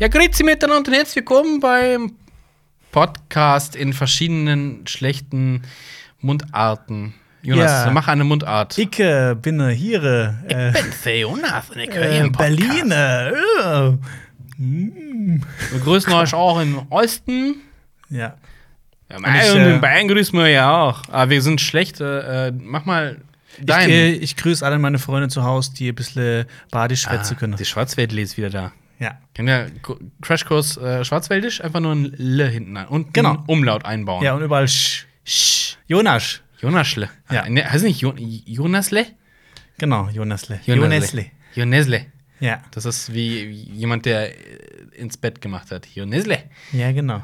Ja, grüezi miteinander und herzlich willkommen beim Podcast in verschiedenen schlechten Mundarten. Jonas, Ja. mach eine Mundart. Ich äh, bin äh, hier. Äh, bin der Jonas und ich höre äh, Ihren Podcast. Berlin. Äh, Wir grüßen euch auch im Osten. ja. Ja, ich, und äh, in Bayern grüßen wir ja auch. Aber wir sind schlecht. Äh, äh, mach mal Ich, dein. äh, ich grüße alle meine Freunde zu Hause, die ein bisschen Badisch schwätzen können. Ah, die Schwarzwäldle ist wieder da. Ja. Können wir Crashkurs äh, Schwarzwäldisch einfach nur ein L hinten an und Genau. einen Umlaut einbauen. ja, und überall Sch. Sch. Jonas. Jonaschle. Ja. Ne, heißt nicht jo Jonasle? Genau, Jonasle. Jonasle. Jonesle. Ja. Das ist wie jemand, der äh, ins Bett gemacht hat. Jonesle. Ja, genau.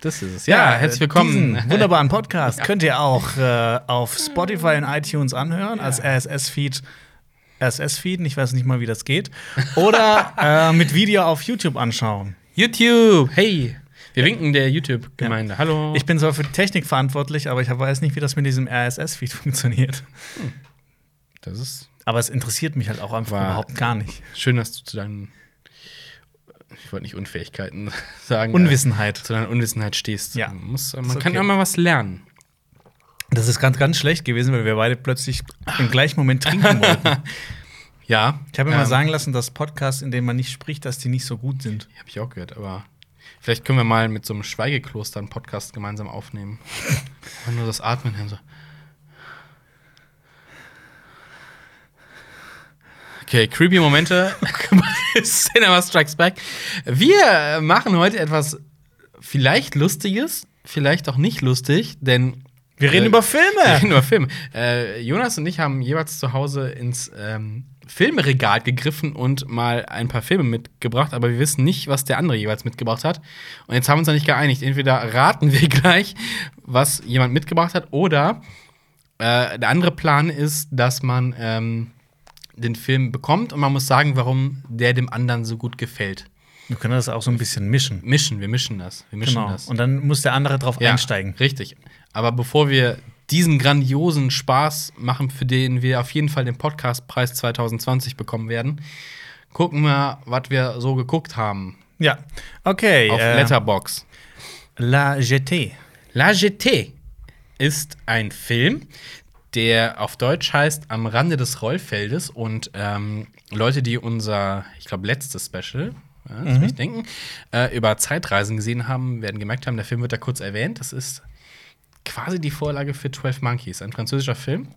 Das ist es. Ja, herzlich willkommen. Diesen wunderbaren Podcast könnt ihr auch äh, auf Spotify und iTunes anhören als RSS-Feed. RSS-Feed, ich weiß nicht mal, wie das geht. Oder äh, mit Video auf YouTube anschauen. YouTube. Hey. Wir winken der YouTube-Gemeinde. Hallo. Ich bin zwar für die Technik verantwortlich, aber ich weiß nicht, wie das mit diesem RSS-Feed funktioniert. das ist Aber es interessiert mich halt auch einfach überhaupt gar nicht. schön, dass du zu deinen, ich wollte nicht Unfähigkeiten sagen, Unwissenheit. äh, zu deiner Unwissenheit stehst. Ja. Man, muss, man Ist kann okay. immer was lernen. Das ist ganz, ganz schlecht gewesen, weil wir beide plötzlich im gleichen Moment trinken wollten. Ja. Ich habe mir mal ähm, sagen lassen, dass Podcasts, in denen man nicht spricht, dass die nicht so gut sind. Habe ich auch gehört, aber vielleicht können wir mal mit so einem Schweigekloster einen Podcast gemeinsam aufnehmen. Und nur das Atmen hin so. Okay, creepy Momente. Cinema Strikes Back. Wir machen heute etwas vielleicht Lustiges, vielleicht auch nicht lustig, denn Wir reden Äh, über wir Filme. reden über Filme. Äh, Jonas und ich haben jeweils zu Hause ins ähm, Filmregal gegriffen und mal ein paar Filme mitgebracht, aber wir wissen nicht, was der andere jeweils mitgebracht hat. Und jetzt haben wir uns da nicht geeinigt. Entweder raten wir gleich, was jemand mitgebracht hat, oder äh, der andere Plan ist, dass man ähm, den Film bekommt und man muss sagen, warum der dem anderen so gut gefällt. Wir können das auch so ein bisschen mischen. Mischen, wir mischen das. Wir mischen Genau. das. Und dann muss der andere drauf Ja, einsteigen. Richtig. Aber bevor wir diesen grandiosen Spaß machen, für den wir auf jeden Fall den Podcastpreis 2020 bekommen werden, gucken wir, was wir so geguckt haben Ja. Okay. auf äh, Letterbox. La GT. La GT ist ein Film, der auf Deutsch heißt Am Rande des Rollfeldes und ähm, Leute, die unser, ich glaube, letztes Special, ja, ich denken, äh, über Zeitreisen gesehen haben, werden gemerkt haben, der Film wird da kurz erwähnt. Das ist quasi die Vorlage für 12 Monkeys, ein französischer Film.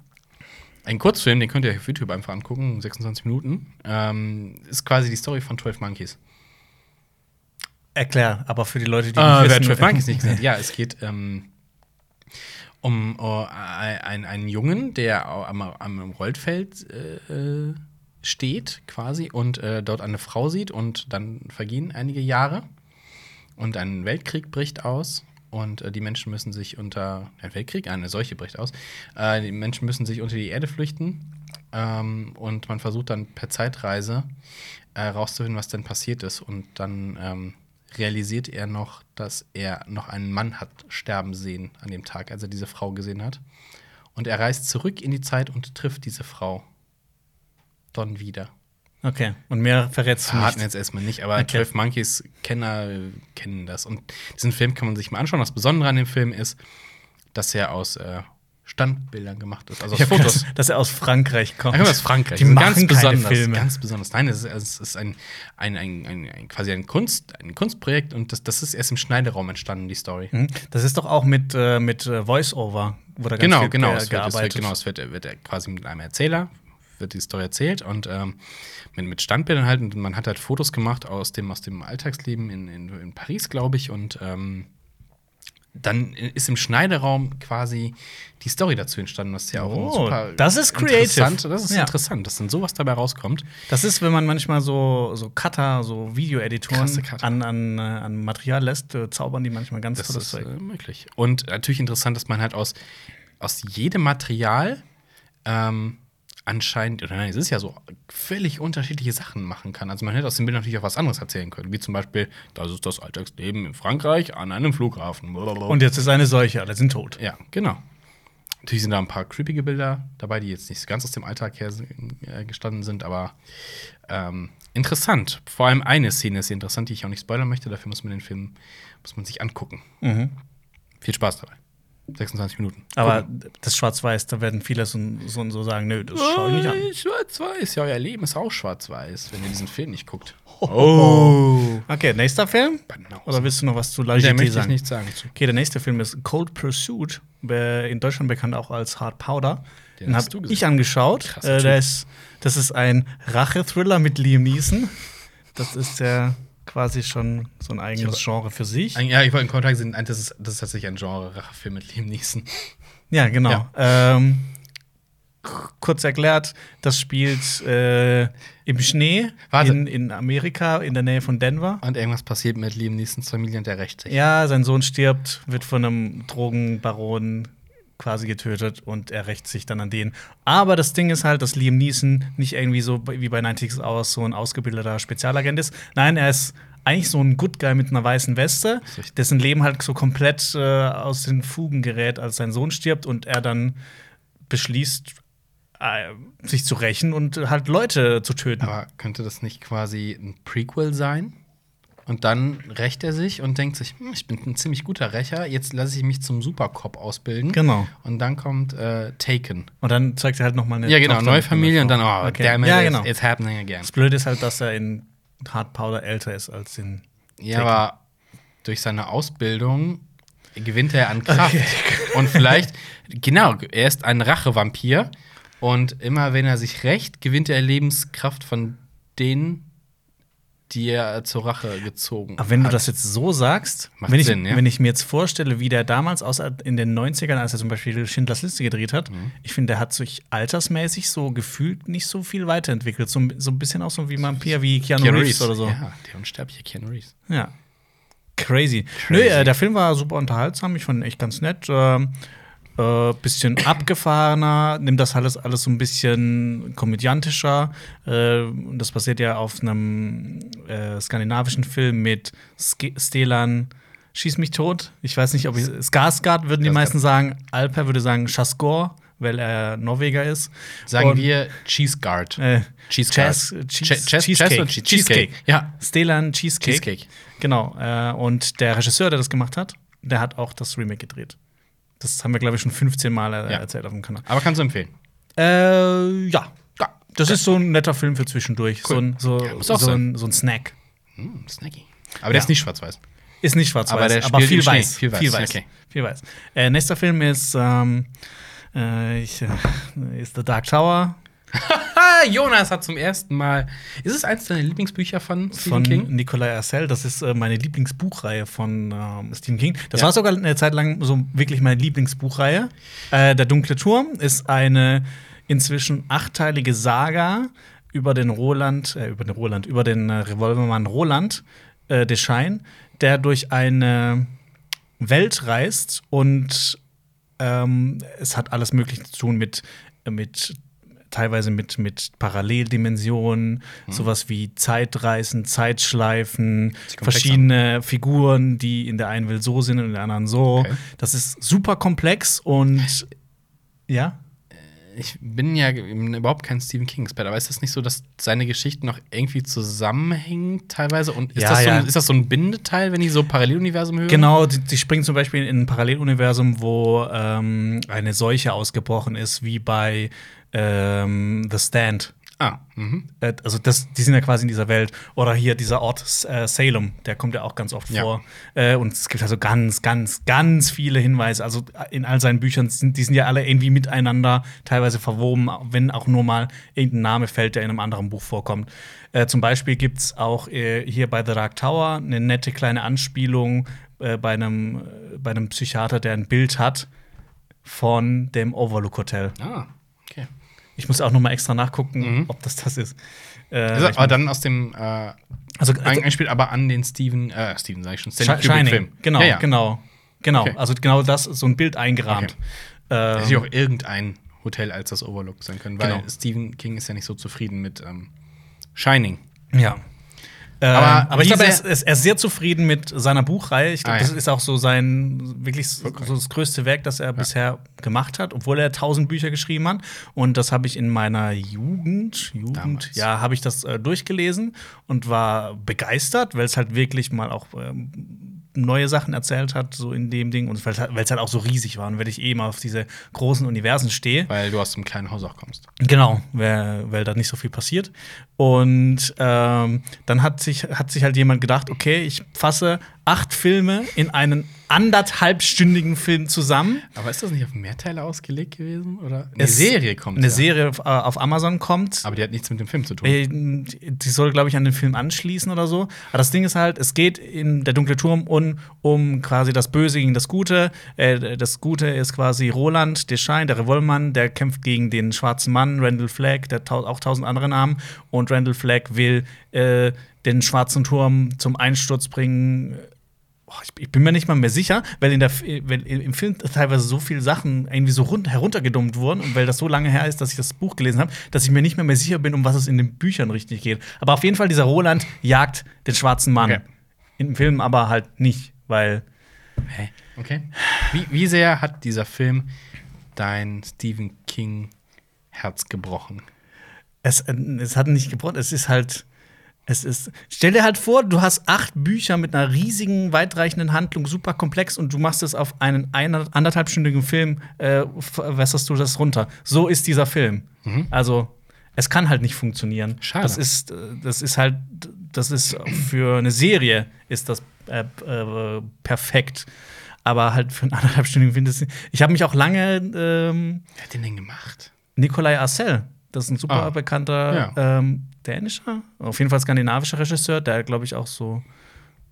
Ein Kurzfilm, den könnt ihr euch auf YouTube einfach angucken, 26 Minuten. Ähm, ist quasi die Story von 12 Monkeys. Erklär, aber für die Leute, die Ah, nicht wissen. 12 Monkeys nicht gesehen. Ja, es geht ähm, um oh, ein- einen Jungen, der am, am Rollfeld äh, äh, steht, quasi, und äh, dort eine Frau sieht. Und dann vergehen einige Jahre. Und ein Weltkrieg bricht aus. Und äh, die Menschen müssen sich unter. Ein Weltkrieg? Eine Seuche bricht aus. Äh, die Menschen müssen sich unter die Erde flüchten. Ähm, und man versucht dann per Zeitreise äh, rauszufinden, was denn passiert ist. Und dann ähm, realisiert er noch, dass er noch einen Mann hat sterben sehen an dem Tag, als er diese Frau gesehen hat. Und er reist zurück in die Zeit und trifft diese Frau dann wieder. Okay. Und mehr verrätst du Verraten nicht. jetzt erstmal nicht, aber Okay. 12 Monkeys Kenner kennen das. Und diesen Film kann man sich mal anschauen. Das Besondere an dem Film ist, dass er aus äh, Standbildern gemacht ist, also aus Fotos. gedacht, dass er aus Frankreich kommt. Kommt aus Frankreich. Die ist machen ganz keine besonders. Filme. Ganz besonders. Nein, es ist, es ist ein, ein, ein, ein, quasi ein, Kunst, ein Kunstprojekt und das, das ist erst im Schneideraum entstanden, die Story. Mhm. Das ist doch auch mit, äh, mit äh, Voice-Over, wo da ganz Genau, viel genau. ge- Es wird, es wird, gearbeitet. genau, es wird, wird quasi mit einem Erzähler, wird die Story erzählt und ähm, mit, mit Standbildern halt. Und man hat halt Fotos gemacht aus dem, aus dem Alltagsleben in, in, in Paris, glaube ich. Und ähm, dann ist im Schneideraum quasi die Story dazu entstanden. Das ist ja auch Oh, super das ist creative. interessant. Das ist Ja. interessant, dass dann sowas dabei rauskommt. Das ist, wenn man manchmal so, so Cutter, so Videoeditoren an, an, äh, an Material lässt, äh, zaubern die manchmal ganz Das tolles ist Zeug. äh, möglich. Und natürlich interessant, dass man halt aus, aus jedem Material ähm, anscheinend, oder nein, es ist ja so, völlig unterschiedliche Sachen machen kann. Also man hätte aus dem Bild natürlich auch was anderes erzählen können. Wie zum Beispiel, das ist das Alltagsleben in Frankreich an einem Flughafen. Blablabla. Und jetzt ist eine Seuche, alle sind tot. ja, genau. Natürlich sind da ein paar creepige Bilder dabei, die jetzt nicht ganz aus dem Alltag her äh, gestanden sind, aber ähm, interessant. Vor allem eine Szene ist interessant, die ich auch nicht spoilern möchte. Dafür muss man den Film muss man sich angucken. Mhm. Viel Spaß dabei. 26 Minuten. Aber das Schwarz-Weiß, da werden viele so, so, so sagen, nö, das schau ich nicht an. Äh, Schwarz-Weiß, ja, euer Leben ist auch schwarz-weiß, wenn ihr diesen Film nicht guckt. Oh. Okay, nächster Film? Oder willst du noch was zu Der Lagité möchte ich sagen? nichts sagen. Okay, der nächste Film ist Cold Pursuit, in Deutschland bekannt auch als Hard Powder. Den Den hast habe ich angeschaut. Äh, der ist, das ist ein Rache-Thriller mit Liam Neeson. Das ist ja quasi schon so ein eigenes Genre für sich. Ein- Ja, ich wollte in Kontakt sind, das ist, das ist tatsächlich ein Genre, Rachefilm mit Liam Neeson. Ja, genau. Ja. Ähm, kurz erklärt, das spielt äh, im Schnee in, in Amerika, in der Nähe von Denver. Und irgendwas passiert mit Liam Neesons Familie und der rächt sich. Ja, sein Sohn stirbt, wird von einem Drogenbaron quasi getötet und er rächt sich dann an den. Aber das Ding ist halt, dass Liam Neeson nicht irgendwie so wie bei 90 aus so ein ausgebildeter Spezialagent ist. Nein, er ist eigentlich so ein Good Guy mit einer weißen Weste, dessen Leben halt so komplett äh, aus den Fugen gerät, als sein Sohn stirbt und er dann beschließt, äh, sich zu rächen und halt Leute zu töten. Aber könnte das nicht quasi ein Prequel sein? Und dann rächt er sich und denkt sich, hm, ich bin ein ziemlich guter Rächer, jetzt lasse ich mich zum Supercop ausbilden. Genau. Und dann kommt äh, Taken. Und dann zeigt er halt noch mal eine Ja, genau, Tochter neue Familie und dann, oh, Okay. damn it, ja, it's- genau. it's happening again. Das Blöde ist halt, dass er in Hard Powder älter ist als in. Ja, aber durch seine Ausbildung gewinnt er an Kraft. Und vielleicht, genau, er ist ein Rachevampir. Und immer wenn er sich rächt, gewinnt er Lebenskraft von denen, die er zur Rache gezogen Aber wenn du hat. das jetzt so sagst, Macht wenn ich, Sinn, ja. wenn ich mir jetzt vorstelle, wie der damals aussah in den 90ern, als er zum Beispiel Schindlers Liste gedreht hat, Mhm. ich finde, der hat sich altersmäßig so gefühlt nicht so viel weiterentwickelt. So, so ein bisschen auch so wie Vampir wie Keanu, Keanu Reeves, oder so. Ja. Ja, der unsterbliche Keanu Reeves. Crazy. Nö, äh, der Film war super unterhaltsam, ich fand ihn echt ganz nett. Ähm, äh, bisschen abgefahrener, nimmt das alles, alles so ein bisschen komödiantischer. Äh, das basiert ja auf einem äh, skandinavischen Film mit Ske Stelan Schieß mich tot. Ich weiß nicht, ob ich. Skarsgård würden die Skarsgård. meisten sagen. Alper würde sagen Schaskor, weil er Norweger ist. Sagen Und, wir Cheese Guard. Äh, Cheese Chess, Guard. Cheese, Che- Chess- Cheesecake. Chess oder Cheese- Cheesecake. Ja. Stelan Cheesecake. Cheesecake. Genau. Äh, und der Regisseur, der das gemacht hat, der hat auch das Remake gedreht. Das haben wir, glaube ich, schon 15 Mal Ja. erzählt auf dem Kanal. Aber kannst du empfehlen. Äh, ja. Ja. Das ist so ein netter Film für zwischendurch. So, ein, so, auch so, ein, so ein Snack. Hm, snacky. Aber der Ja. ist nicht schwarz-weiß. Ist nicht schwarz-weiß, Aber aber, viel weiß. Viel weiß, Viel weiß. okay. Viel weiß. Äh, nächster Film ist, ähm, äh, ich, äh, ist The Dark Tower Jonas hat zum ersten Mal. Ist es eins deiner Lieblingsbücher von Stephen von King? Nikolai Arcel. Das ist äh, meine Lieblingsbuchreihe von ähm, Stephen King. Das Ja. war sogar eine Zeit lang so wirklich meine Lieblingsbuchreihe. Äh, Der dunkle Turm ist eine inzwischen achtteilige Saga über den Roland, äh, über den Roland, über den äh, Revolvermann Roland äh, Deschein, der durch eine Welt reist und ähm, es hat alles Mögliche zu tun mit, mit teilweise mit, mit Paralleldimensionen, sowas wie Zeitreisen, Zeitschleifen, Mhm. Verschiedene Figuren, die in der einen Welt so sind und in der anderen so. Okay. Das ist super komplex und ja. Ich bin ja überhaupt kein Stephen King-Experte, aber ist das nicht so, dass seine Geschichten noch irgendwie zusammenhängen teilweise? Und ist, Ja, das, so ja. ein, ist das so ein Bindeteil, wenn die so Paralleluniversum hören? Genau, die, die springen zum Beispiel in ein Paralleluniversum, wo ähm, eine Seuche ausgebrochen ist, wie bei ähm, The Stand. Ah, mhm. Äh, also das, die sind ja quasi in dieser Welt. Oder hier dieser Ort äh, Salem, der kommt ja auch ganz oft Ja. vor. Äh, und es gibt also ganz, ganz, ganz viele Hinweise. Also in all seinen Büchern sind die sind ja alle irgendwie miteinander teilweise verwoben, wenn auch nur mal irgendein Name fällt, der in einem anderen Buch vorkommt. Äh, zum Beispiel gibt es auch äh, hier bei The Dark Tower eine nette kleine Anspielung äh, bei, einem, äh, bei einem Psychiater, der ein Bild hat von dem Overlook Hotel. Ah. Ich muss auch noch mal extra nachgucken, Mhm. ob das das ist. Äh, Also, ich aber dann aus dem äh, also, ein, ein Spiel, aber an den Steven, äh, Steven sag ich schon, Stanley Sh Shining, Kubrick-Film. genau, ja, ja. genau, genau. Okay. Also genau das, so ein Bild eingerahmt. Hätte Ähm, ja auch irgendein Hotel als das Overlook sein können, weil Genau. Stephen King ist ja nicht so zufrieden mit ähm, Shining. ja. Ähm, Aber aber, ich glaube, er er ist- sehr zufrieden mit seiner Buchreihe. Ich glaube, Ah, ja. das ist auch so sein wirklich so das größte Werk, das er bisher gemacht hat, obwohl er tausend Bücher geschrieben hat. Und das habe ich in meiner Jugend, Jugend, Damals. ja, habe ich das äh, durchgelesen und war begeistert, weil es halt wirklich mal auch ähm, neue Sachen erzählt hat, so in dem Ding. Und weil es halt, halt auch so riesig war und weil ich eh immer auf diese großen Universen stehe. Weil du aus einem kleinen Haus auch kommst. Genau, weil, weil da nicht so viel passiert. Und ähm, dann hat sich, hat sich halt jemand gedacht, okay, ich fasse acht Filme in einen anderthalbstündigen Film zusammen. Aber ist das nicht auf mehr Teile ausgelegt gewesen? Oder eine Es- Serie kommt. Eine ja. Serie auf, äh, auf Amazon kommt. Aber die hat nichts mit dem Film zu tun. Äh, Die soll, glaube ich, an den Film anschließen oder so. Aber das Ding ist halt, es geht in der dunkle Turm um, um quasi das Böse gegen das Gute. Äh, das Gute ist quasi Roland Deschein, der Revolvermann, der kämpft gegen den schwarzen Mann, Randall Flagg, der tau auch tausend andere Namen. Und Randall Flagg will äh, den schwarzen Turm zum Einsturz bringen. Ich, bin mir nicht mal mehr sicher, weil, in der, weil im Film teilweise so viele Sachen irgendwie so run heruntergedummt wurden und weil das so lange her ist, dass ich das Buch gelesen habe, dass ich mir nicht mehr, mehr sicher bin, um was es in den Büchern richtig geht. Aber auf jeden Fall, dieser Roland jagt den schwarzen Mann. Okay. Im Film aber halt nicht, weil Hä? Okay. Wie, wie sehr hat dieser Film dein Stephen King Herz gebrochen? es, äh, es hat nicht gebrochen. Es ist halt. Es ist. Stell dir halt vor, du hast acht Bücher mit einer riesigen, weitreichenden Handlung, super komplex, und du machst es auf einen anderthalbstündigen Film, äh, wässerst du das runter. So ist dieser Film. Also, es kann halt nicht funktionieren. Schade. Das ist, äh, das ist halt, das ist für eine Serie ist das äh, äh, perfekt. Aber halt für einen anderthalbstündigen Film. Ich habe mich auch lange ähm, Wer hat den denn gemacht? Nikolai Arcel, das ist ein super Ah. bekannter ähm, dänischer, auf jeden Fall skandinavischer Regisseur, der glaube ich auch so,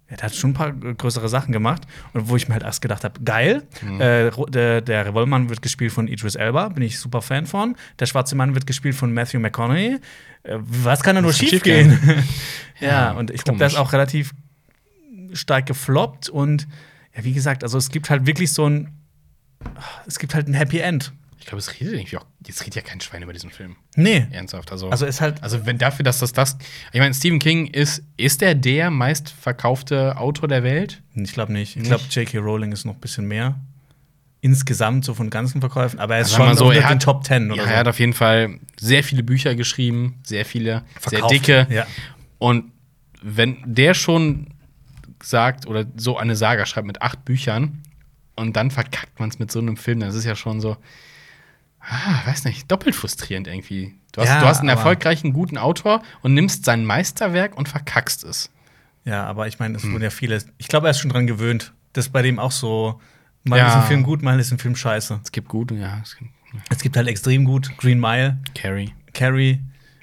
ja, der hat schon ein paar größere Sachen gemacht und wo ich mir halt erst gedacht habe, geil, Mhm. äh, der, der Revolvermann wird gespielt von Idris Elba, bin ich super Fan von, der schwarze Mann wird gespielt von Matthew McConaughey, äh, was kann da nur schief gehen? ja, Ja, und ich glaube, der ist auch relativ stark gefloppt und ja, wie gesagt, also es gibt halt wirklich so ein, es gibt halt ein Happy End. Ich glaube, es redet irgendwie auch. Jetzt redet ja kein Schwein über diesen Film. Nee, Ernsthaft. Also, also ist halt also wenn dafür, dass das das. Ich meine, Stephen King ist, ist er der meistverkaufte Autor der Welt? Ich glaube nicht. Ich glaube, J.K. Rowling ist noch ein bisschen mehr. Insgesamt so von ganzen Verkäufen, aber er ist Also schon so, er den hat- Top Ten oder ja, so. er hat auf jeden Fall sehr viele Bücher geschrieben, sehr viele, Verkauft. sehr dicke. Ja. Und wenn der schon sagt oder so eine Saga schreibt mit acht Büchern und dann verkackt man es mit so einem Film, das ist ja schon so, ah, weiß nicht, doppelt frustrierend irgendwie. Du hast, Ja, du hast einen erfolgreichen, guten Autor und nimmst sein Meisterwerk und verkackst es. ja, aber ich meine, es Hm. wurden ja viele. Ich glaube, er ist schon dran gewöhnt. Das ist bei dem auch so. Mal Ja. ist ein Film gut, mal ist ein Film scheiße. Es gibt gut, ja, es gibt Es gibt halt extrem gut Green Mile, Carrie. Carrie,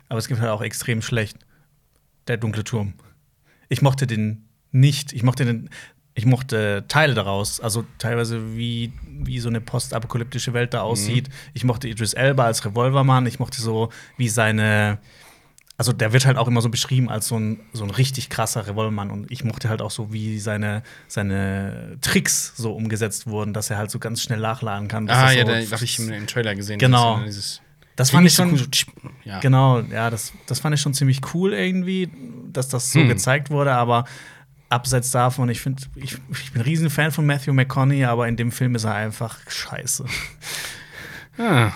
aber es gibt halt auch extrem schlecht. Der dunkle Turm. Ich mochte den nicht. Ich mochte den. Ich mochte Teile daraus, also teilweise wie, wie so eine postapokalyptische Welt da aussieht. Ich mochte Idris Elba als Revolvermann. Ich mochte so, wie seine. Also der wird halt auch immer so beschrieben als so ein, so ein richtig krasser Revolvermann. Und ich mochte halt auch so, wie seine, seine Tricks so umgesetzt wurden, dass er halt so ganz schnell nachladen kann. Ah, ja, so da habe ich im, Trailer gesehen. Genau. Das, Das fand ich so schon. cool, so tsch- ja. Genau, ja, das, das fand ich schon ziemlich cool irgendwie, dass das so Hm. gezeigt wurde, aber abseits davon, ich finde, ich, ich bin ein Riesenfan von Matthew McConaughey, aber in dem Film ist er einfach scheiße. Ah,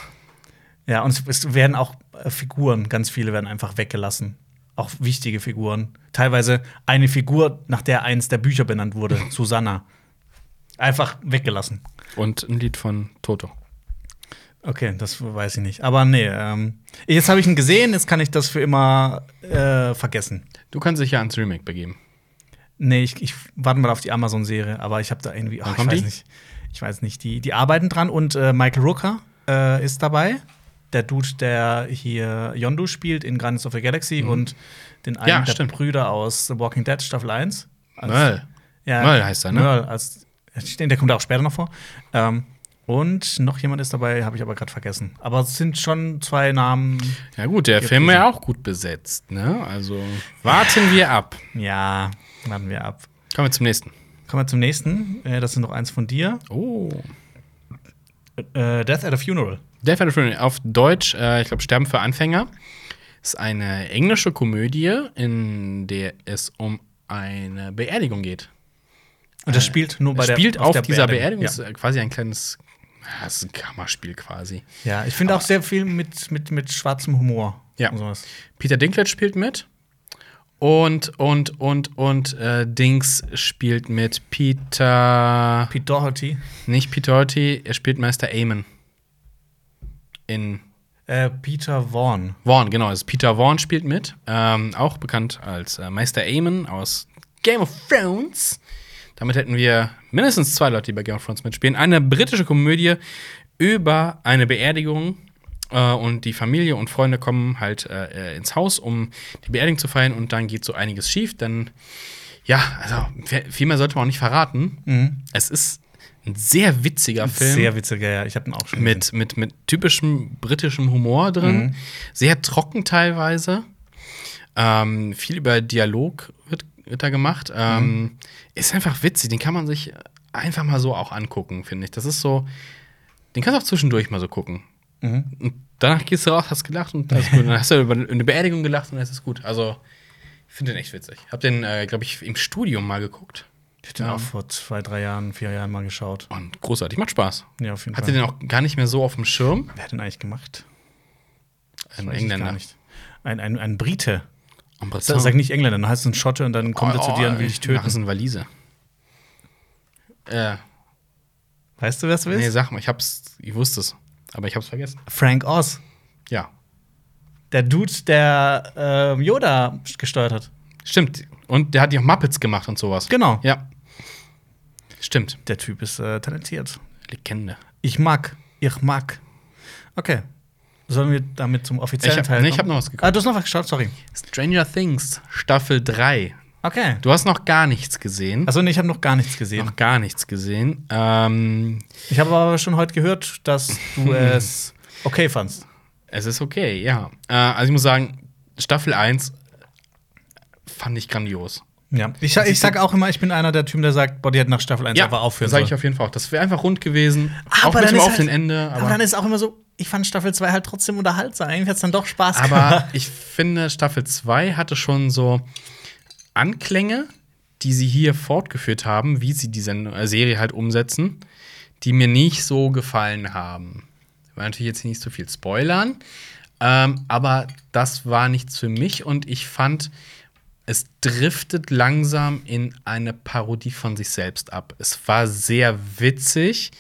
Ja, und es, es werden auch äh, Figuren, ganz viele werden einfach weggelassen. Auch wichtige Figuren. Teilweise eine Figur, nach der eins der Bücher benannt wurde, Susanna. Einfach weggelassen. und ein Lied von Toto. Okay, das weiß ich nicht. Aber nee, ähm, jetzt habe ich ihn gesehen, jetzt kann ich das für immer äh, vergessen. Du kannst dich ja ans Remake begeben. Nee, ich, ich warte mal auf die Amazon-Serie, aber ich habe da irgendwie, Wann ich weiß die? nicht. Ich weiß nicht, die, die arbeiten dran und äh, Michael Rooker äh, ist dabei. Der Dude, der hier Yondu spielt in Guardians of the Galaxy und den einen Mhm. Ja, der stimmt. Brüder aus The Walking Dead Staffel 1. Als- Merle. Ja, Merle heißt er, ne? Merle, als, der kommt auch später noch vor. Ähm, und noch jemand ist dabei, habe ich aber gerade vergessen. Aber es sind schon zwei Namen. Ja, gut, der Film ist ja auch gut besetzt, ne? Also warten wir ab. Ja, warten wir ab. Kommen wir zum nächsten. Kommen wir zum nächsten. Äh, das ist noch eins von dir. Oh. Äh, Death at a Funeral. Death at a Funeral. Auf Deutsch, äh, ich glaube, Sterben für Anfänger. Ist eine englische Komödie, in der es um eine Beerdigung geht. Und das spielt nur bei der spielt auf, der dieser Beerdigung. Ja. Ist äh, quasi ein kleines, das ist ein Kammerspiel quasi. Ja, ich finde auch sehr viel mit, mit, mit schwarzem Humor. Ja. Peter Dinklage spielt mit. Und, und, und, und äh, Dings spielt mit Peter. Pete Doherty, Nicht Peter Doherty, er spielt Meister Amon. In äh, Peter Vaughn. Vaughn, genau. Also Peter Vaughn spielt mit. Ähm, auch bekannt als äh, Meister Amon aus Game of Thrones. Damit hätten wir mindestens zwei Leute, die bei Game of Thrones mitspielen. Eine britische Komödie über eine Beerdigung. Äh, und die Familie und Freunde kommen halt äh, ins Haus, um die Beerdigung zu feiern. Und dann geht so einiges schief. Dann, ja, also viel mehr sollte man auch nicht verraten. Es ist ein sehr witziger Film. Sehr witziger, ja. Ich habe ihn auch schon mit, mit, mit typischem britischem Humor drin. Sehr trocken teilweise. Ähm, viel über Dialog wird, wird da gemacht. Ähm, Ist einfach witzig. Den kann man sich einfach mal so auch angucken, finde ich. Das ist so. Den kannst du auch zwischendurch mal so gucken. Und danach gehst du raus, hast gelacht und ist gut. Dann hast du über eine Beerdigung gelacht und das ist gut. Also, ich finde den echt witzig. Hab den, äh, glaube ich, im Studium mal geguckt. Ich habe den Ja. auch vor zwei, drei Jahren, vier Jahren mal geschaut. Und großartig, macht Spaß. Ja, auf jeden Hatte Fall. den auch gar nicht mehr so auf dem Schirm. Wer hat den eigentlich gemacht? Ein Engländer. nicht. Ein, ein, ein Brite. Sag, sag nicht Engländer, dann heißt es ein Schotte und dann kommt er zu dir und will dich Ach, ist töten. ein Waliser. Äh, Weißt du, wer es nee, ist? sag mal, ich hab's, ich wusste es, aber ich hab's vergessen. Frank Oz. Ja, Der Dude, der ähm, Yoda gesteuert hat. stimmt. Und der hat ja auch Muppets gemacht und sowas. Genau. Ja. Stimmt. Der Typ ist äh, talentiert. Legende. Ich mag. Ich mag. Okay. Sollen wir damit zum offiziellen Ich hab- Teil nee, ich kommen? hab noch was geguckt. Ah, du hast noch was geschaut, sorry. Stranger Things, Staffel 3. Okay. Du hast noch gar nichts gesehen. Also, nee, ich habe noch gar nichts gesehen. noch gar nichts gesehen. Ähm, Ich habe aber schon heute gehört, dass du es okay fandst. es ist okay, ja. Äh, also ich muss sagen, Staffel 1 fand ich grandios. Ja. Ich, ich sag auch immer, ich bin einer der Typen, der sagt, boah, die hätten nach Staffel 1 einfach aufhören sage ich sollen. auf jeden Fall auch. Das wäre einfach rund gewesen. auch Aber mit dann dem ist auf halt- den Ende. Aber, Aber, dann ist auch immer so, ich fand Staffel 2 halt trotzdem unterhaltsam. Eigentlich hat es dann doch Spaß aber gemacht. ich finde, Staffel 2 hatte schon so Anklänge, die sie hier fortgeführt haben, wie sie diese Serie halt umsetzen, die mir nicht so gefallen haben. Ich will natürlich jetzt nicht so viel spoilern, ähm, aber das war nichts für mich und ich fand, es driftet langsam in eine Parodie von sich selbst ab. Es war sehr witzig,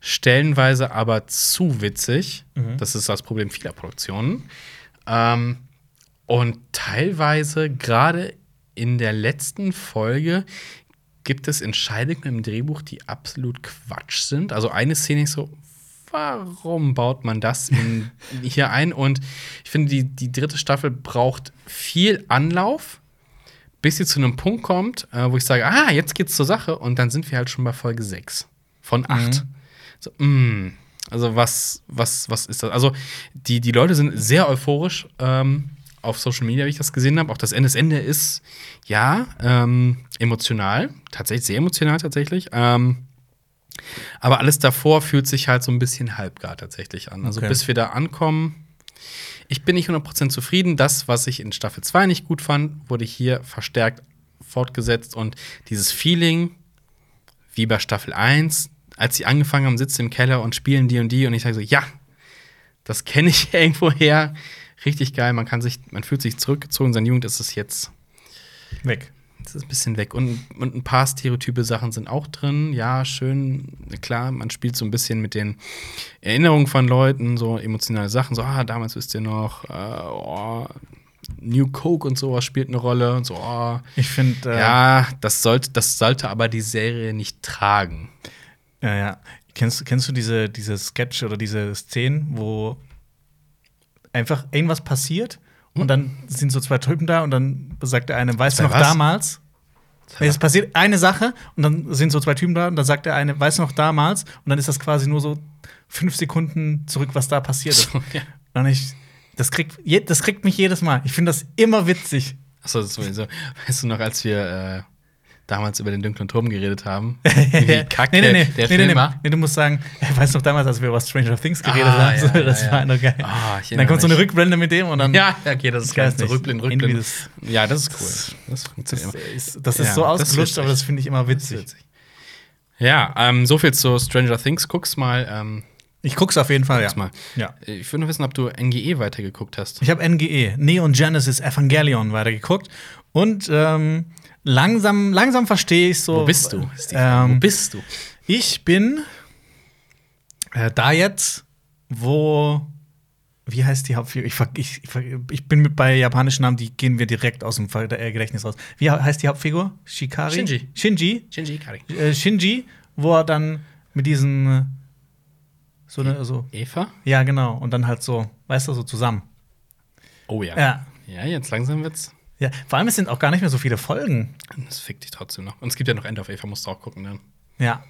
stellenweise aber zu witzig. Das ist das Problem vieler Produktionen. Ähm, und teilweise, gerade in der letzten Folge, gibt es Entscheidungen im Drehbuch, die absolut Quatsch sind. Also eine Szene ist so, warum baut man das in, hier ein? Und ich finde, die, die dritte Staffel braucht viel Anlauf, bis sie zu einem Punkt kommt, äh, wo ich sage, ah, jetzt geht's zur Sache. Und dann sind wir halt schon bei Folge 6 von 8. So, mm, also was, was, was ist das? Also die, die Leute sind sehr euphorisch ähm, auf Social Media, wie ich das gesehen habe. Auch das Ende, das Ende ist, ja, ähm, emotional. Tatsächlich, sehr emotional tatsächlich. Ähm, aber alles davor fühlt sich halt so ein bisschen halbgar tatsächlich an. Also Okay. bis wir da ankommen, ich bin nicht 100% zufrieden. Das, was ich in Staffel 2 nicht gut fand, wurde hier verstärkt fortgesetzt. Und dieses Feeling, wie bei Staffel 1, als sie angefangen haben, sitzen im Keller und spielen die und ich sage so, ja, das kenne ich irgendwo her. Richtig geil. Man kann sich, man fühlt sich zurückgezogen. Seine Jugend ist es jetzt Weg. das ist ein bisschen weg. Und, und ein paar stereotype Sachen sind auch drin. Ja, schön, klar, man spielt so ein bisschen mit den Erinnerungen von Leuten, so emotionale Sachen. So, ah, damals wisst ihr noch, äh, oh, New Coke und sowas spielt eine Rolle. Und so, oh. Ich finde, äh, Ja, das sollte, das sollte aber die Serie nicht tragen. Ja, ja. Kennst, kennst du diese, diese Sketch oder diese Szenen, wo einfach irgendwas passiert und dann sind so zwei Typen da und dann sagt der eine, weißt du noch was? damals? Nee, Es passiert eine Sache und dann sind so zwei Typen da und dann sagt der eine, weißt du noch damals? Und dann ist das quasi nur so fünf Sekunden zurück, was da passiert ist. So, ja. Und ich, das kriegt, das kriegt mich jedes Mal. Ich finde das immer witzig. Achso, sowieso. Weißt du noch, als wir äh, damals über den dunklen Turm geredet haben. Wie kacke nee, nee, nee, der nee, Film nee, war. nee, du musst sagen, weißt du noch damals, als wir über Stranger Things geredet Ah, haben, ja, ja, das ja. war noch geil. Ah, ich dann kommt so eine. Rückblende mit dem und dann Ja, okay, das ist Ich weiß geil. So Irgendwie Rückblind. das- Ja, das ist cool. Das funktioniert das immer. ist, das ist Ja, so ausgelutscht, aber das finde ich immer witzig. witzig. Ja, ähm, so viel zu Stranger Things. Guck's mal. Ähm, Ich guck's auf jeden Fall, ja. guck's mal. ja. Ich würde nur wissen, ob du NGE weitergeguckt hast. Ich habe NGE, Neon Genesis Evangelion weitergeguckt und ähm, langsam, langsam verstehe ich so. Wo bist du? Ähm, Wo bist du? Ich bin äh, da jetzt, wo. Wie heißt die Hauptfigur? Ich, ich, ich, bin mit bei japanischen Namen, die gehen wir direkt aus dem äh, Gedächtnis raus. Wie heißt die Hauptfigur? Shikari? Shinji. Shinji. Shinji Ikari. Äh, Shinji, wo er dann mit diesen. So eine, so. Eva? Ja, genau. Und dann halt so, weißt du, so zusammen. Oh ja. Ja. Ja, jetzt langsam wird's. Ja, vor allem, es sind auch gar nicht mehr so viele Folgen. Das fickt dich trotzdem noch. Und es gibt ja noch End of Eva, musst du auch gucken dann. Ja.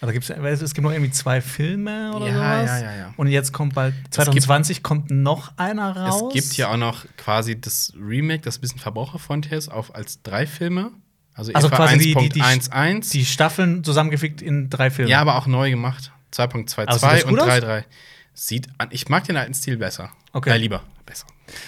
Aber gibt's, es gibt noch irgendwie zwei Filme oder Ja, sowas. ja, ja, ja. Und jetzt kommt bald 2020 kommt noch einer raus. Es gibt ja auch noch quasi das Remake, das ein bisschen verbraucherfreundlich ist, auf als drei Filme. Also, Also quasi die- die- die- 1.11. die Staffeln zusammengefickt in drei Filmen. Ja, aber auch neu gemacht. 2.22 Aber sieht das und gut aus? 3.3. Sieht an, ich mag den alten Stil besser. Okay. Äh, lieber.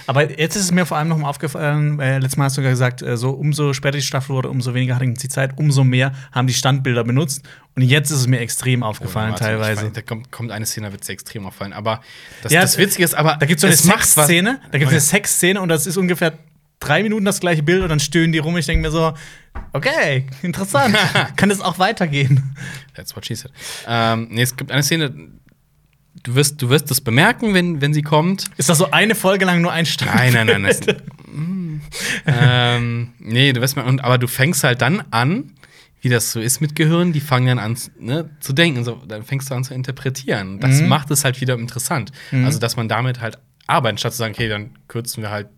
Aber jetzt ist es mir vor allem noch mal aufgefallen, äh, letztes Mal hast du ja gesagt, äh, so umso später die Staffel wurde, umso weniger hatten sie Zeit, umso mehr haben die Standbilder benutzt. Und jetzt ist es mir extrem aufgefallen, Warte, teilweise. Ich, da kommt, kommt eine Szene, da wird es extrem auffallen. Aber das, Ja, das Witzige ist, aber Da gibt es so eine es was- Sexszene, da gibt es eine Sexszene und das ist ungefähr drei Minuten das gleiche Bild und dann stöhnen die rum. Ich denke mir so, okay, interessant. Kann das auch weitergehen? That's what she said. Ähm, nee, es gibt eine Szene, du wirst, du wirst das bemerken, wenn, wenn sie kommt. Ist das so eine Folge lang nur ein Stand? Nein, nein, nein. Das, Mm. ähm, nee, du wirst mal, und, aber du fängst halt dann an, wie das so ist mit Gehirn, die fangen dann an ne, zu denken. So, dann fängst du an zu interpretieren. Das Mhm. macht es halt wieder interessant. Also, dass man damit halt arbeitet, statt zu sagen, okay, dann kürzen wir halt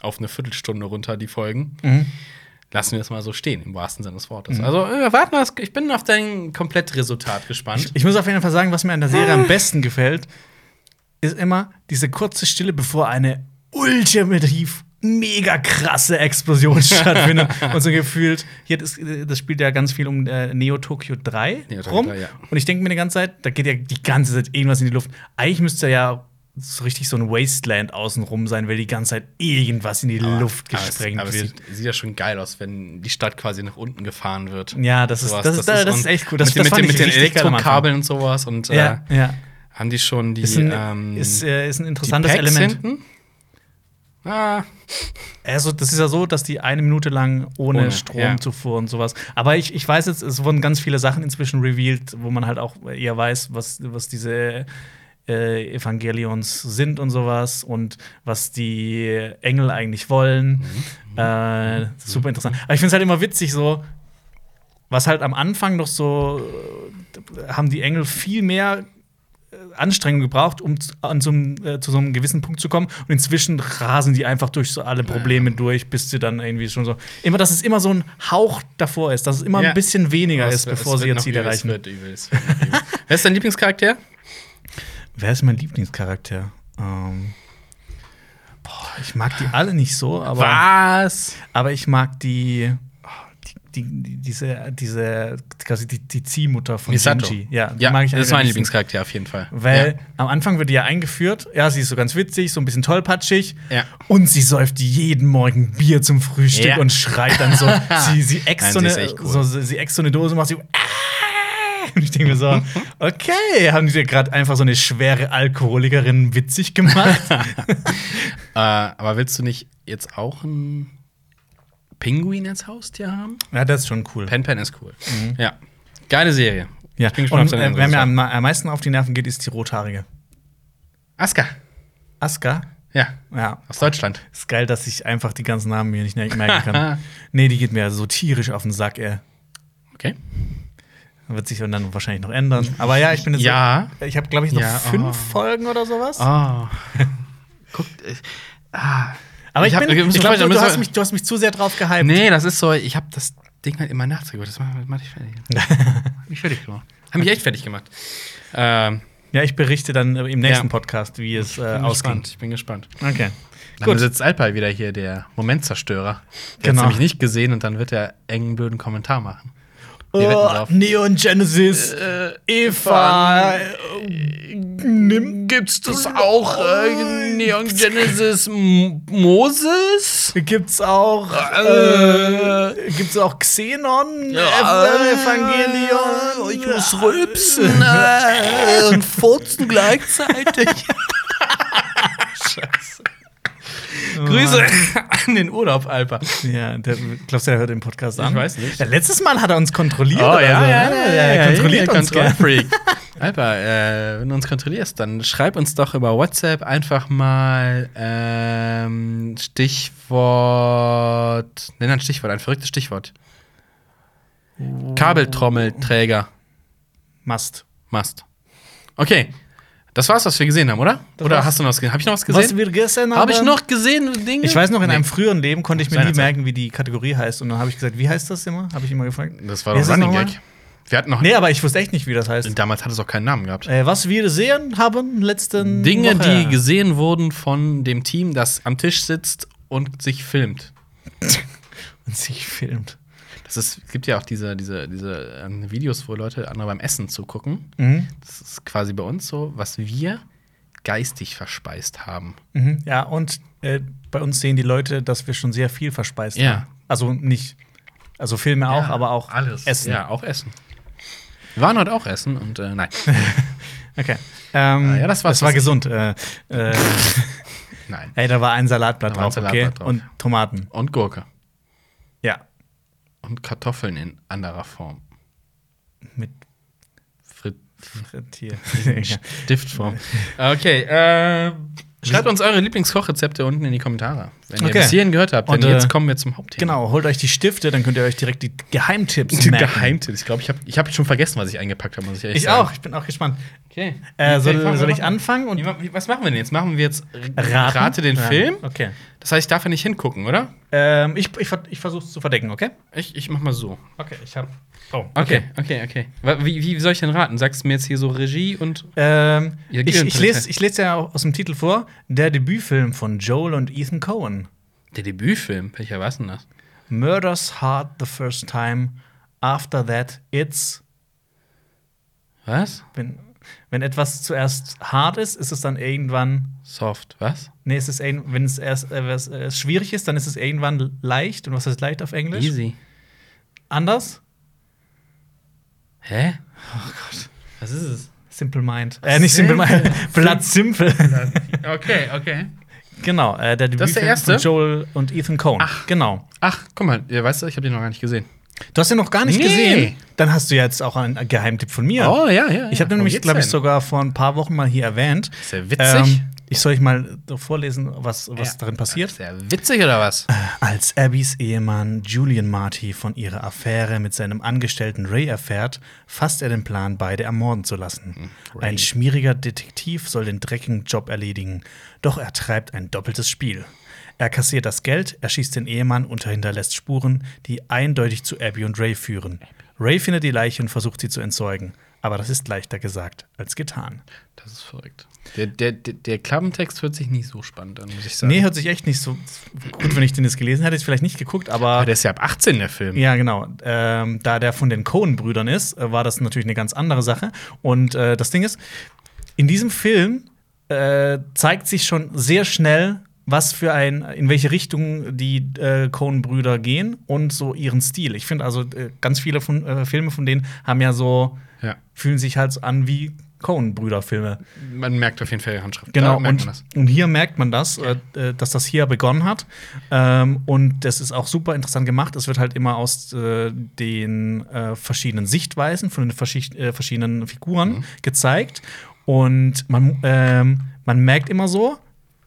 auf eine Viertelstunde runter die Folgen. Mhm. Lassen wir es mal so stehen, im wahrsten Sinne des Wortes. Also, äh, warten wir, ich bin auf dein Komplettresultat gespannt. Ich muss auf jeden Fall sagen, was mir an der Serie am besten gefällt, ist immer diese kurze Stille, bevor eine ultimativ mega krasse Explosion stattfindet. Und so gefühlt, hier, das, das spielt ja ganz viel um äh, Neo Tokyo 3 Neo Tokyo rum. 3, ja. Und ich denke mir die ganze Zeit, da geht ja die ganze Zeit irgendwas in die Luft. Eigentlich müsste ja so richtig so ein Wasteland außenrum sein, weil die ganze Zeit irgendwas in die Luft Aber es- gesprengt aber es wird. sieht, sieht ja schon geil aus, wenn die Stadt quasi nach unten gefahren wird. Ja, das ist, Sowas, das, ist, das, ist echt cool. Das, mit, das mit, mit den. Elektrokabeln und sowas. Und Ja, äh, ja. haben die schon die. Ist ein, ähm, ist, äh, ist ein interessantes Element. hinten? Ah, Also, das ist ja so, dass die eine Minute lang ohne, Ohne, Stromzufuhr und sowas. Aber ich, ich weiß jetzt, es wurden ganz viele Sachen inzwischen revealed, wo man halt auch eher weiß, was, was diese äh, Evangelions sind und sowas und was die Engel eigentlich wollen. Äh, super interessant. Aber ich finde es halt immer witzig, so, was halt am Anfang noch so, äh, haben die Engel viel mehr äh, Anstrengung gebraucht, um zu, an so einem, äh, zu so einem gewissen Punkt zu kommen. Und inzwischen rasen die einfach durch so alle Probleme durch, bis sie dann irgendwie schon so. Immer, dass es immer so ein Hauch davor ist, dass es immer Ja. ein bisschen weniger es ist, bevor sie ihr Ziel erreichen. Es wird übel, es wird noch übel. Wer ist dein Lieblingscharakter? Wer ist mein Lieblingscharakter? Ähm, boah, ich mag die alle nicht so, aber, Was? aber ich mag die. oh, Die, die, die, diese, diese, quasi die, die Ziehmutter von Misato. Shinji. Ja, Ja, mag ich das ist mein. Lieblingscharakter auf jeden Fall. Weil ja. am Anfang wird die ja eingeführt, ja, sie ist so ganz witzig, so ein bisschen tollpatschig. Ja. Und sie säuft jeden Morgen Bier zum Frühstück Ja. und schreit dann so. sie, sie ext so eine, cool. so, sie ext so eine Dose und macht sie. Ich denke mir so, okay, haben die dir gerade einfach so eine schwere Alkoholikerin witzig gemacht? Äh, aber willst du nicht jetzt auch einen Pinguin als Haustier haben? ja, das ist schon cool. Pen Pen ist cool. Ja. Geile Serie. Ja. Ich bin gespannt Und äh, wer mir am, am meisten auf die Nerven geht, ist die Rothaarige. Aska. Aska. Ja, Ja, aus Deutschland. ist geil, dass ich einfach die ganzen Namen mir nicht merken kann. nee, die geht mir so tierisch auf den Sack, ey. Okay. Wird sich dann wahrscheinlich noch ändern. Aber ja, ich bin jetzt Ja. so, ich habe glaube ich noch Ja, fünf oh. Folgen oder sowas. Oh. Guck. Äh, ah. Aber ich, Ich hab- ich glaube, du, du, hast mich, du hast mich zu sehr drauf gehypt. Nee, das ist so, ich habe das Ding halt immer nachts geguckt. Das macht, ich fertig. Mich fertig gemacht. Hat mich echt fertig gemacht. Ähm, Ja, ich berichte dann im nächsten Ja. Podcast, wie es äh, gespannt. Ich bin gespannt. Okay. Dann Gut. sitzt Alpay wieder hier, der Momentzerstörer. Der Genau. hat nämlich nicht gesehen und dann wird er engen blöden Kommentar machen. Oh. Neon Genesis, Eva, äh, nimm, Gibt's das auch? Äh, Neon Genesis M Moses? gibt's auch, Äh, äh, gibt's auch Xenon, Ja, Ev- Evangelion. Ich muss rülpsen äh, und furzen gleichzeitig. Scheiße. Grüße an den Urlaub, Alper. Ja, der, glaubst du, der hört den Podcast an? Ich weiß nicht. Ja, letztes Mal hat er uns kontrolliert. Oh, ja, also, ja, ne? ja, ja, er kontrolliert uns gern. Kontrollfreak. Alper, äh, wenn du uns kontrollierst, dann schreib uns doch über WhatsApp einfach mal ähm, Stichwort. Nenn ein Stichwort, ein verrücktes Stichwort. Kabeltrommelträger. Mast. Mast. Okay. Das war's, was wir gesehen haben, oder? Das oder war's. hast du noch was gesehen? Habe ich noch was Was gesehen? wir gesehen haben. Habe ich noch gesehen Dinge? Ich weiß noch, in Nee. einem früheren Leben konnte ich mir nie Zeit. merken, wie die Kategorie heißt. Und dann habe ich gesagt, wie heißt das immer? Habe ich immer gefragt. Das war doch Running? Gag. Wir hatten noch. Nee, aber ich wusste echt nicht, wie das heißt. Damals hat es auch keinen Namen gehabt. Äh, was wir gesehen haben letzten Dinge, Woche. die gesehen wurden von dem Team, das am Tisch sitzt und sich filmt. und sich filmt. Das ist, es gibt ja auch diese, diese, diese ähm, Videos, wo Leute andere beim Essen zugucken. Mhm. Das ist quasi bei uns so, was wir geistig verspeist haben. Mhm. Ja, und äh, bei uns sehen die Leute, dass wir schon sehr viel verspeist Ja. haben. Also nicht, also Filme auch, Ja, aber auch alles. Essen. Ja, auch Essen. Wir waren heute auch essen und äh, nein. Okay. Ähm, Ah, ja, das das war gesund. Äh, äh, nein. ey, da war ein Salatblatt Da war ein drauf, okay? Salatblatt drauf. Und Tomaten. Und Gurke. Ja. Und Kartoffeln in anderer Form. Mit Frit Frittier. Stiftform. Okay, äh, schreibt uns eure Lieblingskochrezepte unten in die Kommentare. Wenn ihr Okay. bis hierhin gehört habt, denn Und, äh, jetzt kommen wir zum Hauptthema. genau, holt euch die Stifte, dann könnt ihr euch direkt die Geheimtipps Die merken. Geheimtipps. Ich glaube, ich habe ich hab schon vergessen, was ich eingepackt habe, muss ich ehrlich Ich sagen. auch, ich bin auch gespannt. Okay. Äh, soll soll ich anfangen? Und was machen wir denn jetzt? Machen wir jetzt raten? Rate den Ja, Film? Okay. Das heißt, ich darf ja nicht hingucken, oder? Ähm, ich ich, ich versuche es zu verdecken, okay? Ich, ich mach mal so. Okay, ich habe. Oh, Okay, okay, okay. Wa- Wie, wie soll ich denn raten? Sagst du mir jetzt hier so Regie und. Ähm, Ja, ich, ich, lese, ich lese ja auch aus dem Titel vor: Der Debütfilm von Joel und Ethan Cohen. Der Debütfilm? Welcher war denn das? Murders Hard the First Time. After that, it's. Was? Wenn, wenn etwas zuerst hart ist, ist es dann irgendwann. Soft. Was? Nee, es ist wenn es erst äh, was, äh, schwierig ist, dann ist es irgendwann leicht. Und was heißt leicht auf Englisch? Easy. Anders? Hä? Oh Gott. Was ist es? Simple Mind. Äh, nicht Simple Simple. Mind. Blood Simple. Okay, okay. genau, äh, der Das ist der Debütfilm erste? von Joel und Ethan Cohen. Ach. Genau. Ach, guck mal, ja, weißt du, ich habe den noch gar nicht gesehen. Du hast den noch gar nicht Nee. gesehen. Dann hast du jetzt auch einen Geheimtipp von mir. Oh, ja, ja. Ich habe den nämlich, glaube ich, sogar vor ein paar Wochen mal hier erwähnt. Sehr witzig. ich soll euch mal vorlesen, was, was Ja. darin passiert. Sehr witzig oder was? Als Abbys Ehemann Julian Marty von ihrer Affäre mit seinem Angestellten Ray erfährt, fasst er den Plan, beide ermorden zu lassen. Ray. Ein schmieriger Detektiv soll den dreckigen Job erledigen, doch er treibt ein doppeltes Spiel. Er kassiert das Geld, erschießt den Ehemann und hinterlässt Spuren, die eindeutig zu Abby und Ray führen. Ray findet die Leiche und versucht sie zu entsorgen. Aber das ist leichter gesagt als getan. Das ist verrückt. Der, der, der, Klappentext hört sich nicht so spannend an, muss ich sagen. Nee, hört sich echt nicht so gut, wenn ich den jetzt gelesen hätte, hätte ich vielleicht nicht geguckt, aber. Aber der ist ja ab 18, der Film. Ja, genau. Ähm, da der von den Coen-Brüdern ist, äh, war das natürlich eine ganz andere Sache. Und äh, das Ding ist, in diesem Film äh, zeigt sich schon sehr schnell, was für ein, in welche Richtung die äh, Coen-Brüder gehen und so ihren Stil. Ich finde also, äh, ganz viele von, äh, Filme von denen haben ja so, Ja. fühlen sich halt so an wie Coen-Brüder-Filme. Man merkt auf jeden Fall die Handschrift. Genau, und, man das. und hier merkt man das, äh, äh, dass das hier begonnen hat. Ähm, und das ist auch super interessant gemacht. Es wird halt immer aus äh, den äh, verschiedenen Sichtweisen von den äh, verschiedenen Figuren Mhm. gezeigt. Und man, ähm, man merkt immer so,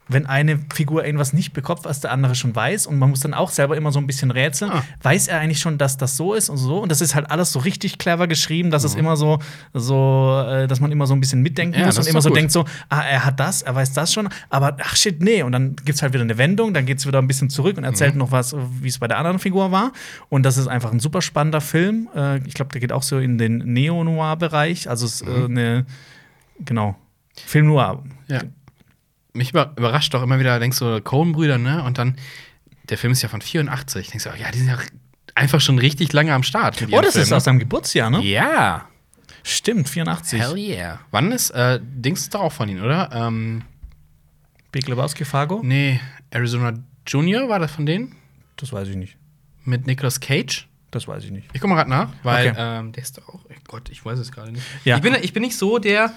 wenn eine Figur irgendwas nicht bekommt, was der andere schon weiß, und man muss dann auch selber immer so ein bisschen rätseln, Ah. weiß er eigentlich schon, dass das so ist und so. Und das ist halt alles so richtig clever geschrieben, dass es Mhm. immer so, so äh, dass man immer so ein bisschen mitdenken Ja, muss und immer so gut. denkt so, ah, er hat das, er weiß das schon, aber ach shit, nee. Und dann gibt's halt wieder eine Wendung, dann geht's wieder ein bisschen zurück und erzählt Mhm. noch was, wie es bei der anderen Figur war. Und das ist einfach ein super spannender Film. Äh, ich glaube, der geht auch so in den Neo-Noir-Bereich. Also es ist Mhm. äh, eine Genau. Film Noir. Ja. Mich über überrascht doch immer wieder, denkst du, Coen-Brüder, ne? Und dann, der Film ist ja von 84. Denkst du, ja, die sind ja einfach schon richtig lange am Start. Oh, das ist Filmen. aus seinem Geburtsjahr, ne? Ja. Stimmt, 84. Hell yeah. Wann ist, äh, Dings ist doch auch von ihnen, oder? Ähm, Big Lebowski, Fargo? nee, Arizona Junior war das von denen? Das weiß ich nicht. Mit Nicolas Cage? Das weiß ich nicht. Ich guck mal gerade nach, weil Okay. ähm, der ist doch auch. Oh Gott, ich weiß es gerade nicht. Ja. Ich, bin, ich bin nicht so der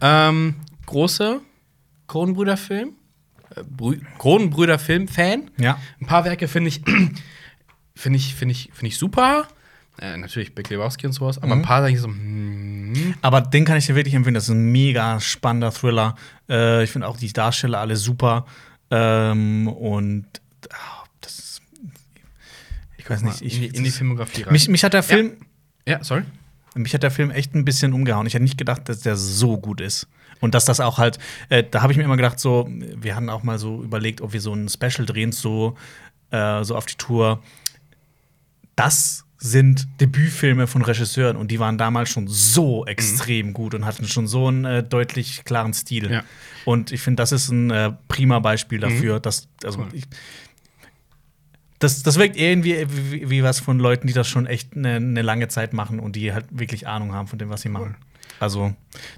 ähm, große Kronenbrüder-Film, äh, Brü Kronenbrüder-Film-Fan. Ja. Ein paar Werke finde ich, finde ich, finde ich, finde ich super. Äh, natürlich Big Lebowski und sowas, aber ein paar sage ich so, hm, Aber den kann ich dir wirklich empfehlen. Das ist ein mega spannender Thriller. Äh, ich finde auch die Darsteller alle super. Ähm, und ah, das ist, ich weiß nicht, ich, in, die, in die Filmografie rein. mich, mich hat der Film, ja, sorry. mich hat der Film echt ein bisschen umgehauen. Ich hätte nicht gedacht, dass der so gut ist. Und dass das auch halt, äh, da habe ich mir immer gedacht, so, wir hatten auch mal so überlegt, ob wir so ein Special drehen, so, äh, so auf die Tour. Das sind Debütfilme von Regisseuren und die waren damals schon so extrem gut und hatten schon so einen äh, deutlich klaren Stil. Ja. Und ich finde, das ist ein äh, prima Beispiel dafür, dass, also Cool. ich, das, das wirkt irgendwie wie, wie was von Leuten, die das schon echt eine, eine lange Zeit machen und die halt wirklich Ahnung haben von dem, was sie machen. Also,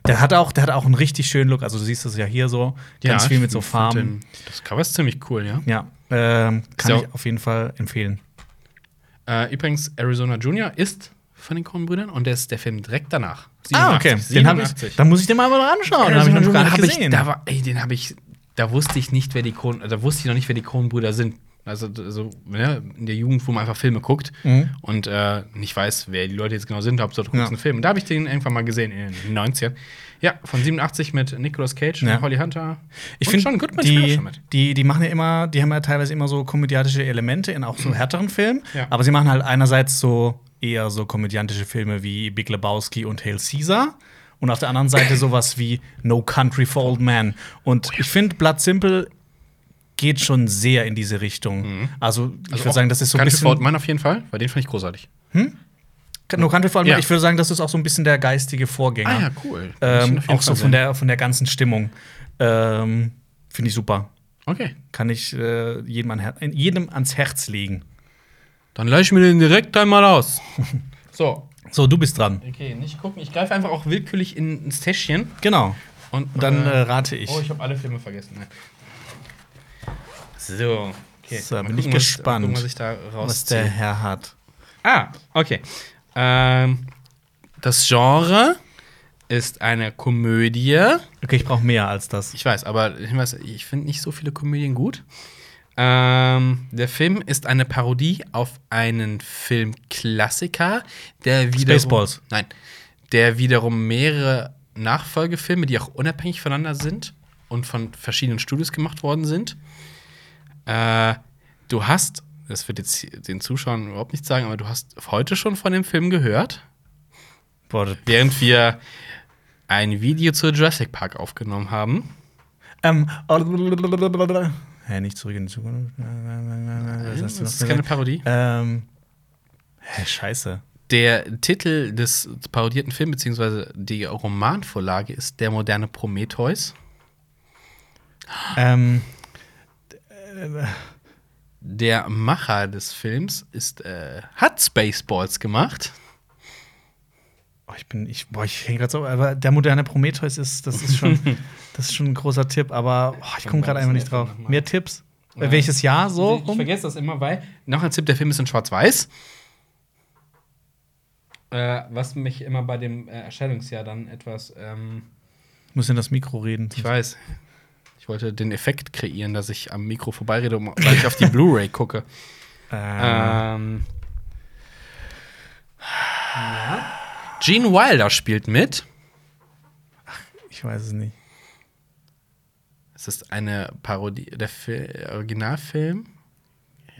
der hat auch, der hat auch einen richtig schönen Look. Also, du siehst das ja hier so, ganz viel ich mit so Farben. Das Cover ist ziemlich cool, ja. Ja, ähm, kann So. ich auf jeden Fall empfehlen. Äh, übrigens, Arizona Junior ist von den Coen-Brüdern und der ist der Film direkt danach. Ah, okay. 87, Den habe ich, 87. dann muss ich den mal mal anschauen. Den habe ich noch gar nicht hab ich, gesehen. da war, ey, den habe ich, da wusste ich nicht, wer die Coen, da wusste ich noch nicht, wer die Coen-Brüder sind. Also, also ja, in der Jugend, wo man einfach Filme guckt Mhm. und äh, nicht weiß, wer die Leute jetzt genau sind, guckst Ja. einen Film. Und da habe ich den irgendwann mal gesehen in den 90ern. Ja, von 87 mit Nicolas Cage Ja. und Holly Hunter. Ich finde, schon spielt auch die, mit. die, die machen ja immer, die haben ja teilweise immer so komödiantische Elemente in auch so härteren Filmen. Ja. Aber sie machen halt einerseits so eher so komödiantische Filme wie Big Lebowski und Hail Caesar. Und auf der anderen Seite sowas wie No Country for Old Men. Und ich finde, Blood Simple geht schon sehr in diese Richtung. Also, ich Also würde sagen, das ist so ein bisschen. Man auf jeden Fall, weil den fand ich großartig. No Country for Old Ja. ich würde sagen, das ist auch so ein bisschen der geistige Vorgänger. Ah ja, cool. Ähm, auch so von der, von der ganzen Stimmung. Ähm, Finde ich super. Okay. Kann ich äh, jedem, an jedem ans Herz legen. Dann leih ich mir den direkt einmal aus. so. So, du bist dran. Okay, nicht gucken. Ich greife einfach auch willkürlich in, ins Täschchen. Genau. Und Und dann äh, rate ich. Oh, ich habe alle Filme vergessen. So. Okay. So, bin ich gucken, was- gespannt, gucken, was ich da was der. Herr hat. Ah, okay. Ähm, das Genre ist eine Komödie. Okay, ich brauche mehr als das. Ich weiß, aber ich, weiß, ich finde nicht so viele Komödien gut. Ähm, der Film ist eine Parodie auf einen Filmklassiker, der wiederum. Spaceballs. Nein. Der wiederum mehrere Nachfolgefilme, die auch unabhängig voneinander sind und von verschiedenen Studios gemacht worden sind. Äh, du hast, das wird jetzt den Zuschauern überhaupt nicht sagen, aber du hast heute schon von dem Film gehört, Boah, das- während wir ein Video zu Jurassic Park aufgenommen haben. ähm. Hä, nicht zurück in die Zukunft. Du noch Das ist keine? Parodie. Ähm. Hä, scheiße. Der Titel des parodierten Films, beziehungsweise die Romanvorlage, ist Der moderne Prometheus. Ähm. Der Macher des Films ist, äh, hat Spaceballs gemacht. Oh, ich bin, ich, boah, ich hänge gerade so, aber der moderne Prometheus ist, das ist schon, das ist schon ein großer Tipp, aber oh, ich komme gerade einfach nicht drauf. Mehr Tipps? Äh, welches Jahr so? Ich rum? vergesse das immer, weil. Noch ein Tipp: der Film ist in Schwarz-Weiß. Äh, was mich immer bei dem äh, Erscheinungsjahr dann etwas. Ähm, Ich muss in das Mikro reden. ich weiß. Ich wollte den Effekt kreieren, dass ich am Mikro vorbeirede, weil ich auf die Blu-ray gucke. Äh, Ähm. Ja. Gene Wilder spielt mit. ich weiß es nicht. Es ist eine Parodie. Der Fil Originalfilm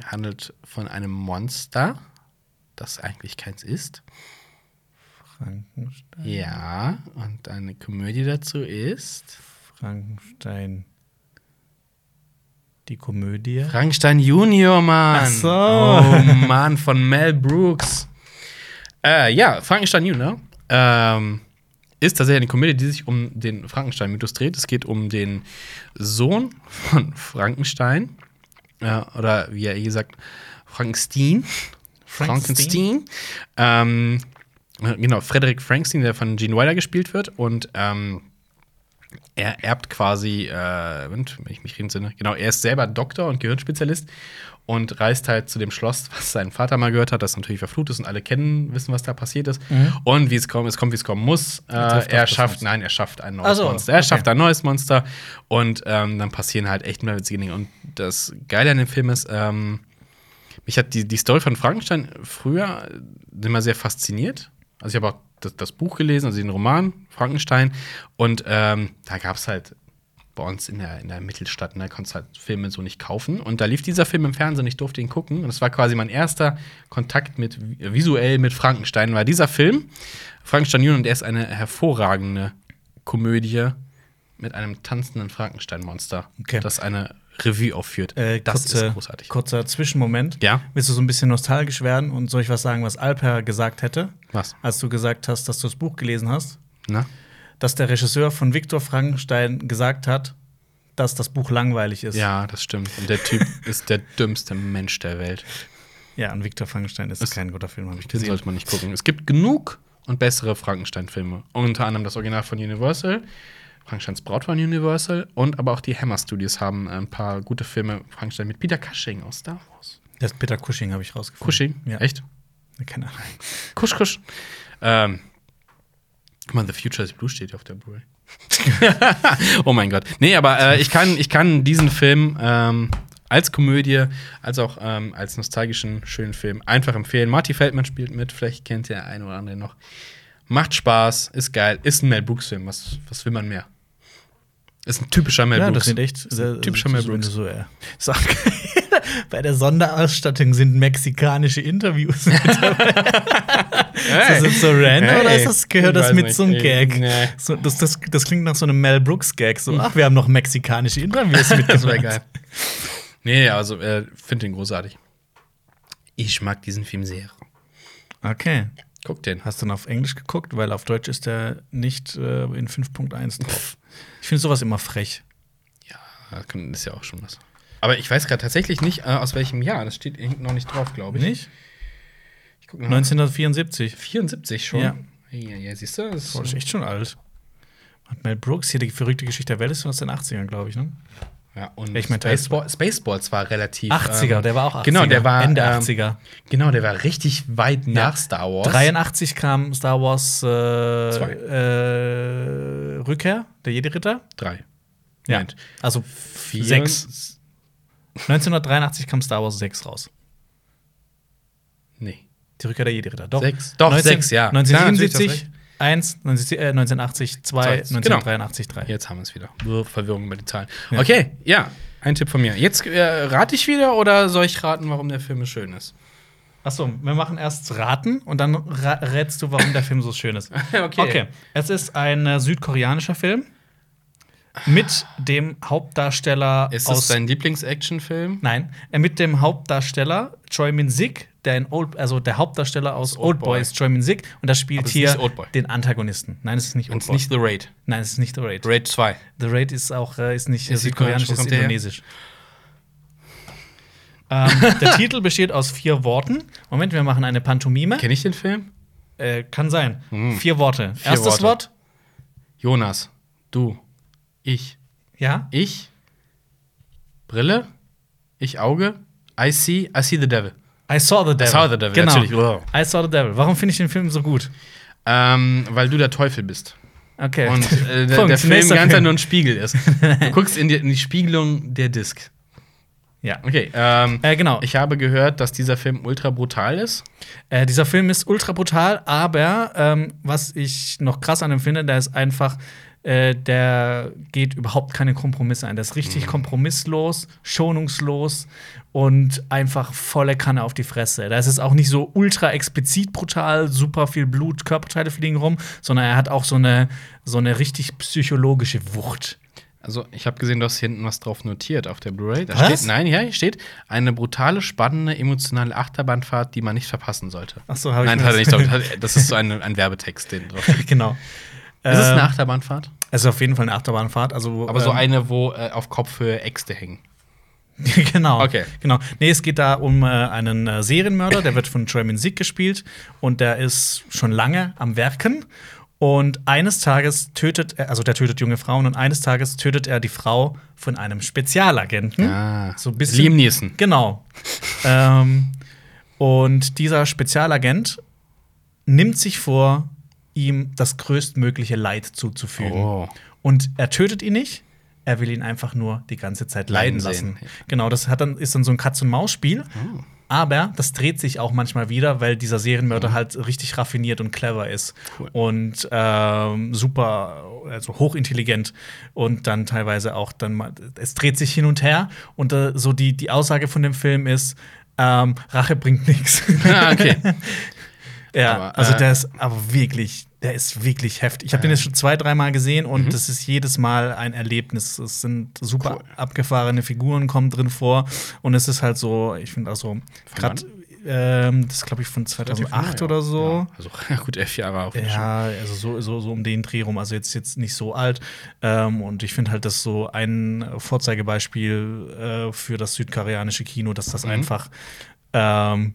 handelt von einem Monster, das eigentlich keins ist. Frankenstein. Ja, und eine Komödie dazu ist Frankenstein. Die Komödie. Frankenstein Junior, Mann. Ach so. Oh Mann, von Mel Brooks. Äh, ja, Frankenstein Junior ähm, ist tatsächlich eine Komödie, die sich um den Frankenstein-Mythos dreht. Es geht um den Sohn von Frankenstein. Äh, oder wie er eh sagt, Frankenstein. Frankenstein. Ähm, äh, genau, Frederick Frankenstein, der von Gene Wilder gespielt wird. Und ähm, er erbt quasi, äh, wenn ich mich entsinne, genau, er ist selber Doktor und Gehirnspezialist und reist halt zu dem Schloss, was sein Vater mal gehört hat, das natürlich verflucht ist und alle kennen, wissen, was da passiert ist. Mhm. Und wie es kommt, es kommt, wie es kommen muss. Äh, er schafft, nein, er schafft ein neues so, Monster. Er okay. schafft ein neues Monster und ähm, dann passieren halt echt mehr witzige Dinge. Und das Geile an dem Film ist, ähm, mich hat die, die Story von Frankenstein früher immer sehr fasziniert. Also ich habe auch das, das Buch gelesen, also den Roman Frankenstein. Und ähm, da gab es halt bei uns in der, in der Mittelstadt, da konntest du halt Filme so nicht kaufen. Und da lief dieser Film im Fernsehen, ich durfte ihn gucken. Und es war quasi mein erster Kontakt mit visuell mit Frankenstein, weil dieser Film, Frankenstein Junior, und er ist eine hervorragende Komödie mit einem tanzenden Frankenstein-Monster, Okay. das eine Revue aufführt. Äh, das kurze, ist großartig. Kurzer Zwischenmoment. Ja. Willst du so ein bisschen nostalgisch werden und soll ich was sagen, was Alper gesagt hätte, Was? als du gesagt hast, dass du das Buch gelesen hast? Na? Dass der Regisseur von Viktor Frankenstein gesagt hat, dass das Buch langweilig ist. Ja, das stimmt. Und der Typ ist der dümmste Mensch der Welt. Ja, und Viktor Frankenstein ist Das- kein guter Film, habe ich Den gesehen. sollte man nicht gucken. Es gibt genug und bessere Frankenstein-Filme. Unter anderem das Original von Universal, Frankensteins Braut von Universal und aber auch die Hammer Studios haben ein paar gute Filme. Frankenstein mit Peter Cushing aus Star Wars. Das ist Peter Cushing habe ich rausgefunden. Cushing? Ja. Echt? Keine Ahnung. Kusch, kusch. Ähm, guck mal, The Future is Blue steht auf der Blu-ray. oh mein Gott. Nee, aber äh, ich, kann, ich kann diesen Film ähm, als Komödie, als auch ähm, als nostalgischen, schönen Film einfach empfehlen. Marty Feldman spielt mit, vielleicht kennt der ein oder andere noch. Macht Spaß, ist geil, ist ein Mel Brooks-Film. Was, was will man mehr? Ist ein typischer Mel Ja, Brooks. das sind echt ein typischer Mel Brooks. So, ja. Sag, bei der Sonderausstattung sind mexikanische Interviews mit. Hey. Ist das so random Hey. oder ist das, gehört das mit nicht. zum Ey, Gag? nee. So, das, das, das klingt nach so einem Mel Brooks-Gag. So, ach, wir haben noch mexikanische Interviews mit Das wäre geil. Nee, also äh, finde den großartig. Ich mag diesen Film sehr. Okay. Guck den. Hast du dann auf Englisch geguckt? Weil auf Deutsch ist der nicht äh, in 5.1 drauf. Ich finde sowas immer frech. Ja, das ist ja auch schon was. Aber ich weiß gerade tatsächlich nicht, äh, aus welchem Jahr. Das steht irgendwie noch nicht drauf, glaube ich. Nicht? Ich guck nach. 1974. 74 schon. Ja. Ja, ja, siehst du? Das ist Boah, das ist echt schon alt. Und Mel Brooks, hier die verrückte Geschichte der Welt ist aus den 80ern, glaube ich, ne? Ja, und Ich mein, Spaceball, Spaceballs war relativ. 80er, ähm, der war auch 80er. Genau, der war Ende ähm, 80er. Genau, der war richtig weit Ja. nach Star Wars. 83 kam Star Wars äh, äh, Rückkehr, der Jedi-Ritter. Drei. Ja. Moment. Also Vier. sechs. 1983 kam Star Wars 6 raus. Nee. Die Rückkehr der Jedi-Ritter. Doch. Sechs. Doch, sechs, ja. Klar, natürlich, du 1977, 1, 19, äh, 1980, 2, Zwei. 1983, 3. Jetzt haben wir es wieder. Verwirrung über die Zahlen. Ja. Okay, ja. Ein Tipp von mir. Jetzt äh, rate ich wieder oder soll ich raten, warum der Film schön ist? Achso, wir machen erst Raten und dann ra rätst du, warum der Film so schön ist. Okay. Okay, es ist ein äh, südkoreanischer Film mit dem Hauptdarsteller Ist aus es dein Lieblings-Action-Film? Nein, äh, mit dem Hauptdarsteller Choi Min Sik, der in Old, also der Hauptdarsteller aus Old Old Boy ist Choi Min Sik und das spielt hier den Antagonisten. Nein, es ist nicht Und es ist Oldboy. nicht The Raid. Nein, es ist nicht The Raid. Raid 2. The Raid ist auch äh, ist nicht Ist südkoreanisch, ist indonesisch. ähm, der Titel besteht aus vier Worten. Moment, wir machen eine Pantomime. Kenn ich den Film? Äh, kann sein. Hm. Vier Worte. Vier Erstes Worte. Wort. Jonas. Du. Ich. Ja. Ich. Brille. Ich Auge. I see. I see the devil. I saw the devil. saw the devil, Genau. natürlich. Wow. I saw the devil. Warum finde ich den Film so gut? Ähm, weil du der Teufel bist. Okay. Und äh, der, der Film ganz Film. nur ein Spiegel ist. Du guckst in die, in die Spiegelung der Disc. Ja. Okay. Ähm, Äh, genau. ich habe gehört, dass dieser Film ultra brutal ist. Äh, dieser Film ist ultra brutal, aber ähm, was ich noch krass an ihm finde, der ist einfach, äh, der geht überhaupt keine Kompromisse ein. Der ist richtig kompromisslos, schonungslos und einfach volle Kanne auf die Fresse. Da ist es auch nicht so ultra explizit brutal, super viel Blut, Körperteile fliegen rum, sondern er hat auch so eine, so eine richtig psychologische Wucht. Also, ich habe gesehen, du hast hinten was drauf notiert auf der Blu-ray. Da Was? steht, nein, ja, hier steht eine brutale, spannende, emotionale Achterbahnfahrt, die man nicht verpassen sollte. Ach so, habe ich Nein, hat er das- nicht drauf. Das ist so ein, ein Werbetext, den drauf steht. genau. Ist es eine Ähm, Achterbahnfahrt? Es ist auf jeden Fall eine Achterbahnfahrt. Also, Aber so ähm, eine, wo äh, auf Kopfhöhe Äxte hängen. genau. Okay. Genau. Nee, es geht da um äh, einen äh, Serienmörder, der wird von Troy Minzik gespielt und der ist schon lange am Werken. Und eines Tages tötet er, also der tötet junge Frauen und eines Tages tötet er die Frau von einem Spezialagenten. Ah, So ein bisschen. Liam Neeson. Genau. ähm, und dieser Spezialagent nimmt sich vor, ihm das größtmögliche Leid zuzufügen. Oh. Und er tötet ihn nicht, er will ihn einfach nur die ganze Zeit leiden lassen. sehen. Genau, das hat dann, ist dann so ein Katz-und-Maus-Spiel. Oh. Aber das dreht sich auch manchmal wieder, weil dieser Serienmörder halt richtig raffiniert und clever ist. Mhm. Cool. Und ähm, super, also hochintelligent. Und dann teilweise auch dann mal, es dreht sich hin und her. Und äh, so die, die Aussage von dem Film ist, ähm, Rache bringt nichts. Ah, okay. Ja, Aber, also äh, der ist aber wirklich, der ist wirklich heftig. Ich habe den jetzt schon zwei, dreimal gesehen und Mhm. das ist jedes Mal ein Erlebnis. Es sind super Cool. abgefahrene Figuren kommen drin vor und es ist halt so, ich finde also gerade ähm, das glaube ich von 2008 oder so. Ja, also, ja, gut, elf Jahre auch. schon. Ja, also so, so, so um den Dreh rum, also jetzt, jetzt nicht so alt. Ähm, und ich finde halt, das so ein Vorzeigebeispiel äh, für das südkoreanische Kino, dass das Mhm. einfach ähm,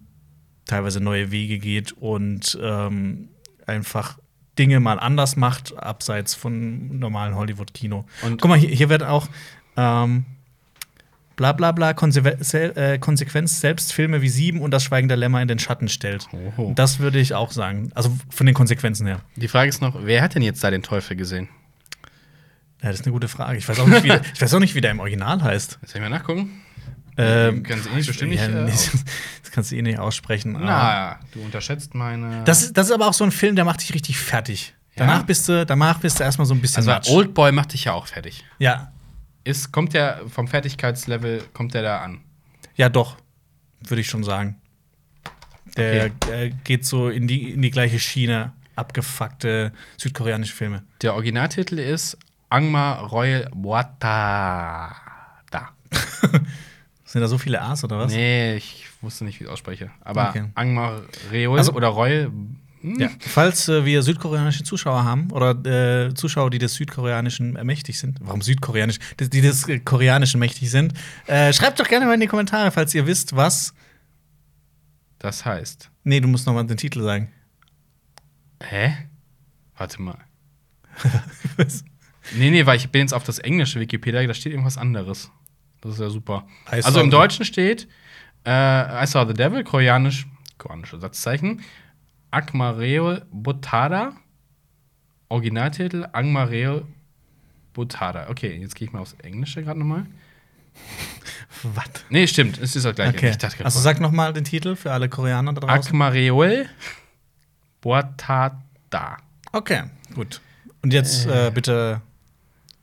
teilweise neue Wege geht und ähm, einfach Dinge mal anders macht, abseits von normalen Hollywood-Kino. Und- Guck mal, hier, hier wird auch ähm, bla bla bla Konsequenz, sel äh, Konsequenz selbst Filme wie Sieben und das Schweigen der Lämmer in den Schatten stellt. Oho. Das würde ich auch sagen. Also von den Konsequenzen her. Die Frage ist noch, wer hat denn jetzt da den Teufel gesehen? Ja, das ist eine gute Frage. Ich weiß auch nicht, wie, ich weiß auch nicht, wie der im Original heißt. Soll ich mal nachgucken. Ähm, Kannst du eh bestimmt nicht, äh, nee, das kannst du eh nicht aussprechen. Na, du unterschätzt meine. Das, ist- das ist aber auch so ein Film, der macht dich richtig fertig. Ja? Danach bist du, danach bist du erstmal so ein bisschen. also matsch. Oldboy macht dich ja auch fertig. Ja, Ist, kommt der vom Fertigkeitslevel, kommt der da an? ja, doch, würde ich schon sagen. Der äh, geht so in die, in die gleiche Schiene, abgefuckte südkoreanische Filme. Der Originaltitel ist Angma Royal Wata. Da. Sind da so viele A's oder was? Nee, ich wusste nicht, wie ich es ausspreche. Aber Okay. Angma Reol Also- oder Royal. hm, Ja. Falls äh, wir südkoreanische Zuschauer haben oder äh, Zuschauer, die des Südkoreanischen äh, mächtig sind, warum südkoreanisch, die, des Koreanischen mächtig sind, äh, schreibt doch gerne mal in die Kommentare, falls ihr wisst, was. Das heißt. Nee, du musst noch mal den Titel sagen. Hä? Warte mal. Nee, nee, weil ich bin jetzt auf das englische Wikipedia, da steht irgendwas anderes. Das ist ja super. I Also im Deutschen steht äh, I saw the devil, koreanisch, koreanische Satzzeichen. Akmareo Butada. Originaltitel Angmareo Butada. Okay, jetzt gehe ich mal aufs Englische gerade nochmal. Was? Nee, stimmt, es ist das gleiche. Okay. Dachte Also sag noch mal den Titel für alle Koreaner da draußen. Akmareol Butada. Okay, gut. Und jetzt äh, bitte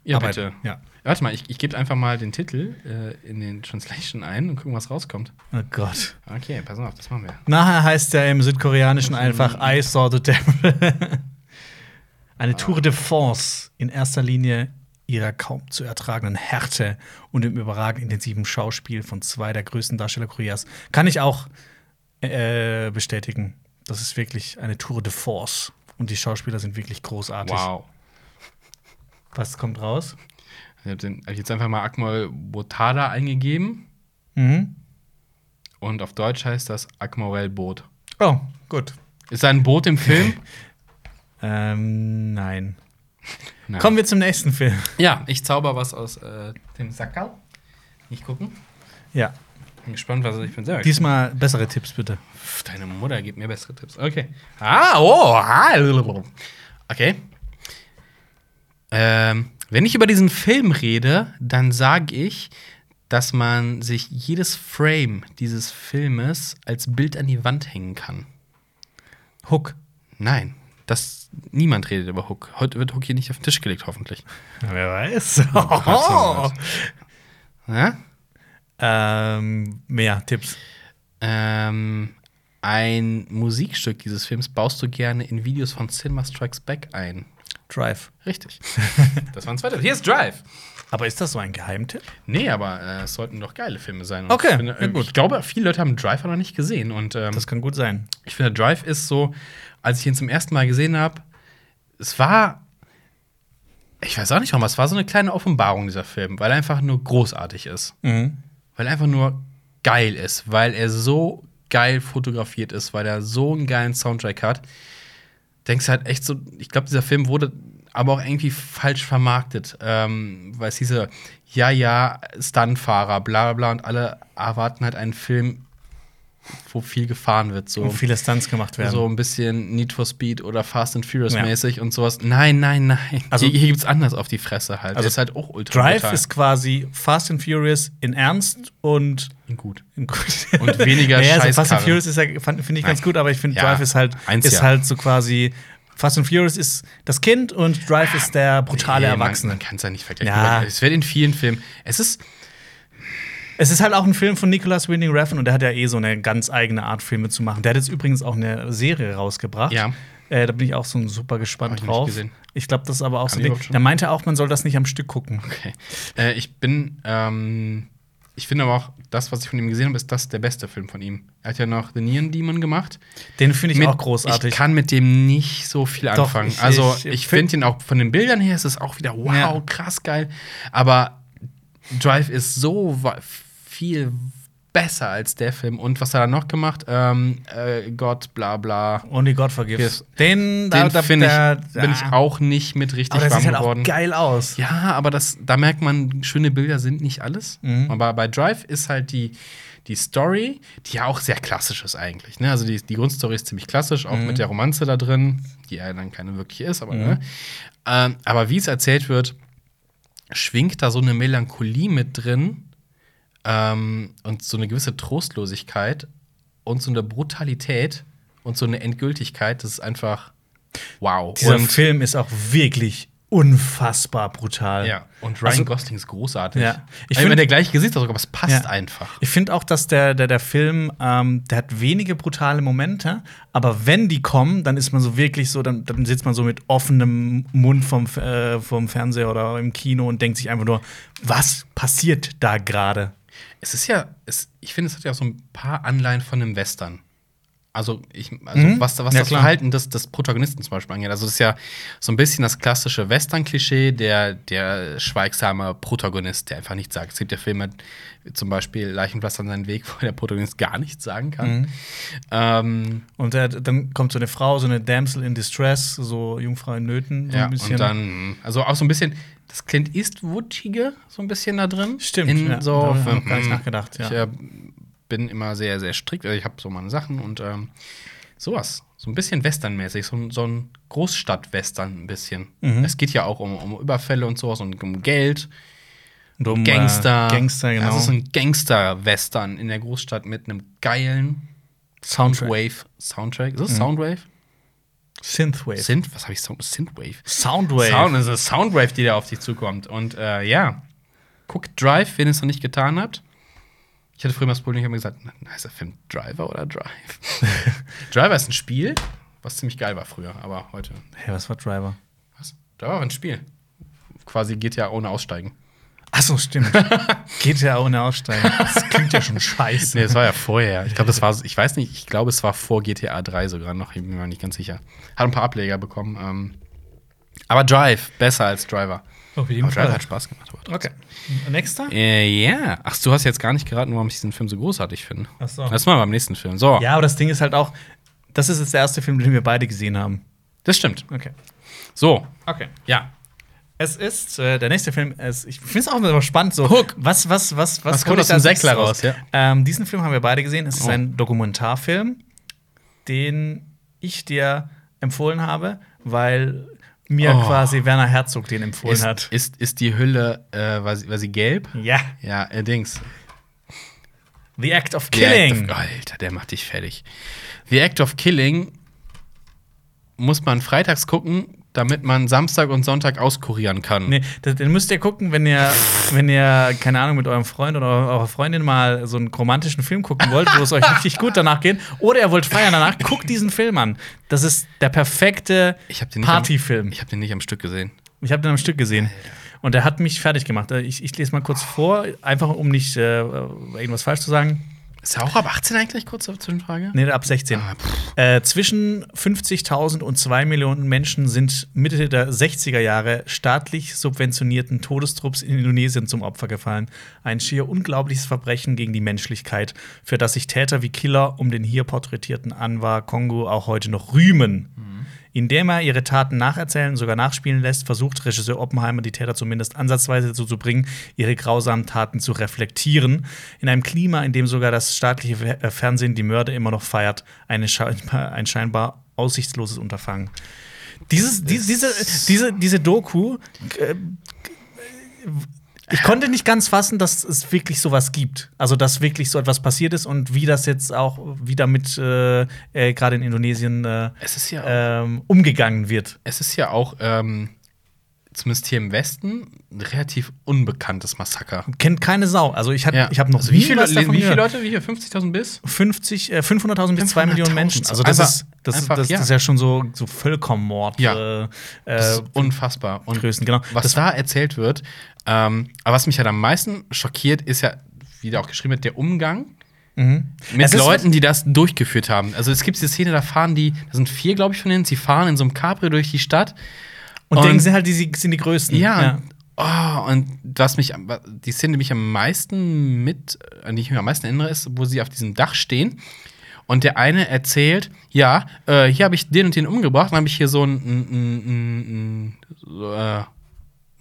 Ja, arbeiten. bitte. Ja. Warte mal, ich, ich gebe einfach mal den Titel äh, in den Translation ein und gucken, was rauskommt. Oh Gott. Okay, pass auf, das machen wir. Nachher heißt er im Südkoreanischen einfach I saw the devil. Eine Tour de France in erster Linie ihrer kaum zu ertragenden Härte und im überragend intensiven Schauspiel von zwei der größten Darsteller Koreas. Kann ich auch äh, bestätigen. Das ist wirklich eine Tour de France. Und die Schauspieler sind wirklich großartig. Wow. Was kommt raus? Ich habe hab ich jetzt einfach mal Akmol Botada eingegeben Mhm. und auf Deutsch heißt das Akmorel Boot. Oh, gut. Ist da ein Boot im Film? Ähm, nein. Nein. Kommen wir zum nächsten Film. Ja, ich zauber was aus äh, dem Sackerl. Nicht gucken. Ja. Bin gespannt, was ich bin selber. Diesmal bessere Tipps, bitte. Deine Mutter gibt mir bessere Tipps. Okay. Ah, oh, ah, Okay. Ähm, wenn ich über diesen Film rede, dann sage ich, dass man sich jedes Frame dieses Filmes als Bild an die Wand hängen kann. Hook. Nein, das niemand redet über Hook. Heute wird Hook hier nicht auf den Tisch gelegt, hoffentlich. Wer weiß. Oh. Ja? ähm, mehr Tipps. Ähm, ein Musikstück dieses Films baust du gerne in Videos von Cinema Strikes Back ein. Drive. Richtig. das war ein zweiter. Hier ist Drive. Aber ist das so ein Geheimtipp? Nee, aber äh, es sollten doch geile Filme sein. Und Okay, ich, finde, ja, gut. ich glaube, viele Leute haben Drive auch noch nicht gesehen. Und ähm, Das kann gut sein. ich finde, Drive ist so, als ich ihn zum ersten Mal gesehen habe, es war ich weiß auch nicht warum, es war so eine kleine Offenbarung, dieser Film, weil er einfach nur großartig ist. Mhm. Weil er einfach nur geil ist, weil er so geil fotografiert ist, weil er so einen geilen Soundtrack hat. Denkst halt echt so, ich glaube, dieser Film wurde aber auch irgendwie falsch vermarktet, ähm, weil es hieße, ja, ja, Stuntfahrer, bla bla bla, und alle erwarten halt einen Film, wo viel gefahren wird. So. Wo viele Stunts gemacht werden. So ein bisschen Need for Speed oder Fast and Furious Ja. mäßig und sowas. Nein, nein, nein. Also- hier, hier gibt's anders auf die Fresse halt. Also ist halt auch ultra Drive brutal. ist quasi Fast and Furious in Ernst und gut. in gut. Und weniger naja, also Fast and. Furious ist ja, finde ich ganz Nein. gut, aber ich finde, Ja, Drive ist halt, eins ist ja. halt so quasi. Fast and Furious ist das Kind und Drive ist der brutale Nee, Erwachsene. Man kann es ja nicht vergleichen. Ja. Es wird in vielen Filmen. Es ist. Es ist halt auch ein Film von Nicholas Winding Refn und der hat ja eh so eine ganz eigene Art, Filme zu machen. Der hat jetzt übrigens auch eine Serie rausgebracht. Ja. Äh, da bin ich auch so super gespannt ich nicht drauf. gesehen. Ich glaube, das ist aber auch so Kann ein ich Ding. Der meinte auch, man soll das nicht am Stück gucken. Okay. Äh, ich bin. Ähm, ich finde aber auch, das, was ich von ihm gesehen habe, ist das der beste Film von ihm. Er hat ja noch The Neon Demon gemacht. Den finde ich Mit- auch großartig. Ich kann mit dem nicht so viel Doch, anfangen. ich- also, ich- ich, find- finde ihn auch von den Bildern her ist es auch wieder wow, Ja. krass geil. Aber Drive ist so viel besser als der Film. Und was hat er noch gemacht? Ähm, äh, Gott, bla bla. Only God. Yes. Den, da- Den da- finde ich, da- bin ich auch nicht mit richtig Aber das warm sieht halt auch geworden. geil aus. Ja, aber das, da merkt man, schöne Bilder sind nicht alles. Mhm. Aber bei Drive ist halt die, die Story, die ja auch sehr klassisch ist eigentlich. Ne? Also die, die Grundstory ist ziemlich klassisch, Mhm. auch mit der Romanze da drin, die ja dann keine wirkliche ist, aber ne? ähm, Aber wie es erzählt wird, schwingt da so eine Melancholie mit drin ähm, und so eine gewisse Trostlosigkeit und so eine Brutalität und so eine Endgültigkeit. Das ist einfach wow. Dieser und Film ist auch wirklich unfassbar brutal. Ja, und Ryan Also- Gosling ist großartig. Ja. Ich Ich find- finde der gleiche Gesichtsausdruck, aber es passt Ja. einfach. Ich finde auch, dass der, der, der Film, ähm, der hat wenige brutale Momente, aber wenn die kommen, dann ist man so wirklich so, dann, dann sitzt man so mit offenem Mund vom, äh, vom Fernseher oder im Kino und denkt sich einfach nur, was passiert da gerade? Es ist ja, es, ich finde, es hat ja so ein paar Anleihen von einem Western. Also, ich, also Mhm. was, was Ja, das klar. Verhalten des, des Protagonisten zum Beispiel angeht. Also, das ist ja so ein bisschen das klassische Western-Klischee, der, der schweigsame Protagonist, der einfach nichts sagt. Es gibt ja Filme, zum Beispiel Leichenpflaster an seinen Weg, wo der Protagonist gar nichts sagen kann. Mhm. Ähm, Und äh, dann kommt so eine Frau, so eine Damsel in Distress, so Jungfrau in Nöten, so ja, ein bisschen. und dann, also auch so ein bisschen das Clint Eastwoodige so ein bisschen da drin. Stimmt, In ja, so, da hab ich gar nicht nachgedacht, ja. Ich äh, bin immer sehr, sehr strikt. Also ich habe so meine Sachen und ähm, sowas. So ein bisschen Westernmäßig, so, ein- so ein Großstadt-Western ein bisschen. Mhm. Es geht ja auch um, um Überfälle und sowas und um Geld. Und um, Gangster. Äh, Gangster, genau. Das ist ein Gangster-Western in der Großstadt mit einem geilen Soundtrack. Wave-Soundtrack. Ist das Mhm. Soundwave? Synthwave. Synth? Was habe ich? Sound Synthwave? Soundwave. Sound, das ist eine Soundwave, die da auf dich zukommt. Und äh, ja, guckt Drive, wenn ihr es noch nicht getan habt. Ich hatte früher mal das Problem, ich habe mir gesagt, heißt der Film Driver oder Drive? Driver ist ein Spiel, was ziemlich geil war früher, aber heute. Hey, was war Driver? Was? Driver war ein Spiel. Quasi geht ja ohne Aussteigen. Achso, stimmt. Geht ja ohne Aussteigen. Das klingt ja schon scheiße. Nee, das war ja vorher. Ich glaube, das war, ich weiß nicht, ich glaube, es war vor GTA 3 sogar noch, ich bin mir nicht ganz sicher. Hat ein paar Ableger bekommen. Ähm, aber Drive, besser als Driver. Auf jeden Aber Driver hat Spaß gemacht. Aber. Okay. Nächster? Äh, ja. Ach, du hast jetzt gar nicht geraten, warum ich diesen Film so großartig finde. Ach so. Das machen wir beim nächsten Film. So. Ja, aber das Ding ist halt auch, das ist jetzt der erste Film, den wir beide gesehen haben. Das stimmt. Okay. So. Okay. Ja. Es ist, äh, der nächste Film ist, ich finde es auch immer spannend, so. Hook. Was, was, was, was, Was kommt aus dem Säckler raus, ja? Ähm, diesen Film haben wir beide gesehen. Es ist Oh. ein Dokumentarfilm, den ich dir empfohlen habe, weil mir Oh. quasi Werner Herzog den empfohlen Ist, hat. ist, ist die Hülle, äh, war, sie, war sie gelb? Ja. Ja, äh, Dings. The Act of The Act Killing. of, Alter, der macht dich fertig. The Act of Killing muss man freitags gucken, damit man Samstag und Sonntag auskurieren kann. Nee, das, den müsst ihr gucken, wenn ihr, wenn ihr, keine Ahnung, mit eurem Freund oder eurer Freundin mal so einen romantischen Film gucken wollt, wo es euch richtig gut danach geht. Oder ihr wollt feiern danach, guckt diesen Film an. Das ist der perfekte Ich habe den, nicht am- Partyfilm. ich hab den nicht am Stück gesehen. Ich habe den am Stück gesehen. Und der hat mich fertig gemacht. Ich, ich lese mal kurz vor, einfach um nicht äh, irgendwas falsch zu sagen. Ist er auch ab 18 eigentlich, kurz zur Zwischenfrage? Nee, ab 16. Ah, äh, zwischen 50.000 und 2 Millionen Menschen sind Mitte der 60er Jahre staatlich subventionierten Todestrupps in Indonesien zum Opfer gefallen. Ein schier unglaubliches Verbrechen gegen die Menschlichkeit, für das sich Täter wie Killer um den hier porträtierten Anwar Kongo auch heute noch rühmen. Indem er ihre Taten nacherzählen, sogar nachspielen lässt, versucht Regisseur Oppenheimer die Täter zumindest ansatzweise dazu zu bringen, ihre grausamen Taten zu reflektieren. In einem Klima, in dem sogar das staatliche äh, Fernsehen die Mörder immer noch feiert, eine scheinbar, ein scheinbar aussichtsloses Unterfangen. Dieses, die, diese, diese, diese Doku, äh, ich konnte nicht ganz fassen, dass es wirklich sowas gibt. Also, dass wirklich so etwas passiert ist und wie das jetzt auch, wie damit äh, äh, gerade in Indonesien äh, ja auch, ähm, umgegangen wird. es ist ja auch ähm, zumindest hier im Westen, ein relativ unbekanntes Massaker. Kennt keine Sau. Also, ich, hat- Ja. ich habe noch also wie viele, wie viele. Leute? Wie viel? 50.000 bis? 50, äh, 500.000 bis 2 Millionen 500.000. Menschen. Also, das, Einfach- ist, das, einfach, das, ja. das ist ja schon so, so Völkermord. Ja. Äh, Das äh, ist unfassbar. Und Größen, genau. was Das- da erzählt wird, ähm, aber was mich halt am meisten schockiert, ist ja, wie der auch geschrieben hat, der Umgang mit Es ist- Leuten, die das durchgeführt haben. Also es gibt diese Szene, da fahren die, da sind vier, glaube ich, von denen, sie fahren in so einem Cabrio durch die Stadt. Und, und- denken sie halt, die sind die Größten. Ja. Oh, und was mich, die Szene, die mich am meisten mit, an die ich mich am meisten erinnere, ist, wo sie auf diesem Dach stehen und der eine erzählt, ja, äh, hier habe ich den und den umgebracht, dann habe ich hier so ein, ein, ein, ein, so, äh,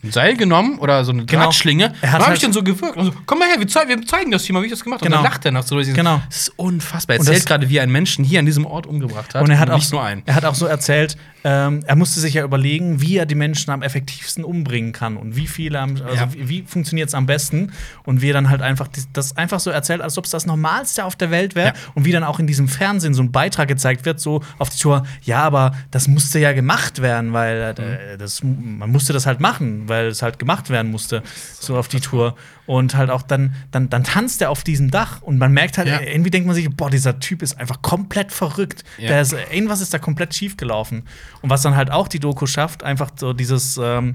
ein Seil genommen oder so eine Genau. Drahtschlinge. Er hat habe halt- ich dann so gewirkt. Also, komm mal her, wir, zei wir zeigen das hier mal, wie ich das gemacht habe. Genau. Und dann lacht er noch so. Genau. Das ist unfassbar. Er Und erzählt gerade, wie er einen Menschen hier an diesem Ort umgebracht hat. Und er hat, auch, nicht nur einen. er hat auch so erzählt, ähm, er musste sich ja überlegen, wie er die Menschen am effektivsten umbringen kann und wie viele, am, also Ja. wie, wie funktioniert es am besten und wie er dann halt einfach das einfach so erzählt, als ob es das Normalste auf der Welt wäre Ja. und wie dann auch in diesem Fernsehen so ein Beitrag gezeigt wird, so auf die Tour, ja, aber das musste ja gemacht werden, weil äh, das, man musste das halt machen, weil es halt gemacht werden musste, so auf die Tour. Und halt auch dann, dann, dann tanzt er auf diesem Dach und man merkt halt, Ja. irgendwie denkt man sich, boah, dieser Typ ist einfach komplett verrückt. Ja. Ist, irgendwas ist da komplett schief gelaufen. Und was dann halt auch die Doku schafft, einfach so dieses, ähm,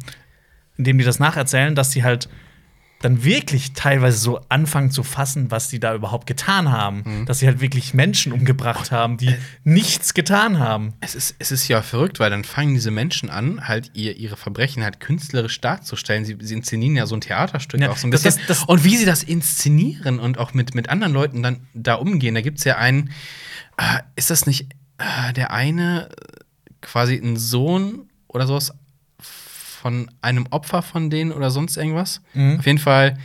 indem die das nacherzählen, dass die halt dann wirklich teilweise so anfangen zu fassen, was die da überhaupt getan haben. Mhm. Dass sie halt wirklich Menschen umgebracht haben, die nichts getan haben. Es ist, es ist ja verrückt, weil dann fangen diese Menschen an, halt ihr, ihre Verbrechen halt künstlerisch darzustellen. Sie, sie inszenieren ja so ein Theaterstück Ja, auch so ein das- bisschen. das- das- und wie sie das inszenieren und auch mit, mit anderen Leuten dann da umgehen. Da gibt es ja einen, äh, ist das nicht äh, der eine äh, quasi ein Sohn oder sowas von einem Opfer von denen oder sonst irgendwas? Mhm. Auf jeden Fall.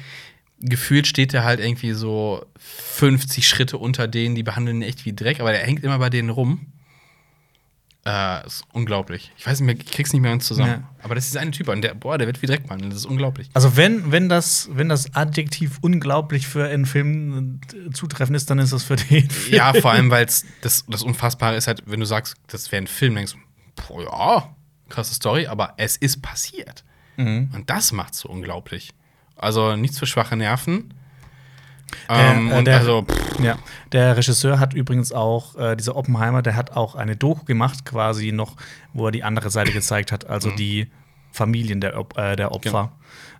Gefühlt steht er halt irgendwie so 50 Schritte unter denen, die behandeln ihn echt wie Dreck, aber der hängt immer bei denen rum. Äh, ist unglaublich. Ich weiß nicht mehr, ich krieg's nicht mehr ganz zusammen. Ja. Aber das ist ein Typ und der, boah, der wird wie Dreck behandelt. Das ist unglaublich. Also, wenn, wenn, das, wenn das Adjektiv unglaublich für einen Film äh, zutreffend ist, dann ist das für den Film. Ja, vor allem, weil das, das Unfassbare ist halt, wenn du sagst, das wäre ein Film, denkst du, boah, ja, krasse Story, aber es ist passiert. Mhm. Und das macht's so unglaublich. Also nichts für schwache Nerven. Der, Ähm, äh, und der- also, Ja, der Regisseur hat übrigens auch, äh, dieser Oppenheimer, der hat auch eine Doku gemacht, quasi noch, wo er die andere Seite gezeigt hat, Mhm. also die Familien der, äh, der Opfer.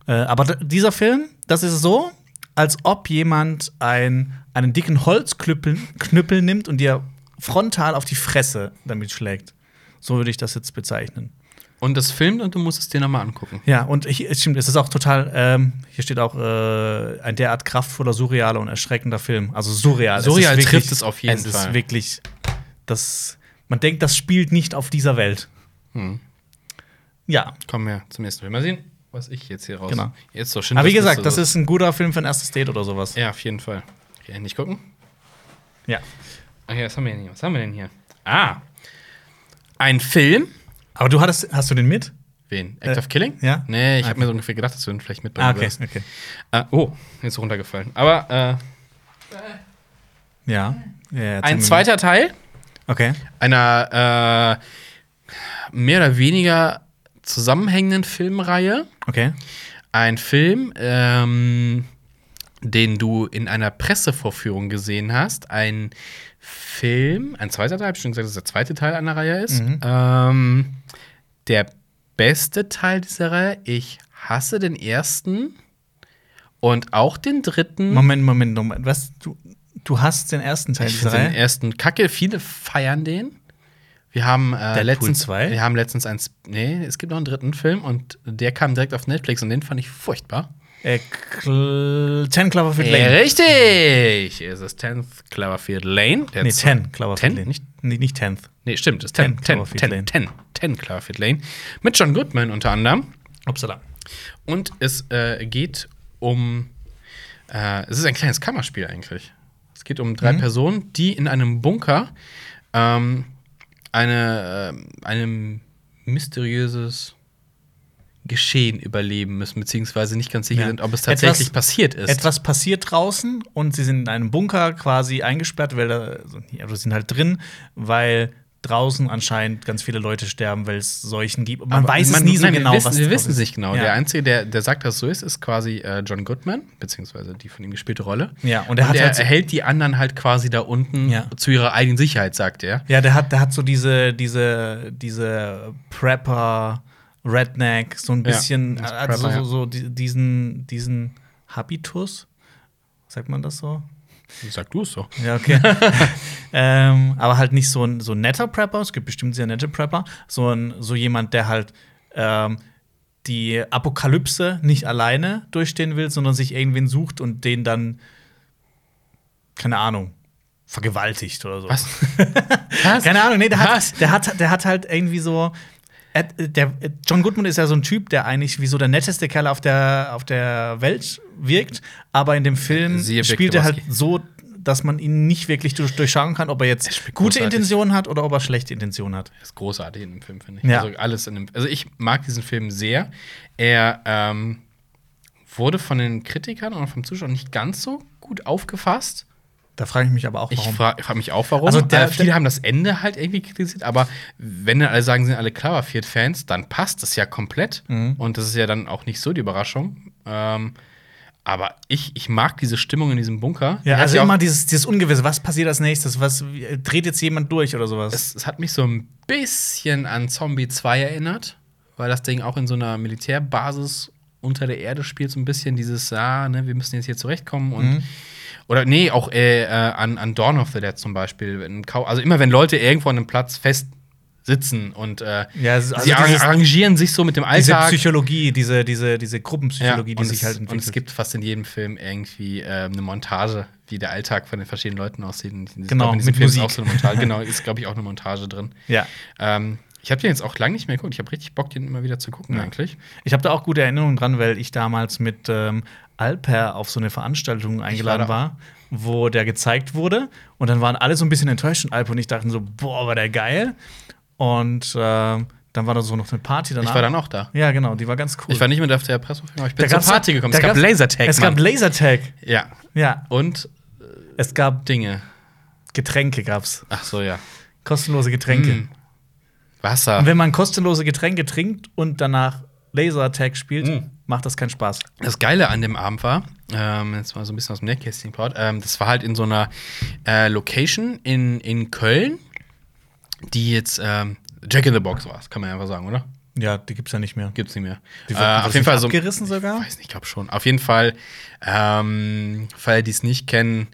Äh, aber dieser Film, das ist so, als ob jemand ein, einen dicken Holzknüppel Knüppel nimmt und dir frontal auf die Fresse damit schlägt. So würde ich das jetzt bezeichnen. Und das filmt und du musst es dir nochmal angucken. Ja, und hier, es stimmt, es ist auch total, ähm, hier steht auch äh, ein derart kraftvoller, surrealer und erschreckender Film. Also surreal. Surreal es ist trifft es auf jeden es Fall. ist wirklich, das, man denkt, das spielt nicht auf dieser Welt. Hm. Ja, Kommen wir zum nächsten Film. Mal sehen, was ich jetzt hier raus. Genau. Jetzt so schön. aber wie gesagt, das ist ein guter Film für ein erstes Date oder sowas. Ja, auf jeden Fall. Okay, nicht gucken. Ja. Okay, was haben wir denn hier? Was haben wir denn hier? Ah. Ein Film. Aber du hattest, hast du den mit? Wen? Act Äh, of Killing? ja? Nee, ich Okay. habe mir so ungefähr gedacht, dass du ihn vielleicht mitbringen Ah, okay, würdest. okay. Äh, oh, jetzt er runtergefallen. Aber äh, Ja. ja ein zweiter Teil. Okay. einer äh, mehr oder weniger zusammenhängenden Filmreihe. Okay. Ein Film, ähm, den du in einer Pressevorführung gesehen hast. Ein Film, ein zweiter Teil, hab ich schon gesagt, dass der zweite Teil einer Reihe ist. Mhm. Ähm, der beste Teil dieser Reihe. Ich hasse den ersten und auch den dritten. Moment, Moment, Moment. Was? Du, Du hast den ersten Teil Ich dieser finde den Reihe. ersten Kacke. Viele feiern den. Wir haben äh, letztens 2? Wir haben letztens eins. Nee, es gibt noch einen dritten Film und der kam direkt auf Netflix und den fand ich furchtbar. Äh, Cl- Ten Cloverfield Lane. richtig! Es ist 10th Cloverfield Lane. Der Nee, z- Ten Cloverfield 10? Lane. Nicht, Nee, nicht Tenth. nee, stimmt. Es ist 10, 10 10, Cloverfield 10, Lane. 10, 10 Cloverfield Lane. Mit John Goodman unter anderem. Upsala. Und es äh, geht um. Äh, es ist ein kleines Kammerspiel eigentlich. Es geht um drei Personen, die in einem Bunker ähm, eine, äh, einem mysteriöses Geschehen überleben müssen, beziehungsweise nicht ganz sicher Ja. sind, ob es tatsächlich Etwas- passiert ist. Etwas passiert draußen und sie sind in einem Bunker quasi eingesperrt, weil da, also, sind halt drin, weil draußen anscheinend ganz viele Leute sterben, weil es Seuchen gibt. Man Aber weiß es nie so nein, genau, wir wissen, was Wir wissen es nicht genau. Ja. Der Einzige, der, der sagt, dass es so ist, ist quasi äh, John Goodman, beziehungsweise die von ihm gespielte Rolle. Ja, und er hat er halt so- erhält die anderen halt quasi da unten Ja. zu ihrer eigenen Sicherheit, sagt er. Ja, der hat, der hat so diese, diese, diese Prepper, Redneck, so ein Ja, bisschen, also Prepper, so, ja. so die- diesen, diesen Habitus, sagt man das so? Sag du es so. Ja, okay. ähm, aber halt nicht so ein, so netter Prepper, es gibt bestimmt sehr nette Prepper, so, ein, so jemand, der halt ähm, die Apokalypse nicht alleine durchstehen will, sondern sich irgendwen sucht und den dann, keine Ahnung, vergewaltigt oder so. Was? Was? Keine Ahnung, nee, der hat, der hat, der hat halt irgendwie so. Er- Der, John Goodman ist ja so ein Typ, der eigentlich wie so der netteste Kerl auf der, auf der Welt wirkt, aber in dem Film Siehe spielt er halt so, dass man ihn nicht wirklich durch, durchschauen kann, ob er jetzt spielt gute. Intentionen hat oder ob er schlechte Intentionen hat. Das ist großartig in dem Film, finde ich. Ja. Also alles in dem. Also ich mag diesen Film sehr. Er ähm, wurde von den Kritikern und vom Zuschauer nicht ganz so gut aufgefasst. Da frage ich mich aber auch, Ich warum. frage frag mich auch, warum. Also Also der- äh, viele haben das Ende halt irgendwie kritisiert, aber wenn dann alle sagen, sind alle Cloverfield-Fans, dann passt das ja komplett. Mhm. Und das ist ja dann auch nicht so die Überraschung. Ähm, aber ich, ich mag diese Stimmung in diesem Bunker. Ja, also immer dieses, dieses Ungewisse, was passiert als nächstes? Was dreht jetzt jemand durch oder sowas? es, es hat mich so ein bisschen an Zombie 2 erinnert, weil das Ding auch in so einer Militärbasis unter der Erde spielt, so ein bisschen dieses, ah, ne, wir müssen jetzt hier zurechtkommen und Mhm. Oder nee, auch äh, äh, an, an Dawn of the Dead zum Beispiel. Also immer wenn Leute irgendwo an einem Platz fest sitzen und äh, Ja, also sie dieses- arrangieren sich so mit dem diese Alltag. Psychologie, diese, diese, diese Ja, Gruppenpsychologie, die und, sich es, halt und entwickelt. es gibt fast in jedem Film irgendwie äh, eine Montage, wie der Alltag von den verschiedenen Leuten aussieht. Und Genau, in diesem mit Film ist Musik. auch so eine Montage. genau, ist glaube ich auch eine Montage drin. ja. Ähm, ich habe den jetzt auch lange nicht mehr geguckt. Ich habe richtig Bock, den immer wieder zu gucken, Ja. eigentlich. Ich habe da auch gute Erinnerungen dran, weil ich damals mit ähm, Alper auf so eine Veranstaltung eingeladen da. war, wo der gezeigt wurde. Und dann waren alle so ein bisschen enttäuscht und Alper und ich dachten so, boah, war der geil. Und ähm, dann war da so noch eine Party danach. Ich war dann auch da. Ja, genau, die war ganz cool. Ich war nicht mit auf der Presseverführung, aber ich bin Da zur Party gekommen. Es gab Lasertag. Es gab Lasertag. ja. Ja, Und es gab Dinge. Getränke, gab's. Ach so, ja. Kostenlose Getränke. Mm. Wasser. Und wenn man kostenlose Getränke trinkt und danach Lasertag spielt, Mm. macht das keinen Spaß. Das Geile an dem Abend war, ähm, jetzt mal so ein bisschen aus dem Nähkästchen plaudert, ähm, das war halt in so einer äh, Location in, in Köln, die jetzt ähm, Jack in the Box war, kann man ja einfach sagen, oder? Ja, die gibt's ja nicht mehr. Gibt's nicht mehr. Die äh, auf jeden Fall so. abgerissen sogar? Weiß nicht, ich glaube schon. Auf jeden Fall, ähm, für alle, die es nicht kennen,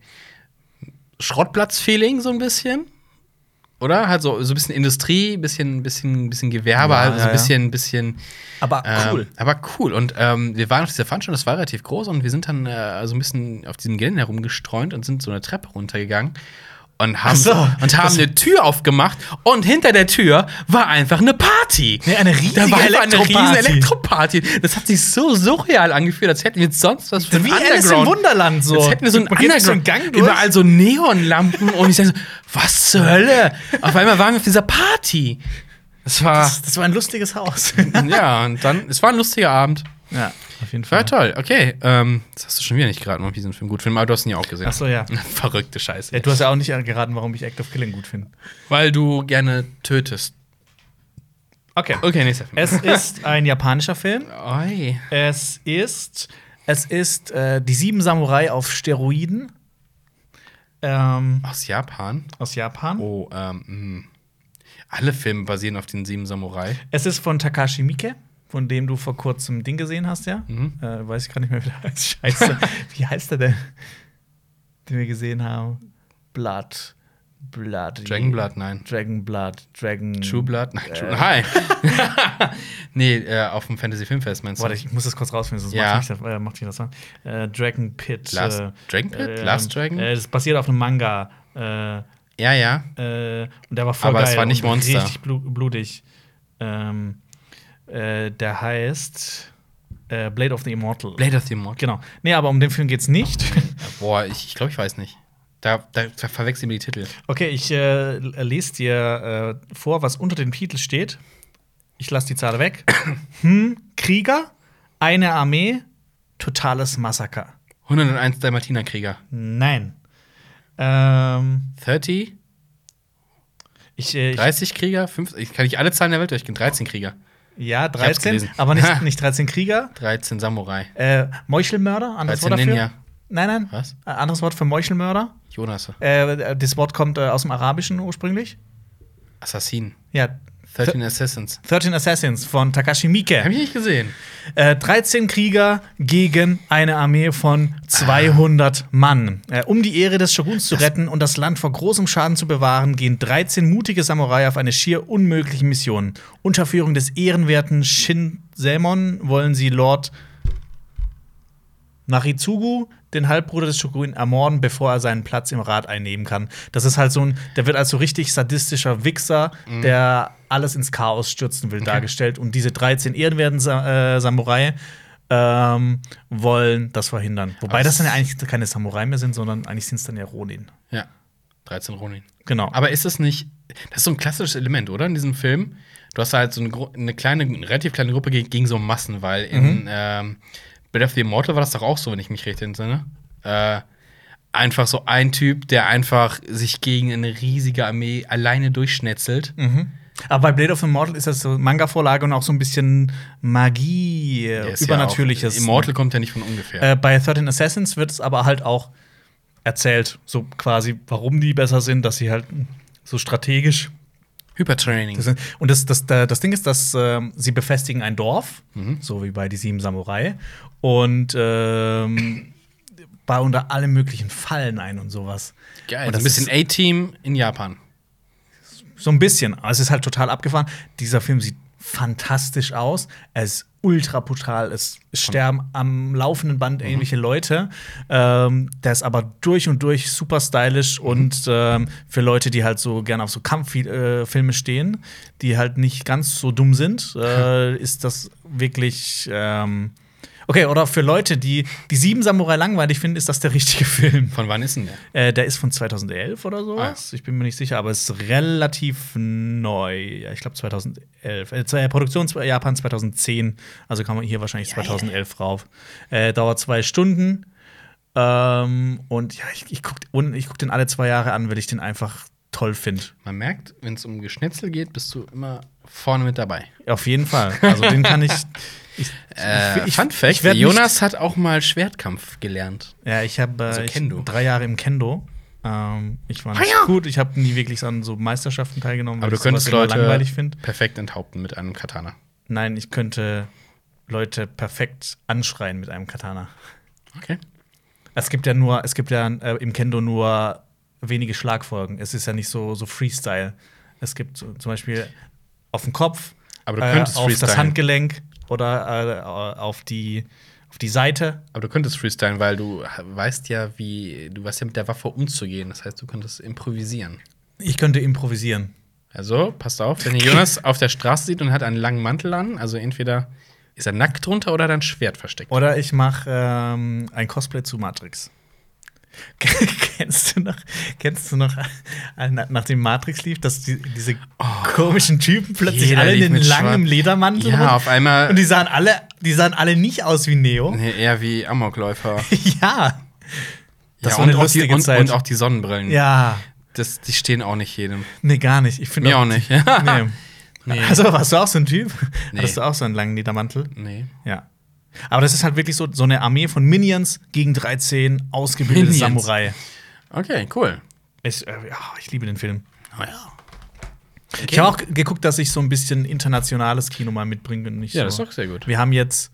Schrottplatz-Feeling so ein bisschen. Oder? Halt so, so ein bisschen Industrie, bisschen, bisschen, bisschen Gewerbe, Ja, halt so ja, ein bisschen, bisschen Aber cool. ähm, aber cool. Und ähm, wir waren auf dieser Veranstaltung, das war relativ groß und wir sind dann äh, so ein bisschen auf diesem Gelände herumgestreunt und sind so eine Treppe runtergegangen und haben, so, und haben eine Tür aufgemacht und hinter der Tür war einfach eine Party. Nee, eine riesige da war eine riesen Elektroparty. Das hat sich so surreal angefühlt, als hätten wir jetzt sonst was für ein Wie Alice im Underground. Wunderland so. Jetzt hätten wir so einen geht so einen Underground. Gang durch. Überall so Neonlampen und ich dachte so, was zur Hölle? Auf einmal waren wir auf dieser Party. Das war, Das, das war ein lustiges Haus. ja, und dann, es war ein lustiger Abend. ja, auf jeden Fall. toll, okay. Ähm, das hast du schon wieder nicht geraten, ob ich diesen Film gut finde, aber du hast ihn ja auch gesehen. Ach so, ja. Verrückte Scheiße. ja. Du hast ja auch nicht geraten, warum ich Act of Killing gut finde. Weil du gerne tötest. Okay. Okay, nächster Film. Es ist ein japanischer Film. Oi. Es ist, es ist äh, die sieben Samurai auf Steroiden ähm, Aus Japan? aus Japan. Oh, ähm, mh. Alle Filme basieren auf den sieben Samurai. Es ist von Takashi Miike, von dem du vor kurzem Ding gesehen hast, ja? Mhm. Äh, weiß ich gar nicht mehr, wie der heißt. Scheiße. wie heißt er denn? den wir gesehen haben. Blood. Blood. Dragon Blood, nein. Dragon Blood. Dragon. True Blood? Nein, Äh. True. Hi. nee, äh, auf dem Fantasy Filmfest meinst du? Warte, ich muss das kurz rausfinden, sonst Ja. macht, mich das, äh, macht mich das an. Äh, Dragon Pit. Last- äh, Dragon Pit? äh, Last Dragon? Das basiert auf einem Manga. Ja, ja. und der war voll Aber geil es war nicht Monster. Richtig blu blutig. Ähm, äh, der heißt äh, Blade of the Immortal. Blade of the Immortal. Genau. Nee, aber um den Film geht's nicht. Boah, ich glaube, ich, glaub, ich weiß nicht. Da, da ver verwechseln wir die Titel. Okay, ich äh, lese dir äh, vor, was unter dem Titel steht. Ich lasse die Zahl weg. hm, Krieger, eine Armee, totales Massaker. 101 Dalmatinerkrieger. Nein. Ähm, 30, ich, äh, ich, 30 Krieger, 5, ich kann nicht alle Zahlen der Welt durchgehen. 13 Krieger, ja, hab's 13, gelesen. aber nicht, nicht 13 Krieger. 13 Samurai. Äh, Meuchelmörder, anderes 13 Wort dafür. Ninja. Nein, nein. Was? Äh, anderes Wort für Meuchelmörder. Jonas. Äh, das Wort kommt äh, aus dem Arabischen ursprünglich. Assassin. Ja. 13 Assassins. 13 Assassins von Takashi Miike. Hab ich nicht gesehen. Äh, 13 Krieger gegen eine Armee von 200 Mann. Äh, um die Ehre des Shoguns zu retten und das Land vor großem Schaden zu bewahren, gehen 13 mutige Samurai auf eine schier unmögliche Mission. Unter Führung des ehrenwerten Shin-Semon wollen sie Lord Naritsugu, den Halbbruder des Shogun, ermorden, bevor er seinen Platz im Rat einnehmen kann. Das ist halt so ein, der wird als so richtig sadistischer Wichser, der alles ins Chaos stürzen will, dargestellt. Und diese 13 ehrenwerten äh, Samurai ähm, wollen das verhindern. Wobei Aber das dann ja eigentlich keine Samurai mehr sind, sondern eigentlich sind es dann ja Ronin. Ja. 13 Ronin. Genau. Aber ist es nicht, das ist so ein klassisches Element, oder? In diesem Film. Du hast halt so eine, eine kleine, eine relativ kleine Gruppe gegen, gegen so Massen, weil in Mhm. ähm, Blade of the Immortal war das doch auch so, wenn ich mich richtig entsinne. Äh, einfach so ein Typ, der einfach sich gegen eine riesige Armee alleine durchschnetzelt. Mhm. Aber bei Blade of the Immortal ist das so Manga-Vorlage und auch so ein bisschen Magie, äh, ja Übernatürliches. auch, Immortal kommt ja nicht von ungefähr. Äh, bei 13 Assassins wird es aber halt auch erzählt, so quasi, warum die besser sind, dass sie halt so strategisch Hypertraining. das. Und das, das, da- das Ding ist, dass ähm, sie befestigen ein Dorf, Mhm. so wie bei die sieben Samurai, und ähm, bauen da alle möglichen Fallen ein und sowas. Geil. Und so ein das bisschen A-Team in Japan. So ein bisschen. Aber es ist halt total abgefahren. Dieser Film sieht fantastisch aus. Er ist ultra brutal. Es sterben am laufenden Band Mhm. irgendwelche Leute. Ähm, der ist aber durch und durch super stylisch Mhm. und ähm, für Leute, die halt so gerne auf so Kampffilme stehen, die halt nicht ganz so dumm sind, äh, ist das wirklich. Ähm Okay, oder für Leute, die die sieben Samurai langweilig finden, ist das der richtige Film. Von wann ist denn der? Äh, der ist von 2011 oder sowas. Ich bin mir nicht sicher, aber es ist relativ neu. Ja, ich glaube 2011. Äh, Produktion zwei- Japan 2010. Also kann man hier wahrscheinlich 2011 rauf. Äh, dauert zwei Stunden. Ähm, und ja, ich, ich gucke guck den alle zwei Jahre an, weil ich den einfach toll finde. Man merkt, wenn es um Geschnetzel geht, bist du immer vorne mit dabei. Auf jeden Fall. Also den kann ich. ich, Äh, ich- Fun Fact: ich Jonas hat auch mal Schwertkampf gelernt. Ja, ich habe äh, Also ich- drei Jahre im Kendo. Ähm, ich war Ah nicht ja. gut. Ich habe nie wirklich an so Meisterschaften teilgenommen, Aber du ich könntest Leute langweilig perfekt enthaupten mit einem Katana. Nein, ich könnte Leute perfekt anschreien mit einem Katana. Okay. Es gibt ja nur, es gibt ja äh, im Kendo nur wenige Schlagfolgen. Es ist ja nicht so, so Freestyle. Es gibt so, zum Beispiel auf den Kopf, Aber du könntest äh, auf das. Handgelenk oder äh, auf, die, auf die Seite. Aber du könntest freestylen, weil du weißt ja, wie du weißt ja mit der Waffe umzugehen. Das heißt, du könntest improvisieren. Ich könnte improvisieren. Also, passt auf, wenn ihr Jonas auf der Straße sieht und hat einen langen Mantel an, also entweder ist er nackt drunter oder hat ein Schwert versteckt. Oder ich mache ähm, ein Cosplay zu Matrix. kennst du noch, kennst du noch, äh, na- nachdem Matrix lief, dass die, diese komischen Typen plötzlich Oh. Alle in langen schwarz- Ledermantel Ja, rum? auf einmal Und die sahen alle, die sahen alle nicht aus wie Neo. nee, eher wie Amokläufer. ja. Das ja, war eine und, auch die, lustige und, Zeit. und auch die Sonnenbrillen. Ja. Das, die stehen auch nicht jedem. Nee, gar nicht. Ich finde Mir auch nicht. Nee. Nee. Also warst du auch so ein Typ? Nee. Hattest du auch so einen langen Ledermantel? Nee. Ja. Aber das ist halt wirklich so, so eine Armee von Minions gegen 13 ausgebildete Minions. Samurai. Okay, cool. Ich, äh, ja, ich liebe den Film. Oh ja. Ich habe auch geguckt, dass ich so ein bisschen internationales Kino mal mitbringe. Nicht Ja, so. das ist doch sehr gut. Wir haben jetzt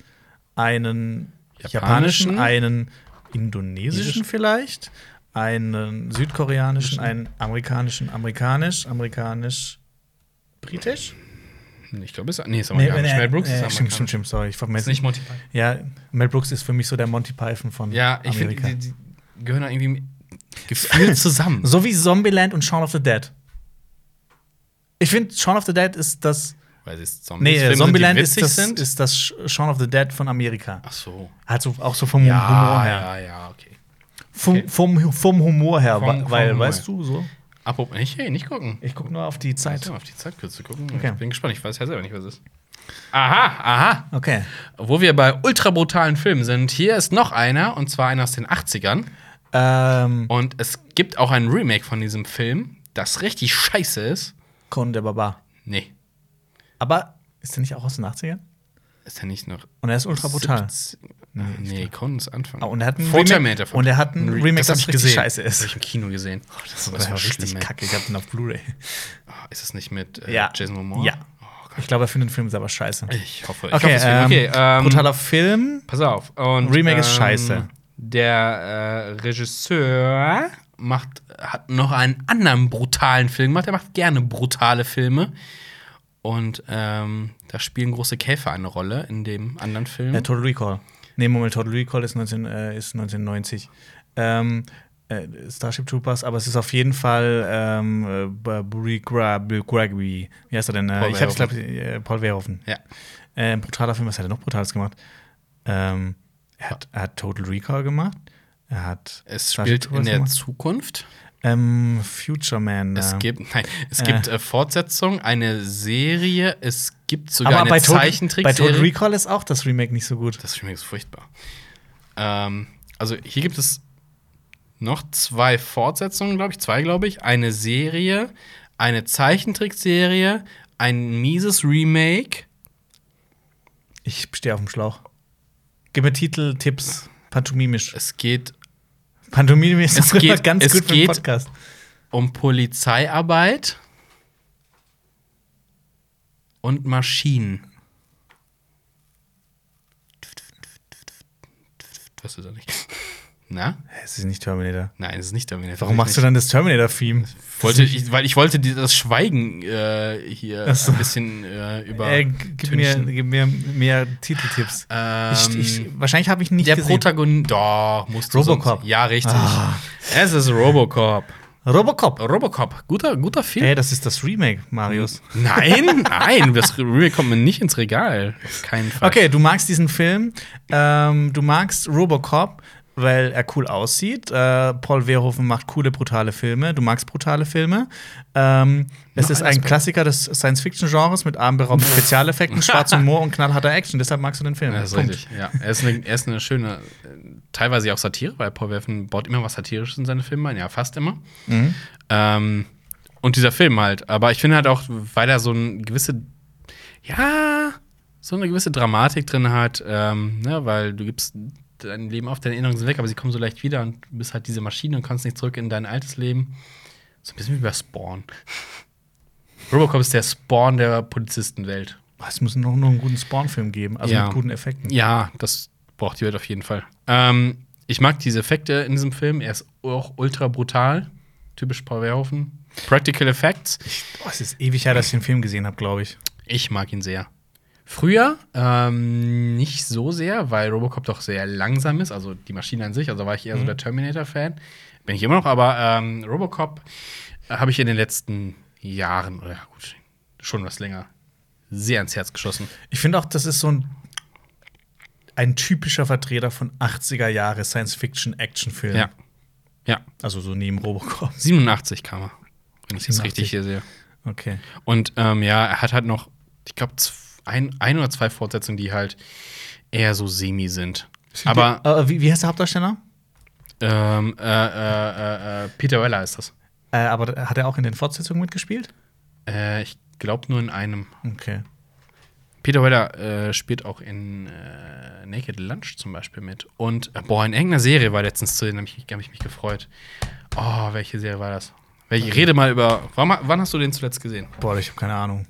einen Japanischen? japanischen, einen indonesischen vielleicht, einen südkoreanischen, einen amerikanischen, amerikanisch, amerikanisch, britisch? Ich glaube, es ist. Nee, ist amerikanisch. Mel Brooks ist äh, amerikanisch. stimmt, stimmt, stimmt, sorry, ich Ist nicht Monty Python. Ja, Mel Brooks ist für mich so der Monty Python von Ja, ich finde, die, die gehören da irgendwie gefühlt zusammen. so wie Zombieland und Shaun of the Dead. Ich finde, Shaun of the Dead ist das. Weil es Nee, Zombies Zombieland die ist das, sind. ist das Shaun of the Dead von Amerika. Ach so. Also auch so vom Humor Ja, her. ja, ja, okay. Vom, Okay. vom, vom Humor her, vom weil, Humor weißt du, so. Apropos, nicht, hey, nicht gucken. Ich gucke nur auf die Zeit. Zeit. auf die Zeit kurz zu gucken. Okay. Ich bin gespannt. Ich weiß ja selber nicht, was es ist. Aha, aha. Okay. Wo wir bei ultra brutalen Filmen sind, hier ist noch einer, und zwar einer aus den 80ern. Ähm, Und es gibt auch ein Remake von diesem Film, das richtig scheiße ist. Conan der Barbar. Nee, Aber ist der nicht auch aus den 80ern? Ist ja nicht noch. Und er ist ultra brutal. 17 Nee, Conan ist Anfang. Ah, und er hat ein Vor Remake- Terminator. und er hat ein Re- Remake, das, das ich richtig gesehen. scheiße ist. Das habe ich im Kino gesehen. Oh, das, Das war richtig kacke. Ich hab den auf Blu-ray. Ist es nicht mit äh, Ja. Jason Momoa? Ja. Oh. Ich glaube, er findet den Film selber scheiße. Ich hoffe. Ich Okay, hoffe, ähm, okay. Ähm, brutaler Film. Pass auf. Und, Remake ist scheiße. Der äh, Regisseur macht, hat noch einen anderen brutalen Film gemacht. Er macht gerne brutale Filme. Und ähm, da spielen große Käfer eine Rolle in dem anderen Film. Äh, Total Recall. Nee, Moment, Total Recall ist, 19, äh, ist 1990. Ähm, äh, Starship Troopers, aber es ist auf jeden Fall ähm, äh, Buri Gregory. Wie heißt er denn? Äh, Paul ich hab's, glaube äh, Paul Verhoeven. ja. Äh, ein brutaler Film, was hat er noch Brutales gemacht? Ähm, er, hat, er hat Total Recall gemacht. Er hat Es Starship spielt in der gemacht. Zukunft. Ähm, Future Man. Es äh, gibt, nein, es Äh. gibt äh, Fortsetzung, eine Serie, es gibt sogar aber eine bei Total, bei Zeichentrickserie. Total Recall ist auch das Remake nicht so gut. Das Remake ist furchtbar. Ähm, also hier gibt es noch zwei Fortsetzungen, glaube ich, zwei, glaube ich. Eine Serie, eine Zeichentrickserie, ein mieses Remake. Ich stehe auf dem Schlauch. Gib mir Titel, Tipps, pantomimisch. Es geht Pantomimisch ist Es geht- ganz es gut für den geht- Podcast. um Polizeiarbeit und Maschinen. Was ist da nicht? Na? Es ist nicht Terminator. Nein, es ist nicht Terminator. Warum machst du dann das Terminator-Theme? Wollte ich, weil ich wollte das Schweigen äh, hier so. ein bisschen äh, über. Äh, gib, mir, gib mir mehr Titeltipps. Ähm, ich, ich, wahrscheinlich habe ich nicht der gesehen. Protagonist. Doch, musst du Robocop. Sonst, ja, richtig. Ah. Es ist Robocop. Robocop. Robocop. Guter, guter Film. Ey, das ist das Remake, Marius. Nein, nein, das Remake kommt mir nicht ins Regal. Auf keinen Fall. Okay, du magst diesen Film. Ähm, du magst Robocop, weil er cool aussieht. Äh, Paul Verhoeven macht coole, brutale Filme. Du magst brutale Filme. Ähm, es ist ein. Klassiker des Science-Fiction-Genres mit atemberaubenden Spezialeffekten, schwarzem Humor und knallharter Action. Deshalb magst du den Film. Ja, das ist Punkt. richtig. Ja. Er, ist eine, er ist eine schöne, äh, teilweise auch Satire, weil Paul Verhoeven baut immer was Satirisches in seine Filme ein, ja, fast immer. Mhm. Ähm, und dieser Film halt. Aber ich finde halt auch, weil er so eine gewisse, ja, so eine gewisse Dramatik drin hat, ähm, ne, weil du gibst dein Leben auf, deine Erinnerungen sind weg, aber sie kommen so leicht wieder und du bist halt diese Maschine und kannst nicht zurück in dein altes Leben. So ein bisschen wie bei Spawn. Robocop ist der Spawn der Polizistenwelt. Es muss noch, noch einen guten Spawn-Film geben, also Ja. mit guten Effekten. Ja, das braucht die Welt auf jeden Fall. Ähm, ich mag diese Effekte in diesem Film. Er ist auch ultra brutal. Typisch Paul Verhoeven. Practical Effects. Boah, es ist ewig her, dass ich den Film gesehen habe, glaube ich. Ich mag ihn sehr. Früher ähm, nicht so sehr, weil Robocop doch sehr langsam ist, also die Maschine an sich. Also war ich eher so der Terminator-Fan. Bin ich immer noch, aber ähm, Robocop äh, habe ich in den letzten Jahren, oder ja, gut, schon was länger, sehr ans Herz geschossen. Ich finde auch, das ist so ein, ein typischer Vertreter von 80er Jahre Science-Fiction-Action-Film. Ja. Ja. Also so neben Robocop. 87 kam er, wenn ich das 87. richtig hier sehe. Okay. Und ähm, ja, er hat halt noch, ich glaube, ein, ein oder zwei Fortsetzungen, die halt eher so semi sind. Aber Äh, wie, wie heißt der Hauptdarsteller? ähm, äh, äh, äh, Peter Weller ist das. Äh, aber hat er auch in den Fortsetzungen mitgespielt? Äh, ich glaube nur in einem. Okay. Peter Weller äh, spielt auch in äh, Naked Lunch zum Beispiel mit. Und äh, boah, in irgendeiner Serie war letztens zu sehen, da habe ich, ich mich gefreut. Oh, welche Serie war das? Welche, rede mal über. Wann, wann hast du den zuletzt gesehen? Boah, ich habe keine Ahnung.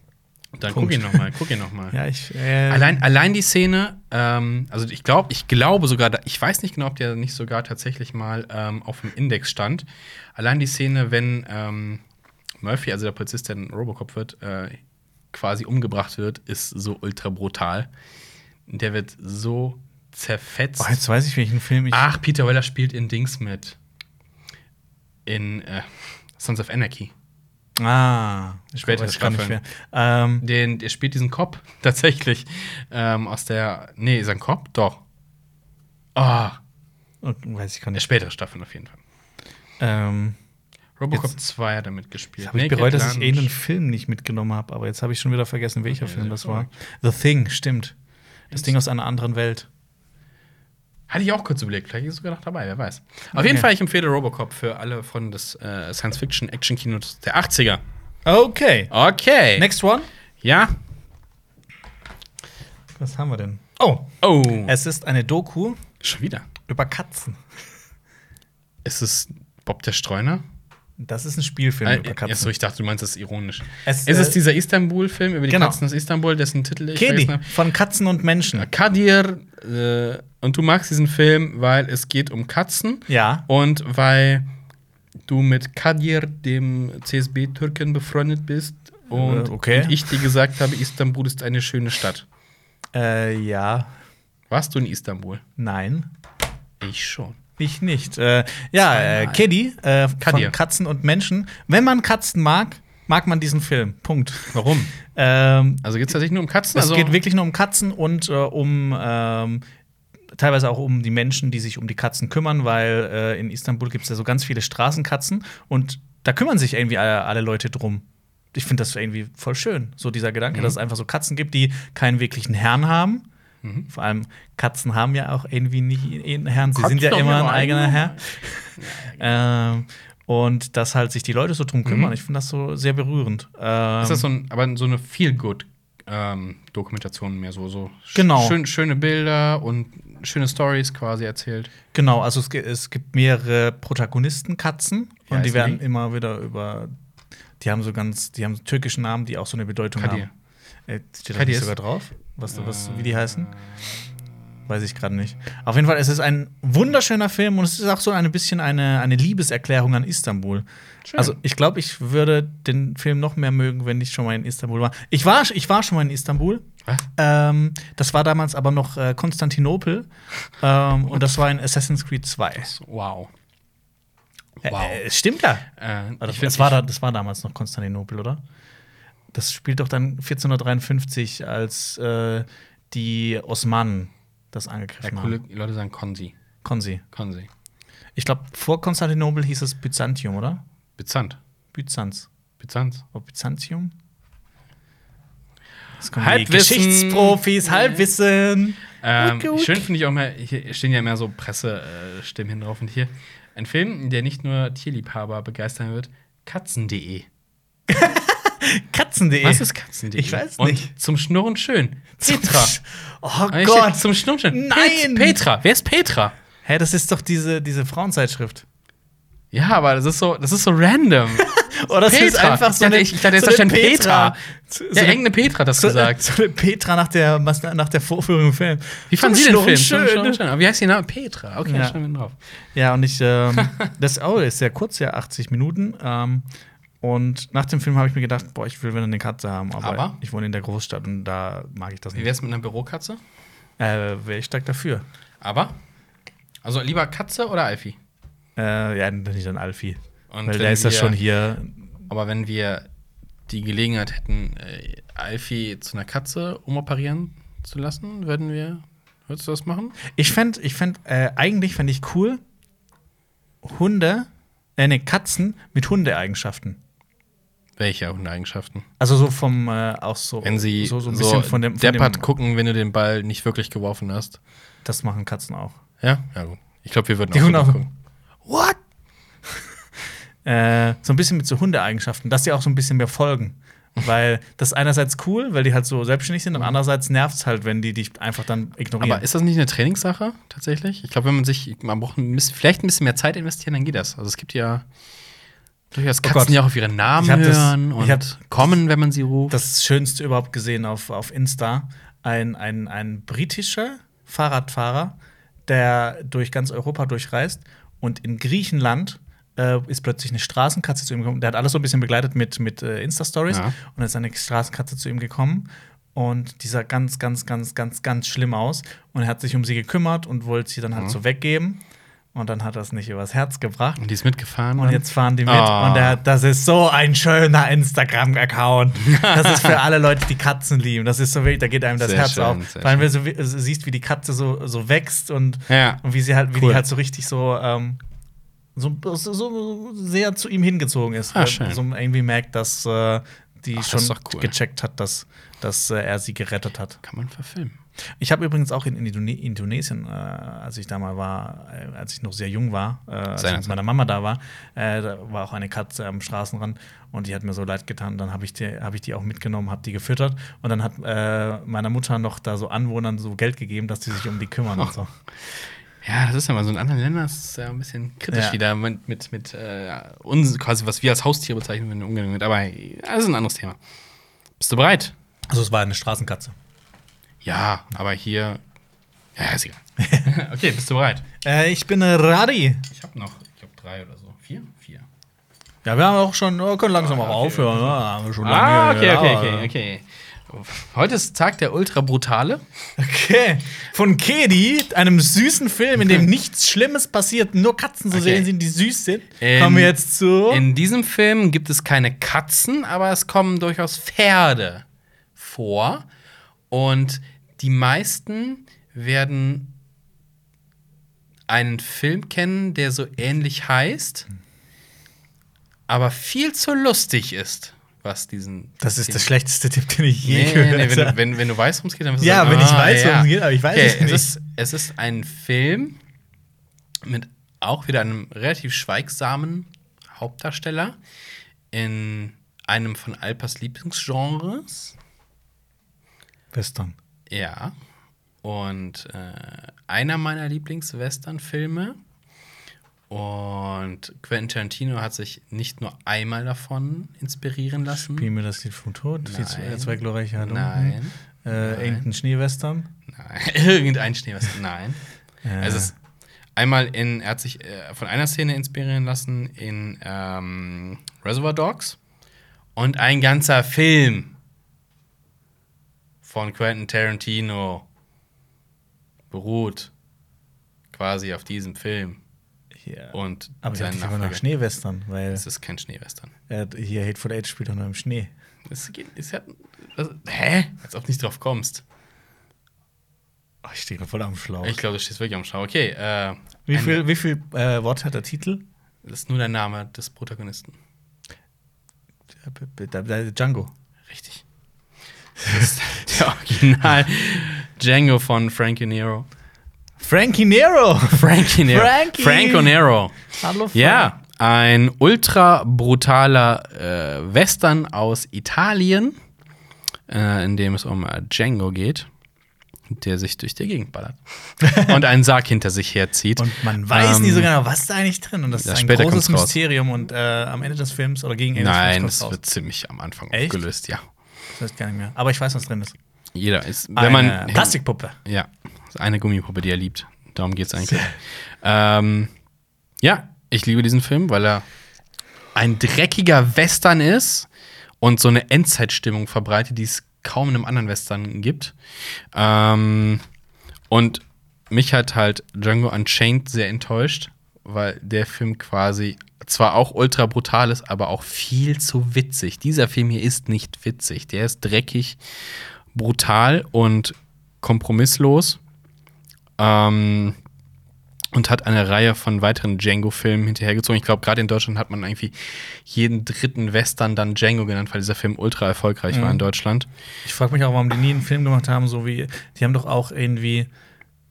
Dann Punkt. guck ihn noch mal, guck ihn noch mal. Ja, ich. Äh, Allein, allein die Szene, ähm, also ich glaube, ich glaube sogar, ich weiß nicht genau, ob der nicht sogar tatsächlich mal ähm, auf dem Index stand. Allein die Szene, wenn ähm, Murphy, also der Polizist, der ein Robocop wird, äh, quasi umgebracht wird, ist so ultra brutal. Der wird so zerfetzt. Oh, jetzt weiß ich, welchen Film ich. Ach, Peter Weller spielt in Dings mit. In äh, Sons of Anarchy. Ah, Spätere weiß ich gar nicht mehr. Ähm, Den, der spielt diesen Cop tatsächlich ähm, aus der. Nee, ist ein Cop? Doch. Ah, oh, weiß ich gar der nicht. spätere Staffeln auf jeden Fall. Ähm, Robocop Jetzt- 2 hat er mitgespielt. habe ich Naked bereut, dass ich Lunch. irgendeinen Film nicht mitgenommen habe, aber jetzt habe ich schon wieder vergessen, welcher Okay, Film das war. The Thing, stimmt. Das Ding aus einer anderen Welt. Hatte ich auch kurz überlegt. Vielleicht ist sogar noch dabei, wer weiß. Auf Okay. jeden Fall, ich empfehle Robocop für alle Freunde des äh, Science-Fiction-Action-Kinos der 80er. Okay. Okay. Next one. Ja. Was haben wir denn? Oh, Oh. es ist eine Doku Schon wieder. über Katzen. Ist es Bob der Streuner? Das ist ein Spielfilm Äh, über Katzen. Achso, ich dachte, du meinst das ironisch. Es, ist es äh, dieser Istanbul-Film über die genau. Katzen aus Istanbul, dessen Titel ich Kedi vergessen habe? von Katzen und Menschen. Kadir, äh, und du magst diesen Film, weil es geht um Katzen Ja. und weil du mit Kadir, dem CSB-Türken, befreundet bist und, Äh, okay. und ich dir gesagt habe, Istanbul ist eine schöne Stadt. Äh, ja. Warst du in Istanbul? Nein. Ich schon. Ich nicht. Äh, ja, äh. Kedi äh, von Katzen und Menschen. Wenn man Katzen mag, mag man diesen Film. Punkt. Warum? Ähm, Also geht es tatsächlich nur um Katzen? es also, geht wirklich nur um Katzen und äh, um ähm, teilweise auch um die Menschen, die sich um die Katzen kümmern, weil äh, in Istanbul gibt es ja so ganz viele Straßenkatzen und da kümmern sich irgendwie alle, alle Leute drum. Ich finde das irgendwie voll schön, so dieser Gedanke, Mhm. dass es einfach so Katzen gibt, die keinen wirklichen Herrn haben. Mhm. Vor allem Katzen haben ja auch irgendwie nicht einen Herrn, sie Katzen sind ja immer ja ein eigener. Herr. Ähm, und dass halt sich die Leute so drum kümmern, Mhm. ich finde das so sehr berührend. Ähm, Ist das so ein, aber so eine Feel-Good ähm, mehr so, so Genau. schön, schöne Bilder und schöne Stories quasi erzählt. Genau, also es, es gibt mehrere Protagonisten-Katzen Wie und die werden die? immer wieder über. Die haben so ganz, die haben so türkischen Namen, die auch so eine Bedeutung Kadir. haben. Äh, steht da Kadir ist- sogar drauf? Was, was, wie die Äh, heißen? Weiß ich gerade nicht. Auf jeden Fall, es ist ein wunderschöner Film und es ist auch so ein bisschen eine, eine Liebeserklärung an Istanbul. Schön. Also, ich glaube, ich würde den Film noch mehr mögen, wenn ich schon mal in Istanbul war. Ich war, ich war schon mal in Istanbul. Was? Ähm, das war damals aber noch äh, Konstantinopel. Ähm, und das war in Assassin's Creed 2. Wow. Äh, Wow. Äh, stimmt ja. Äh, Oder, ich find- das, war da, das war damals noch Konstantinopel, oder? Das spielt doch dann 1453, als äh, die Osmanen das ja, angegriffen coole haben. Leute sagen Konsi. Konsi. Konsi. Ich glaube, vor Konstantinopel hieß es Byzantium, oder? Byzant. Byzanz. Byzanz. Oder Byzantium? Halbwissen. die Ähm, Halbwissen. Gut. schön finde ich auch mal, hier stehen ja immer so Pressestimmen hin drauf. Und hier ein Film, der nicht nur Tierliebhaber begeistern wird, katzen.de. Katzen.de. Was ist katzen.de? Ich weiß Und nicht. zum Schnurren schön. Petra. Oh Gott. Zum Schnurren schön. Nein. Pet Petra. Wer ist Petra? Hä, das ist doch diese, diese Frauenzeitschrift. Ja, aber das ist so, das ist so random. Oder das ist Petra. einfach so Ich dachte, eine, ich dachte, jetzt so stand Petra. So, ja, eine- irgendeine Petra das so, gesagt. so eine Petra nach der, nach der Vorführung im Film. Wie fanden Sie den Film? Schön. Schön. Aber wie heißt die Name? Petra. Okay, Ja. schreiben wir drauf. Ja, und ich, ähm, das oh, ist sehr kurz, ja, 80 Minuten. Ähm, und nach dem Film habe ich mir gedacht, boah, ich will wieder eine Katze haben. Aber, Aber? ich wohne in der Großstadt und da mag ich das Wie nicht. wär's mit einer Bürokatze? Äh, Wäre ich stark dafür. Aber? Also lieber Katze oder Alfie? Äh, ja, nicht an Alfie. Und Weil der ist ja schon hier. Aber wenn wir die Gelegenheit hätten, äh, Alfie zu einer Katze umoperieren zu lassen, würden wir. Würdest du das machen? Ich fände, ich fänd, äh, eigentlich fände ich cool, Hunde, äh, ne, Katzen mit Hundeeigenschaften. Welche Hundeeigenschaften? Also so vom, äh, auch so, Wenn sie so, so ein so bisschen von dem, von deppert dem gucken, wenn du den Ball nicht wirklich geworfen hast. Das machen Katzen auch. Ja? Ja, gut. Ich glaube, wir würden Die auch so Hunde auch. gucken. What? äh, so ein bisschen mit so Hundeeigenschaften, dass die auch so ein bisschen mehr folgen. Weil das ist einerseits cool, weil die halt so selbstständig sind, und andererseits nervt es halt, wenn die dich einfach dann ignorieren. Aber ist das nicht eine Trainingssache tatsächlich? Ich glaube, wenn man sich, man braucht ein bisschen, vielleicht ein bisschen mehr Zeit investieren, dann geht das. Also es gibt ja Durchaus Oh Katzen, Gott. die auch auf ihre Namen Ich hab das- hören ich hab und kommen, wenn man sie ruft. das Schönste überhaupt gesehen auf, auf Insta. Ein, ein, ein britischer Fahrradfahrer, der durch ganz Europa durchreist und in Griechenland äh, ist plötzlich eine Straßenkatze zu ihm gekommen. Der hat alles so ein bisschen begleitet mit, mit äh, Insta-Stories Ja. und dann ist eine Straßenkatze zu ihm gekommen. Und die sah ganz, ganz, ganz, ganz, ganz schlimm aus. Und er hat sich um sie gekümmert und wollte sie dann halt Mhm. so weggeben. Und dann hat er es nicht übers Herz gebracht. und die ist mitgefahren. Und dann? jetzt fahren die mit. Ah. Und der, das ist so ein schöner Instagram-Account. Das ist für alle Leute, die Katzen lieben. Das ist so wirklich, da geht einem das Sehr Herz schön, auf. Vor allem, wenn du so, also siehst, wie die Katze so, so wächst und, Ja. und wie sie halt, wie Cool. die halt so richtig so, ähm, so, so, sehr zu ihm hingezogen ist. Ah, schön. So irgendwie merkt, dass äh, die Ach, das schon doch cool. gecheckt hat, dass, dass äh, er sie gerettet hat. Kann man verfilmen. Ich habe übrigens auch in Indone Indonesien, äh, als ich da mal war, äh, als ich noch sehr jung war, äh, als ich mit meiner Mama da war, äh, da war auch eine Katze am Straßenrand und die hat mir so leid getan. Dann habe ich, die- hab ich die auch mitgenommen, habe die gefüttert und dann hat äh, meiner Mutter noch da so Anwohnern so Geld gegeben, dass die sich um die kümmern und so. Ja, das ist ja mal so in anderen Ländern ist es ja ein bisschen kritisch Ja. wieder mit, mit, mit äh, uns, quasi, was wir als Haustiere bezeichnen, wenn wir umgehen mit. Aber das ist ein anderes Thema. Bist du bereit? Also es war eine Straßenkatze. Ja, aber hier. Ja, ist egal. okay, bist du bereit? Äh, ich bin Radi. Ich habe noch, ich glaube, drei oder so. Vier? Vier. Ja, wir haben auch schon, oh, können langsam auch okay, aufhören. Ne? Haben wir schon Ah, lange- okay, ja, okay, okay, okay. Heute ist Tag der Ultra Brutale. Okay. Von Kedi, einem süßen Film, in dem nichts Schlimmes passiert, nur Katzen zu Okay. sehen sind, die süß sind. In- Kommen wir jetzt zu. In diesem Film gibt es keine Katzen, aber es kommen durchaus Pferde vor. Und die meisten werden einen Film kennen, der so ähnlich heißt, aber viel zu lustig ist, was diesen. das ist der den- schlechteste Tipp, den ich je Nee, nee, gehört nee, wenn, habe. du, wenn, wenn du weißt, worum es geht, dann wirst du Ja, sagen, wenn ich ah, weiß, worum es geht, aber ich weiß okay, es nicht. ist, es ist ein Film mit auch wieder einem relativ schweigsamen Hauptdarsteller in einem von Alpers Lieblingsgenres. Western. Ja. Und äh, einer meiner Lieblings-Western-Filme. Und Quentin Tarantino hat sich nicht nur einmal davon inspirieren lassen. Spiel mir das Lied vom Tod. Die zwei, Nein. zwei glorreiche Halunken. Nein. Äh, Nein. irgendein Schneewestern. Nein. Irgendein Schneewestern. Nein. Äh, Es ist einmal in, er hat sich äh, von einer Szene inspirieren lassen in ähm, Reservoir Dogs und ein ganzer Film von Quentin Tarantino beruht quasi auf diesem Film hier. und aber ich dachte immer nach. Schneewestern, weil Es ist kein Schneewestern. äh, hier Hateful Eight spielt doch nur im Schnee. Es geht, es hat, das, hä? Als ob du nicht drauf kommst. Oh, ich stehe voll am Schlauch. Ich glaube, du stehst wirklich am Schau. Okay, äh, wie viel, wie viel äh, Wort hat der Titel? das ist nur der Name des Protagonisten. Django. Richtig. Das ist der Original Django von Frankie Nero. Frankie Nero. Frankie Nero. Frankie. Franco Nero. Hallo, Frank. Ja, ein ultra brutaler äh, Western aus Italien, äh, in dem es um äh, Django geht, der sich durch die Gegend ballert und einen Sarg hinter sich herzieht. Und man weiß Ähm, nie so genau, was da eigentlich drin. Und das, ja, ist ein großes. Mysterium. Und äh, am Ende des Films oder gegen Ende Nein, des es Films wird ziemlich am Anfang Echt? aufgelöst, ja. Das weiß ich gar nicht mehr. Aber ich weiß, was drin ist. Jeder ist, wenn Eine man Plastikpuppe. Ja, eine Gummipuppe, die er liebt. Darum geht's eigentlich. ähm, ja, ich liebe diesen Film, weil er ein dreckiger Western ist und so eine Endzeitstimmung verbreitet, die es kaum in einem anderen Western gibt. Ähm, und mich hat halt Django Unchained sehr enttäuscht, weil der Film quasi zwar auch ultra brutal ist, aber auch viel zu witzig. Dieser Film hier ist nicht witzig. Der ist dreckig, brutal und kompromisslos. Ähm, und hat eine Reihe von weiteren Django-Filmen hinterhergezogen. Ich glaube, gerade in Deutschland hat man irgendwie jeden dritten Western dann Django genannt, weil dieser Film ultra erfolgreich war in Deutschland. Ich frage mich auch, warum die nie einen Film gemacht haben, so wie. Die haben doch auch irgendwie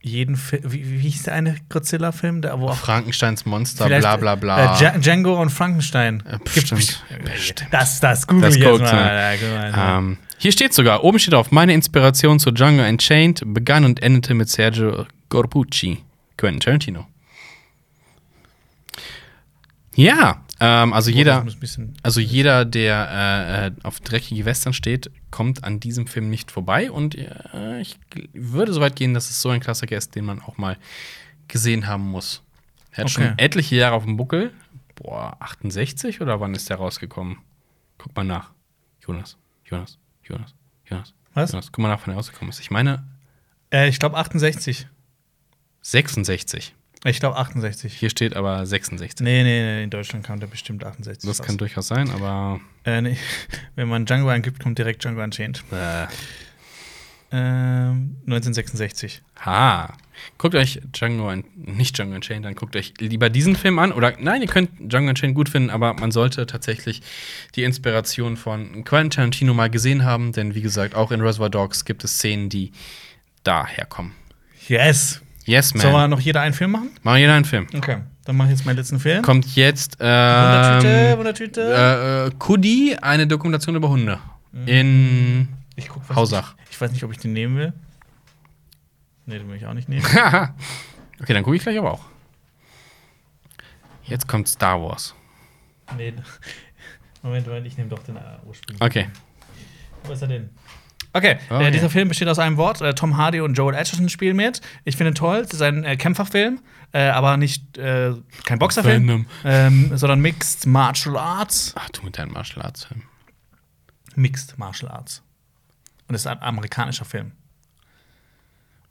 jeden Film. Wie, wie hieß der eine Godzilla-Film? Der, wo auch Frankensteins Monster, bla bla bla. Äh, Dja- Django und Frankenstein. Äh, bestimmt. bestimmt. Das, das google Das ich jetzt mal. Ja. Ähm, hier steht sogar, oben steht drauf, meine Inspiration zu Django Unchained begann und endete mit Sergio Corbucci, Quentin Tarantino. Ja, Ähm, also jeder, ein bisschen- also jeder, der äh, äh, auf dreckige Western steht, kommt an diesem Film nicht vorbei. Und äh, ich würde so weit gehen, dass es so ein Klassiker ist, den man auch mal gesehen haben muss. Er hat Okay. schon etliche Jahre auf dem Buckel. Boah, 68 oder wann ist der rausgekommen? Guck mal nach. Jonas, Jonas, Jonas, Jonas. Was? Jonas, guck mal nach, wann er rausgekommen ist. Ich meine Äh, ich glaube 68. 66. Ich glaube 68. Hier steht aber 66. Nee, nee, nee, in Deutschland kam der bestimmt 68. Das raus. kann durchaus sein, aber Äh, nee. Wenn man Django eingibt, kommt direkt Django Unchained. äh, Ähm, 1966. Ha. Guckt euch Django, nicht Django Unchained an, guckt euch lieber diesen Film an. Oder nein, ihr könnt Django Unchained gut finden, aber man sollte tatsächlich die Inspiration von Quentin Tarantino mal gesehen haben, denn wie gesagt, auch in Reservoir Dogs gibt es Szenen, die daher kommen. Yes! Yes, man. Sollen wir noch jeder einen Film machen? Machen jeder einen Film. Okay, dann mache ich jetzt meinen letzten Film. Kommt jetzt Wundertüte, ähm, Wundertüte. äh, äh, Kudi, eine Dokumentation über Hunde. In ich guck, was Hausach. Ich, ich weiß nicht, ob ich den nehmen will. Nee, den will ich auch nicht nehmen. okay, dann gucke ich gleich aber auch. Jetzt kommt Star Wars. nee. Moment, Moment, ich nehme doch den äh, Ursprung. Okay. Wo ist er denn? Okay, Okay. Äh, dieser Film besteht aus einem Wort. Äh, Tom Hardy und Joel Edgerton spielen mit. Ich finde ihn toll. Es ist ein äh, Kämpferfilm, äh, aber nicht äh, kein Boxerfilm, ähm, sondern Mixed Martial Arts. Ach, du mit deinem Martial Arts Film. Mixed Martial Arts. Und es ist ein amerikanischer Film.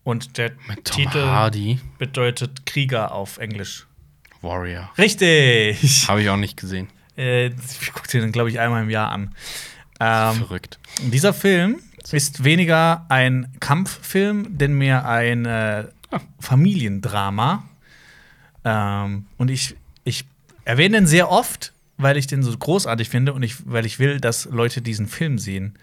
Und der Titel Hardy, bedeutet Krieger auf Englisch. Warrior. Richtig! Habe ich auch nicht gesehen. äh, ich gucke den, glaube ich, einmal im Jahr an. Ähm, Verrückt. Dieser Film ist weniger ein Kampffilm, denn mehr ein äh, Ah. Familiendrama. Ähm, und ich, ich erwähne den sehr oft, weil ich den so großartig finde und ich, weil ich will, dass Leute diesen Film sehen.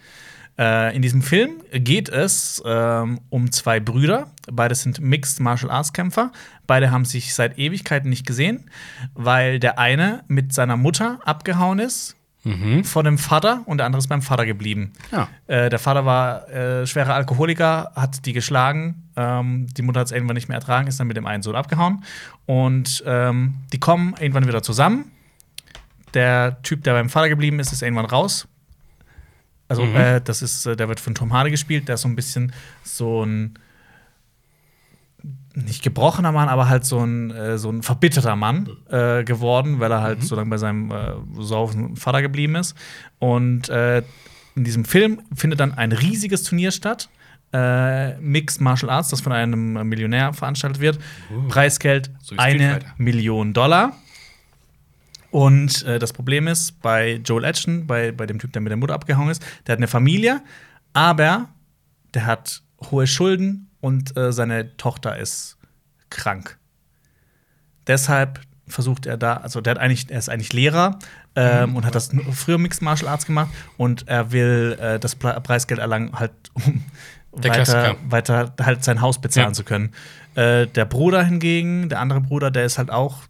Äh, in diesem Film geht es ähm, um zwei Brüder. Beide sind Mixed Martial Arts Kämpfer. Beide haben sich seit Ewigkeiten nicht gesehen, weil der eine mit seiner Mutter abgehauen ist Mhm. vor dem Vater und der andere ist beim Vater geblieben. Ja. Äh, der Vater war äh, schwerer Alkoholiker, hat die geschlagen. Ähm, die Mutter hat es irgendwann nicht mehr ertragen, ist dann mit dem einen Sohn abgehauen. Und ähm, die kommen irgendwann wieder zusammen. Der Typ, der beim Vater geblieben ist, ist irgendwann raus. Also, Mhm. äh, das ist, äh, der wird von Tom Hardy gespielt, der ist so ein bisschen so ein nicht gebrochener Mann, aber halt so ein, äh, so ein verbitterter Mann äh, geworden, weil er halt so lange bei seinem äh, saufen Vater geblieben ist. Und äh, in diesem Film findet dann ein riesiges Turnier statt. Äh, Mixed Martial Arts, das von einem Millionär veranstaltet wird. Preisgeld So eine. Million Dollar. Und äh, das Problem ist, bei Joel Edgerton, bei, bei dem Typ, der mit der Mutter abgehauen ist, der hat eine Familie, aber der hat hohe Schulden und äh, seine Tochter ist krank. Deshalb versucht er da, also der hat eigentlich, er ist eigentlich Lehrer ähm, und hat das früher Mixed Martial Arts gemacht und er will äh, das Pre- Preisgeld erlangen, halt um weiter, weiter halt sein Haus bezahlen Ja. zu können. Äh, der Bruder hingegen, der andere Bruder, der ist halt auch,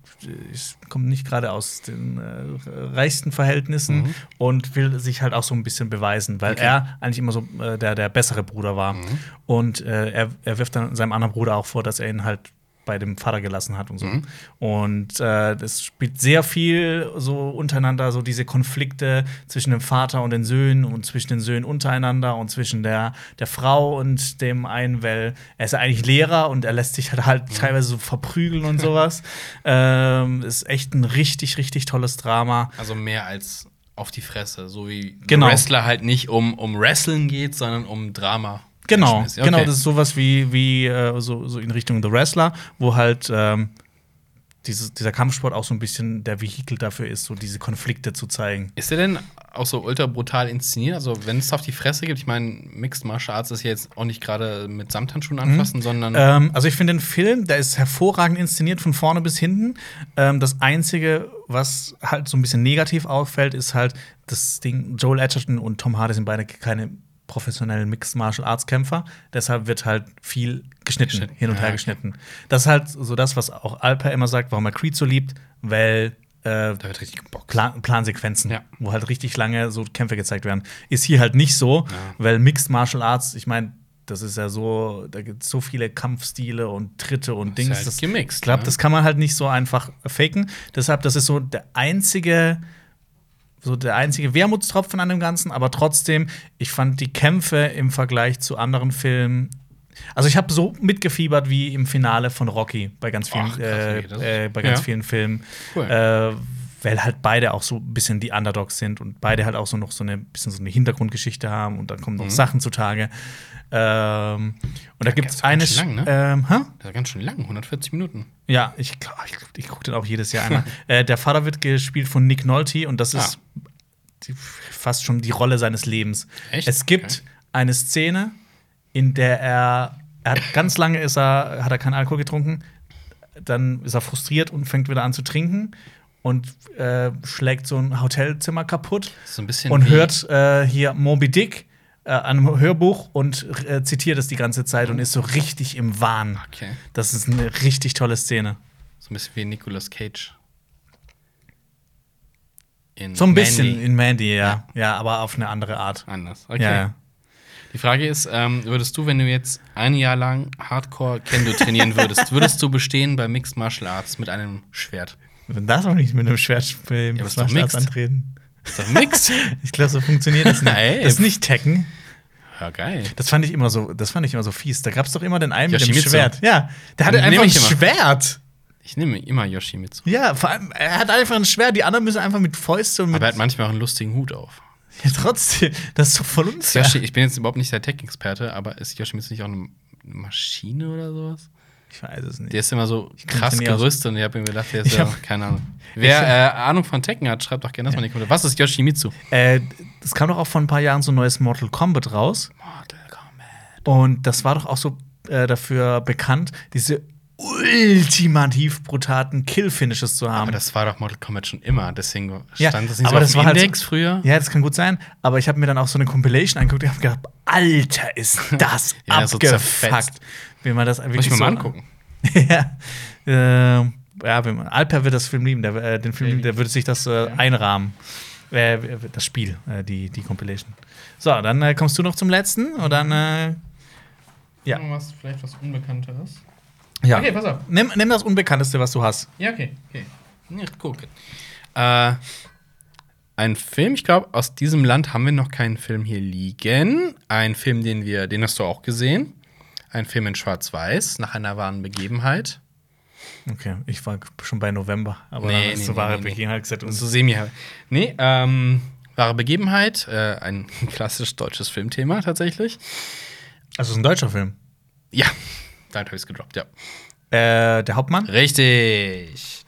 kommt nicht gerade aus den äh, reichsten Verhältnissen Mhm. und will sich halt auch so ein bisschen beweisen, weil Okay. er eigentlich immer so äh, der, der bessere Bruder war. Mhm. Und äh, er, er wirft dann seinem anderen Bruder auch vor, dass er ihn halt bei dem Vater gelassen hat und so. Mhm. Und äh, das spielt sehr viel so untereinander, so diese Konflikte zwischen dem Vater und den Söhnen und zwischen den Söhnen untereinander und zwischen der, der Frau und dem einen, weil er ist ja eigentlich Lehrer und er lässt sich halt, halt teilweise so verprügeln und sowas. ähm, ist echt ein richtig, richtig tolles Drama. Also mehr als auf die Fresse. So wie Genau. Wrestler halt nicht um, um Wrestling geht, sondern um Drama. Genau, Okay. genau, das ist sowas wie, wie äh, so, so in Richtung The Wrestler, wo halt ähm, dieses, dieser Kampfsport auch so ein bisschen der Vehikel dafür ist, so diese Konflikte zu zeigen. Ist der denn auch so ultra brutal inszeniert? Also, wenn es auf die Fresse gibt, ich meine, Mixed Martial Arts ist ja jetzt auch nicht gerade mit Samthandschuhen anfassen, sondern. Ähm, also ich finde den Film, der ist hervorragend inszeniert von vorne bis hinten. Ähm, das Einzige, was halt so ein bisschen negativ auffällt, ist halt das Ding, Joel Edgerton und Tom Hardy sind beide keine professionellen Mixed Martial Arts Kämpfer. Deshalb wird halt viel geschnitten, Geschnitten. hin und Ja, her geschnitten. Das ist halt so das, was auch Alper immer sagt, warum er Creed so liebt, weil äh, da wird richtig. Plan Plansequenzen, Ja. wo halt richtig lange so Kämpfe gezeigt werden. Ist hier halt nicht so, Ja. weil Mixed Martial Arts, ich meine, das ist ja so, da gibt es so viele Kampfstile und Tritte und Das ist Dings. halt das, gemixt, ich glaube, ne? das kann man halt nicht so einfach faken. Deshalb, das ist so der einzige, so der einzige Wermutstropfen an dem Ganzen, aber trotzdem, ich fand die Kämpfe im Vergleich zu anderen Filmen. Also ich habe so mitgefiebert wie im Finale von Rocky bei ganz vielen, Ach, krass, äh, äh, bei ganz ja. vielen Filmen. Cool. Äh, weil halt beide auch so ein bisschen die Underdogs sind und beide halt auch so noch so eine bisschen so eine Hintergrundgeschichte haben und dann kommen noch Mhm. Sachen zutage. Ähm, und da gibt es ganz eine. schön lang, ne? ähm, hä? Das ist ganz schön lang, 140 Minuten. Ja, ich, ich, ich gucke den auch jedes Jahr einmal. äh, der Vater wird gespielt von Nick Nolte und das ist die, fast schon die Rolle seines Lebens. Echt? Es gibt Okay. eine Szene, in der er, er hat ganz lange ist er, hat er keinen Alkohol getrunken, dann ist er frustriert und fängt wieder an zu trinken und äh, schlägt so ein Hotelzimmer kaputt so ein bisschen und hört äh, hier Moby Dick äh, an einem Hörbuch und äh, zitiert es die ganze Zeit und ist so richtig im Wahn. Okay. Das ist eine richtig tolle Szene. So ein bisschen wie Nicolas Cage. In So ein bisschen Mandy. in Mandy, ja. ja. aber auf eine andere Art. Anders. Okay. Ja, ja. Die Frage ist, ähm, würdest du, wenn du jetzt ein Jahr lang Hardcore Kendo trainieren würdest, würdest du bestehen bei Mixed Martial Arts mit einem Schwert? Wenn das auch nicht mit einem Schwert Ja, muss ist doch man Arts mixed. antreten. Ist doch Mixed? Ich glaube, so funktioniert das nicht. Ey. das ist nicht Tekken. ja, geil. Das fand ich immer so, das fand ich immer so fies. Da gab es doch immer den einen mit dem Yoshimitsu. Schwert. Ja, der hatte einfach ein. Schwert. Ich nehme immer Yoshimitsu. Ja, vor allem, er hat einfach ein Schwert. Die anderen müssen einfach mit Fäusten und mit. Aber er hat manchmal auch einen lustigen Hut auf. ja, trotzdem, das ist doch voll unfair. Yoshi, ich bin jetzt überhaupt nicht der Tech-Experte, aber ist Yoshimitsu nicht auch eine Maschine oder sowas? Ich weiß es nicht. Der ist immer so krass gerüstet und ich habe mir gedacht, der ist ja, keine Ahnung. Wer äh, Ahnung von Tekken hat, schreibt doch gerne das mal in die Kommentare. Was ist Yoshimitsu? Äh, es kam doch auch vor ein paar Jahren so ein neues Mortal Kombat raus. Mortal Kombat. Und das war doch auch so äh, dafür bekannt, diese ultimativ brutaten Kill-Finishes zu haben. Aber das war doch Mortal Kombat schon immer, deswegen Ja, stand das nicht aber so das auf war dem halt so- Index früher. ja, das kann gut sein. Aber ich habe mir dann auch so eine Compilation angeguckt und habe gedacht, Alter, ist das Ja, so abgefuckt. zerfetzt. wie man das Muss wirklich ich mir so mal angucken. ja. Äh, ja, wenn man, Alper wird das Film lieben, der, äh, den Film, der würde sich das äh, einrahmen. Äh, das Spiel, äh, die, die Compilation. So, dann äh, kommst du noch zum letzten und dann. Äh, Ja. Was, vielleicht was Unbekannteres. Ja. Okay, pass auf. Nimm, nimm das Unbekannteste, was du hast. Ja, okay. okay. Ja, gucken. Äh, ein Film, ich glaube, aus diesem Land haben wir noch keinen Film hier liegen. Ein Film, den wir, den hast du auch gesehen. Ein Film in Schwarz-Weiß, nach einer wahren Begebenheit. Okay, ich war schon bei November, aber Nee, dann nee, hast du nee, wahre nee, nee. Begebenheit gesagt. Und So semi Nee, ähm, wahre Begebenheit, äh, ein klassisch deutsches Filmthema tatsächlich. also, es ist ein deutscher Film. Ja, damit habe ich es gedroppt, ja. Äh, der Hauptmann? Richtig.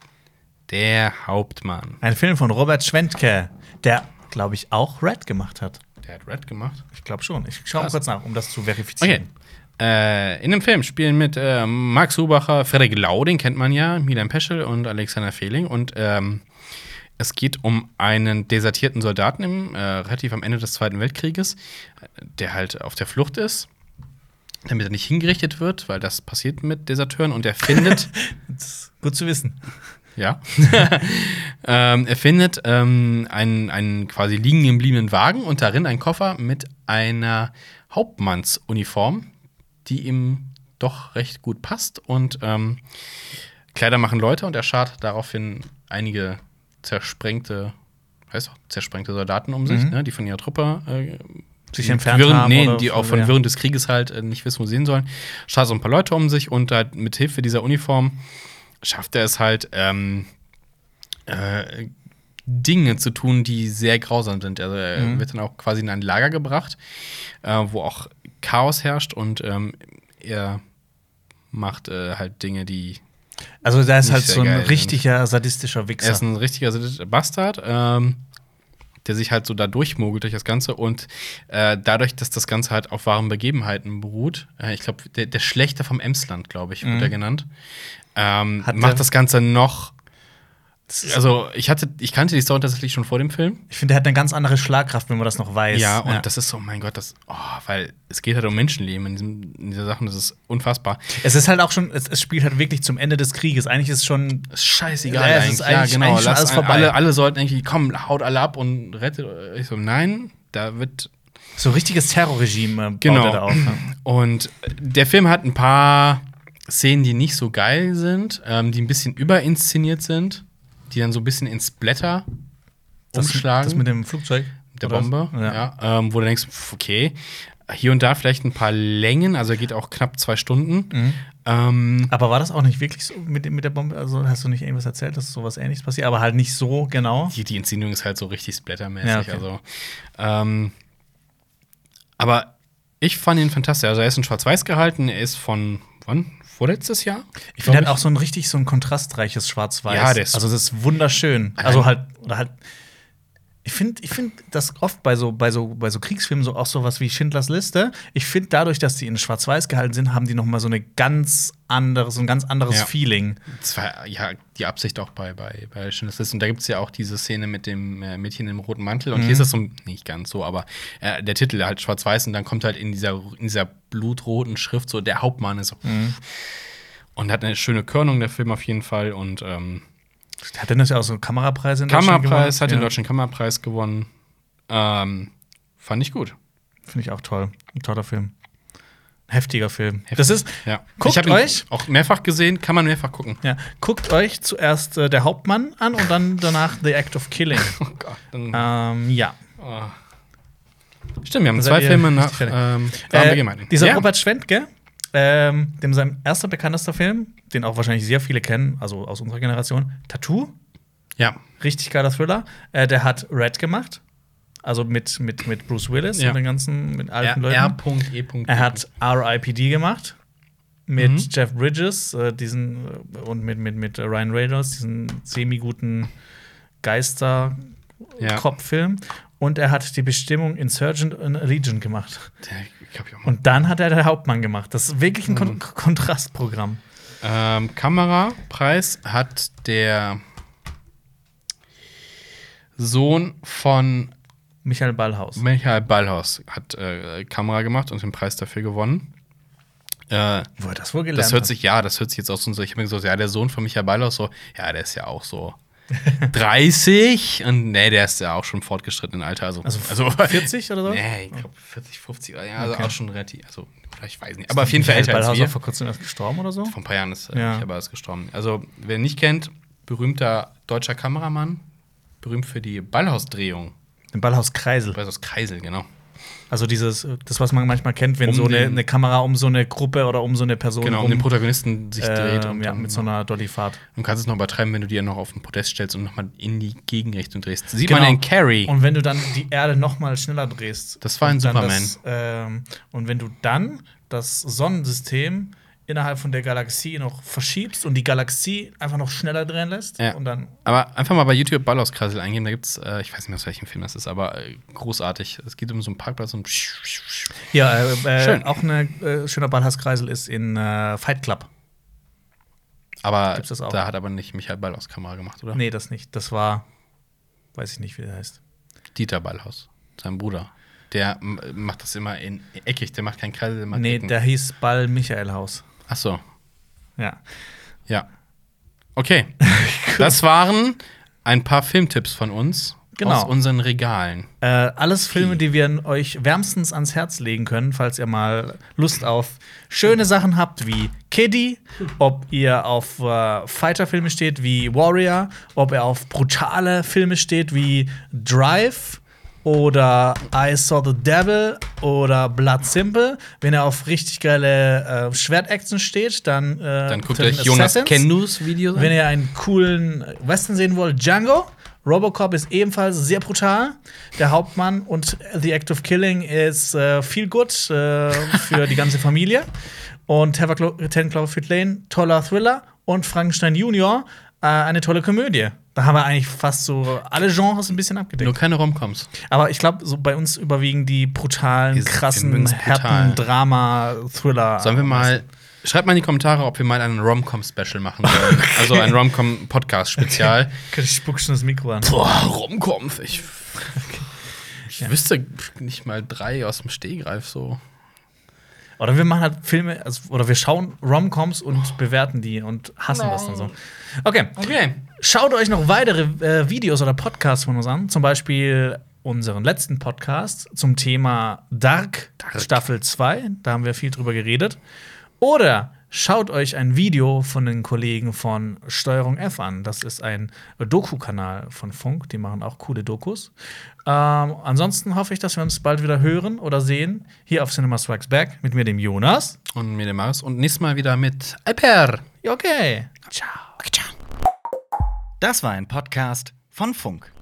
Der Hauptmann. Ein Film von Robert Schwentke, der, glaube ich, auch Red gemacht hat. Der hat Red gemacht. Ich glaube schon. Ich schaue mal kurz nach, um das zu Okay. verifizieren. Äh, in dem Film spielen mit äh, Max Hubacher, Frederik Lau, den kennt man ja, Milan Peschel und Alexander Fehling. Und ähm, es geht um einen desertierten Soldaten im, äh, relativ am Ende des Zweiten Weltkrieges, der halt auf der Flucht ist, damit er nicht hingerichtet wird, weil das passiert mit Deserteuren. Und er findet gut zu wissen. Ja. ähm, er findet ähm, einen, einen quasi liegen gebliebenen Wagen und darin einen Koffer mit einer Hauptmannsuniform, die ihm doch recht gut passt. Und ähm, Kleider machen Leute und er schart daraufhin einige zersprengte, heißt doch, zersprengte Soldaten um sich, Mhm. ne, die von ihrer Truppe äh, Sich entfernt Wirren, haben. nee, die auch von ja. während des Krieges halt äh, nicht wissen, wo sie hin sollen. Schart so ein paar Leute um sich und halt mit Hilfe dieser Uniform schafft er es halt, ähm, äh, Dinge zu tun, die sehr grausam sind. Also er Mhm. wird dann auch quasi in ein Lager gebracht, äh, wo auch Chaos herrscht und ähm, er macht äh, halt Dinge, die Also, da ist halt so ein geil sind. richtiger sadistischer er ist Wichser. ein richtiger Bastard, ähm, der sich halt so da durchmogelt durch das Ganze und äh, dadurch, dass das Ganze halt auf wahren Begebenheiten beruht, äh, ich glaube, der, der Schlechter vom Emsland, glaube ich, wird Mhm. er genannt, ähm, macht das Ganze noch. Also, ich hatte, ich kannte die Story tatsächlich schon vor dem Film. Ich finde, der hat eine ganz andere Schlagkraft, wenn man das noch weiß. Ja, und das ist so, mein Gott, das, oh, weil es geht halt um Menschenleben in, diesem, in dieser Sache, das ist unfassbar. Es ist halt auch schon, es, es spielt halt wirklich zum Ende des Krieges. Eigentlich ist es schon. Ist scheißegal Ja, es eigentlich. ist eigentlich- ja, genau. eigentlich alles ein, vorbei. alle, alle sollten irgendwie, komm, haut alle ab und rettet. Ich so, nein, da wird So richtiges Terrorregime äh, baut Genau. er da auf. Ja. Und der Film hat ein paar Szenen, die nicht so geil sind, ähm, die ein bisschen überinszeniert sind, die dann so ein bisschen ins Blätter Das, umschlagen. das mit dem Flugzeug. der was? Bombe, Ja. ja. ähm, wo du denkst, okay, hier und da vielleicht ein paar Längen, also er geht auch knapp zwei Stunden. Mhm. Ähm, Aber war das auch nicht wirklich so mit, mit der Bombe? Also hast du nicht irgendwas erzählt, dass sowas ähnliches passiert, aber halt nicht so genau? die, die Inszenierung ist halt so richtig splattermäßig. Ja, okay. Also, ähm, aber ich fand ihn fantastisch. Also er ist in Schwarz-Weiß gehalten, er ist von wann? Vorletztes Jahr? Ich finde halt auch so ein richtig so ein kontrastreiches Schwarz-Weiß. Ja, ist- also das ist wunderschön. Also halt, oder halt. Ich finde, ich finde das oft bei so, bei so, bei so Kriegsfilmen so auch sowas wie Schindlers Liste. Ich finde dadurch, dass die in Schwarz-Weiß gehalten sind, haben die noch mal so eine ganz andere, so ein ganz anderes Ja. Feeling. Das war ja die Absicht auch bei, bei, bei Schindlers List. Und da gibt es ja auch diese Szene mit dem äh, Mädchen im roten Mantel. Und hier ist das so, nicht ganz so, aber äh, der Titel halt schwarz-weiß und dann kommt halt in dieser, in dieser blutroten Schrift so, der Hauptmann ist so. Und hat eine schöne Körnung, der Film auf jeden Fall. Und ähm, Hat denn das ja auch so einen Kamerapreis in Deutschland Kammerpreis, hat gewonnen? den Deutschen Kammerpreis gewonnen. Ähm, fand ich gut. Finde ich auch toll. Ein toller Film. Heftiger Film. Das ist, Ja. Guckt ich euch- auch mehrfach gesehen, kann man mehrfach gucken. ja, guckt euch zuerst äh, der Hauptmann an und dann danach The Act of Killing. Oh Gott. Ähm, ja. oh. Stimmt, wir haben zwei Filme nach ähm, Äh, Begebenheiten. dieser ja. Robert Schwentke, ähm, dem sein erster bekanntester Film, den auch wahrscheinlich sehr viele kennen, also aus unserer Generation, Tattoo, Ja. richtig geiler Thriller. Äh, der hat Red gemacht, also mit, mit, mit Bruce Willis Ja. und den ganzen, mit alten R. Leuten. R.E. Er hat R.I.P.D. gemacht mit Mhm. Jeff Bridges, äh, diesen äh, und mit, mit, mit Ryan Reynolds, diesen semi-guten Geister-Cop-Film. Ja. Und er hat die Bestimmung Insurgent in Legion gemacht. Der, Und dann hat er der Hauptmann gemacht. Das ist wirklich ein Kon Mhm. Kontrastprogramm. Ähm, Kamerapreis hat der Sohn von Michael Ballhaus. Michael Ballhaus hat äh, Kamera gemacht und den Preis dafür gewonnen. Äh, Wo er das wohl gelernt das hört hat. sich, ja, das hört sich jetzt auch so, ich habe mir gesagt, ja, der Sohn von Michael Ballhaus, so, ja, der ist ja auch so 30 und nee, der ist ja auch schon fortgeschritten im Alter. Also, Also 40 oder so? Nee, ich glaube 40, 50, ja, also Okay. auch schon relativ, also, ich weiß nicht, aber auf jeden Fall älter als wir. vor kurzem erst gestorben oder so? Vor ein paar Jahren ist äh, Ja. Michael Ballhaus gestorben. Also, wer ihn nicht kennt, berühmter deutscher Kameramann, berühmt für die Ballhausdrehung. Den Ballhaus Kreisel. Ballhaus Kreisel, genau. Also dieses, das, was man manchmal kennt, wenn Um so eine, eine Kamera um so eine Gruppe oder um so eine Person Genau, um rum, den Protagonisten sich dreht. ähm, Und ja, mit so einer Dollyfahrt. Du kannst es noch übertreiben, wenn du dir noch auf den Podest stellst und nochmal in die Gegenrichtung drehst. Sieht Genau. man in Carrie. Und wenn du dann die Erde noch mal schneller drehst. Das war in und dann Superman. Das, ähm, und wenn du dann das Sonnensystem innerhalb von der Galaxie noch verschiebst und die Galaxie einfach noch schneller drehen lässt Ja. und dann Aber einfach mal bei YouTube Ballhauskreisel eingeben, da gibt's, äh, ich weiß nicht mehr, aus welchem Film das ist, aber äh, großartig. Es geht um so einen Parkplatz und Ja, äh, äh, Schön. auch ein äh, schöner Ballhauskreisel ist in äh, Fight Club. aber Gibt's das auch? da hat aber nicht Michael Ballhaus Kamera gemacht, oder? Nee, das nicht. Das war, weiß ich nicht, wie der heißt. Dieter Ballhaus, sein Bruder. Der macht das immer in eckig, der macht keinen Kreisel, der macht Nee, Ecken. der hieß Ball Michael Haus. Ach so, Ja. ja. Okay, das waren ein paar Filmtipps von uns Genau. aus unseren Regalen. Äh, alles Filme, die wir euch wärmstens ans Herz legen können, falls ihr mal Lust auf schöne Sachen habt wie Kiddy, ob ihr auf äh, Fighter-Filme steht wie Warrior, ob ihr auf brutale Filme steht wie Drive oder I Saw the Devil oder Blood Simple. Wenn ihr auf richtig geile äh, Schwert-Action steht, dann, äh, Dann guckt Ten euch Jonas. Kendus Video an. Wenn ihr einen coolen Western sehen wollt, Django. Robocop ist ebenfalls sehr brutal. Der Hauptmann und The Act of Killing ist äh, viel gut äh, für die ganze Familie. Und 10 Cloverfield Lane, toller Thriller. Und Frankenstein Junior, äh, eine tolle Komödie. Da haben wir eigentlich fast so alle Genres ein bisschen abgedeckt. Nur keine Romcoms. Aber ich glaube, so bei uns überwiegen die brutalen, wir krassen, brutal. härten Drama-Thriller. Sollen wir mal. Schreibt mal in die Kommentare, ob wir mal einen Romcom-Special machen sollen. also ein Romcom-Podcast-Spezial. Ich spuck schon das Mikro an. Boah, Romcom. Ich, ich wüsste nicht mal drei aus dem Stehgreif so. Oder wir machen halt Filme, also, oder wir schauen Romcoms und bewerten die und hassen das dann so. Okay, Okay. schaut euch noch weitere äh, Videos oder Podcasts von uns an. Zum Beispiel unseren letzten Podcast zum Thema Dark, Staffel 2. Da haben wir viel drüber geredet. Oder schaut euch ein Video von den Kollegen von Steuerung F an. Das ist ein Doku-Kanal von Funk. Die machen auch coole Dokus. Ähm, ansonsten hoffe ich, dass wir uns bald wieder hören oder sehen. Hier auf Cinema Strikes Back mit mir, dem Jonas. Und mir, dem Mars. Und nächstes Mal wieder mit Alper. Okay. Ciao. Okay, ciao. Das war ein Podcast von Funk.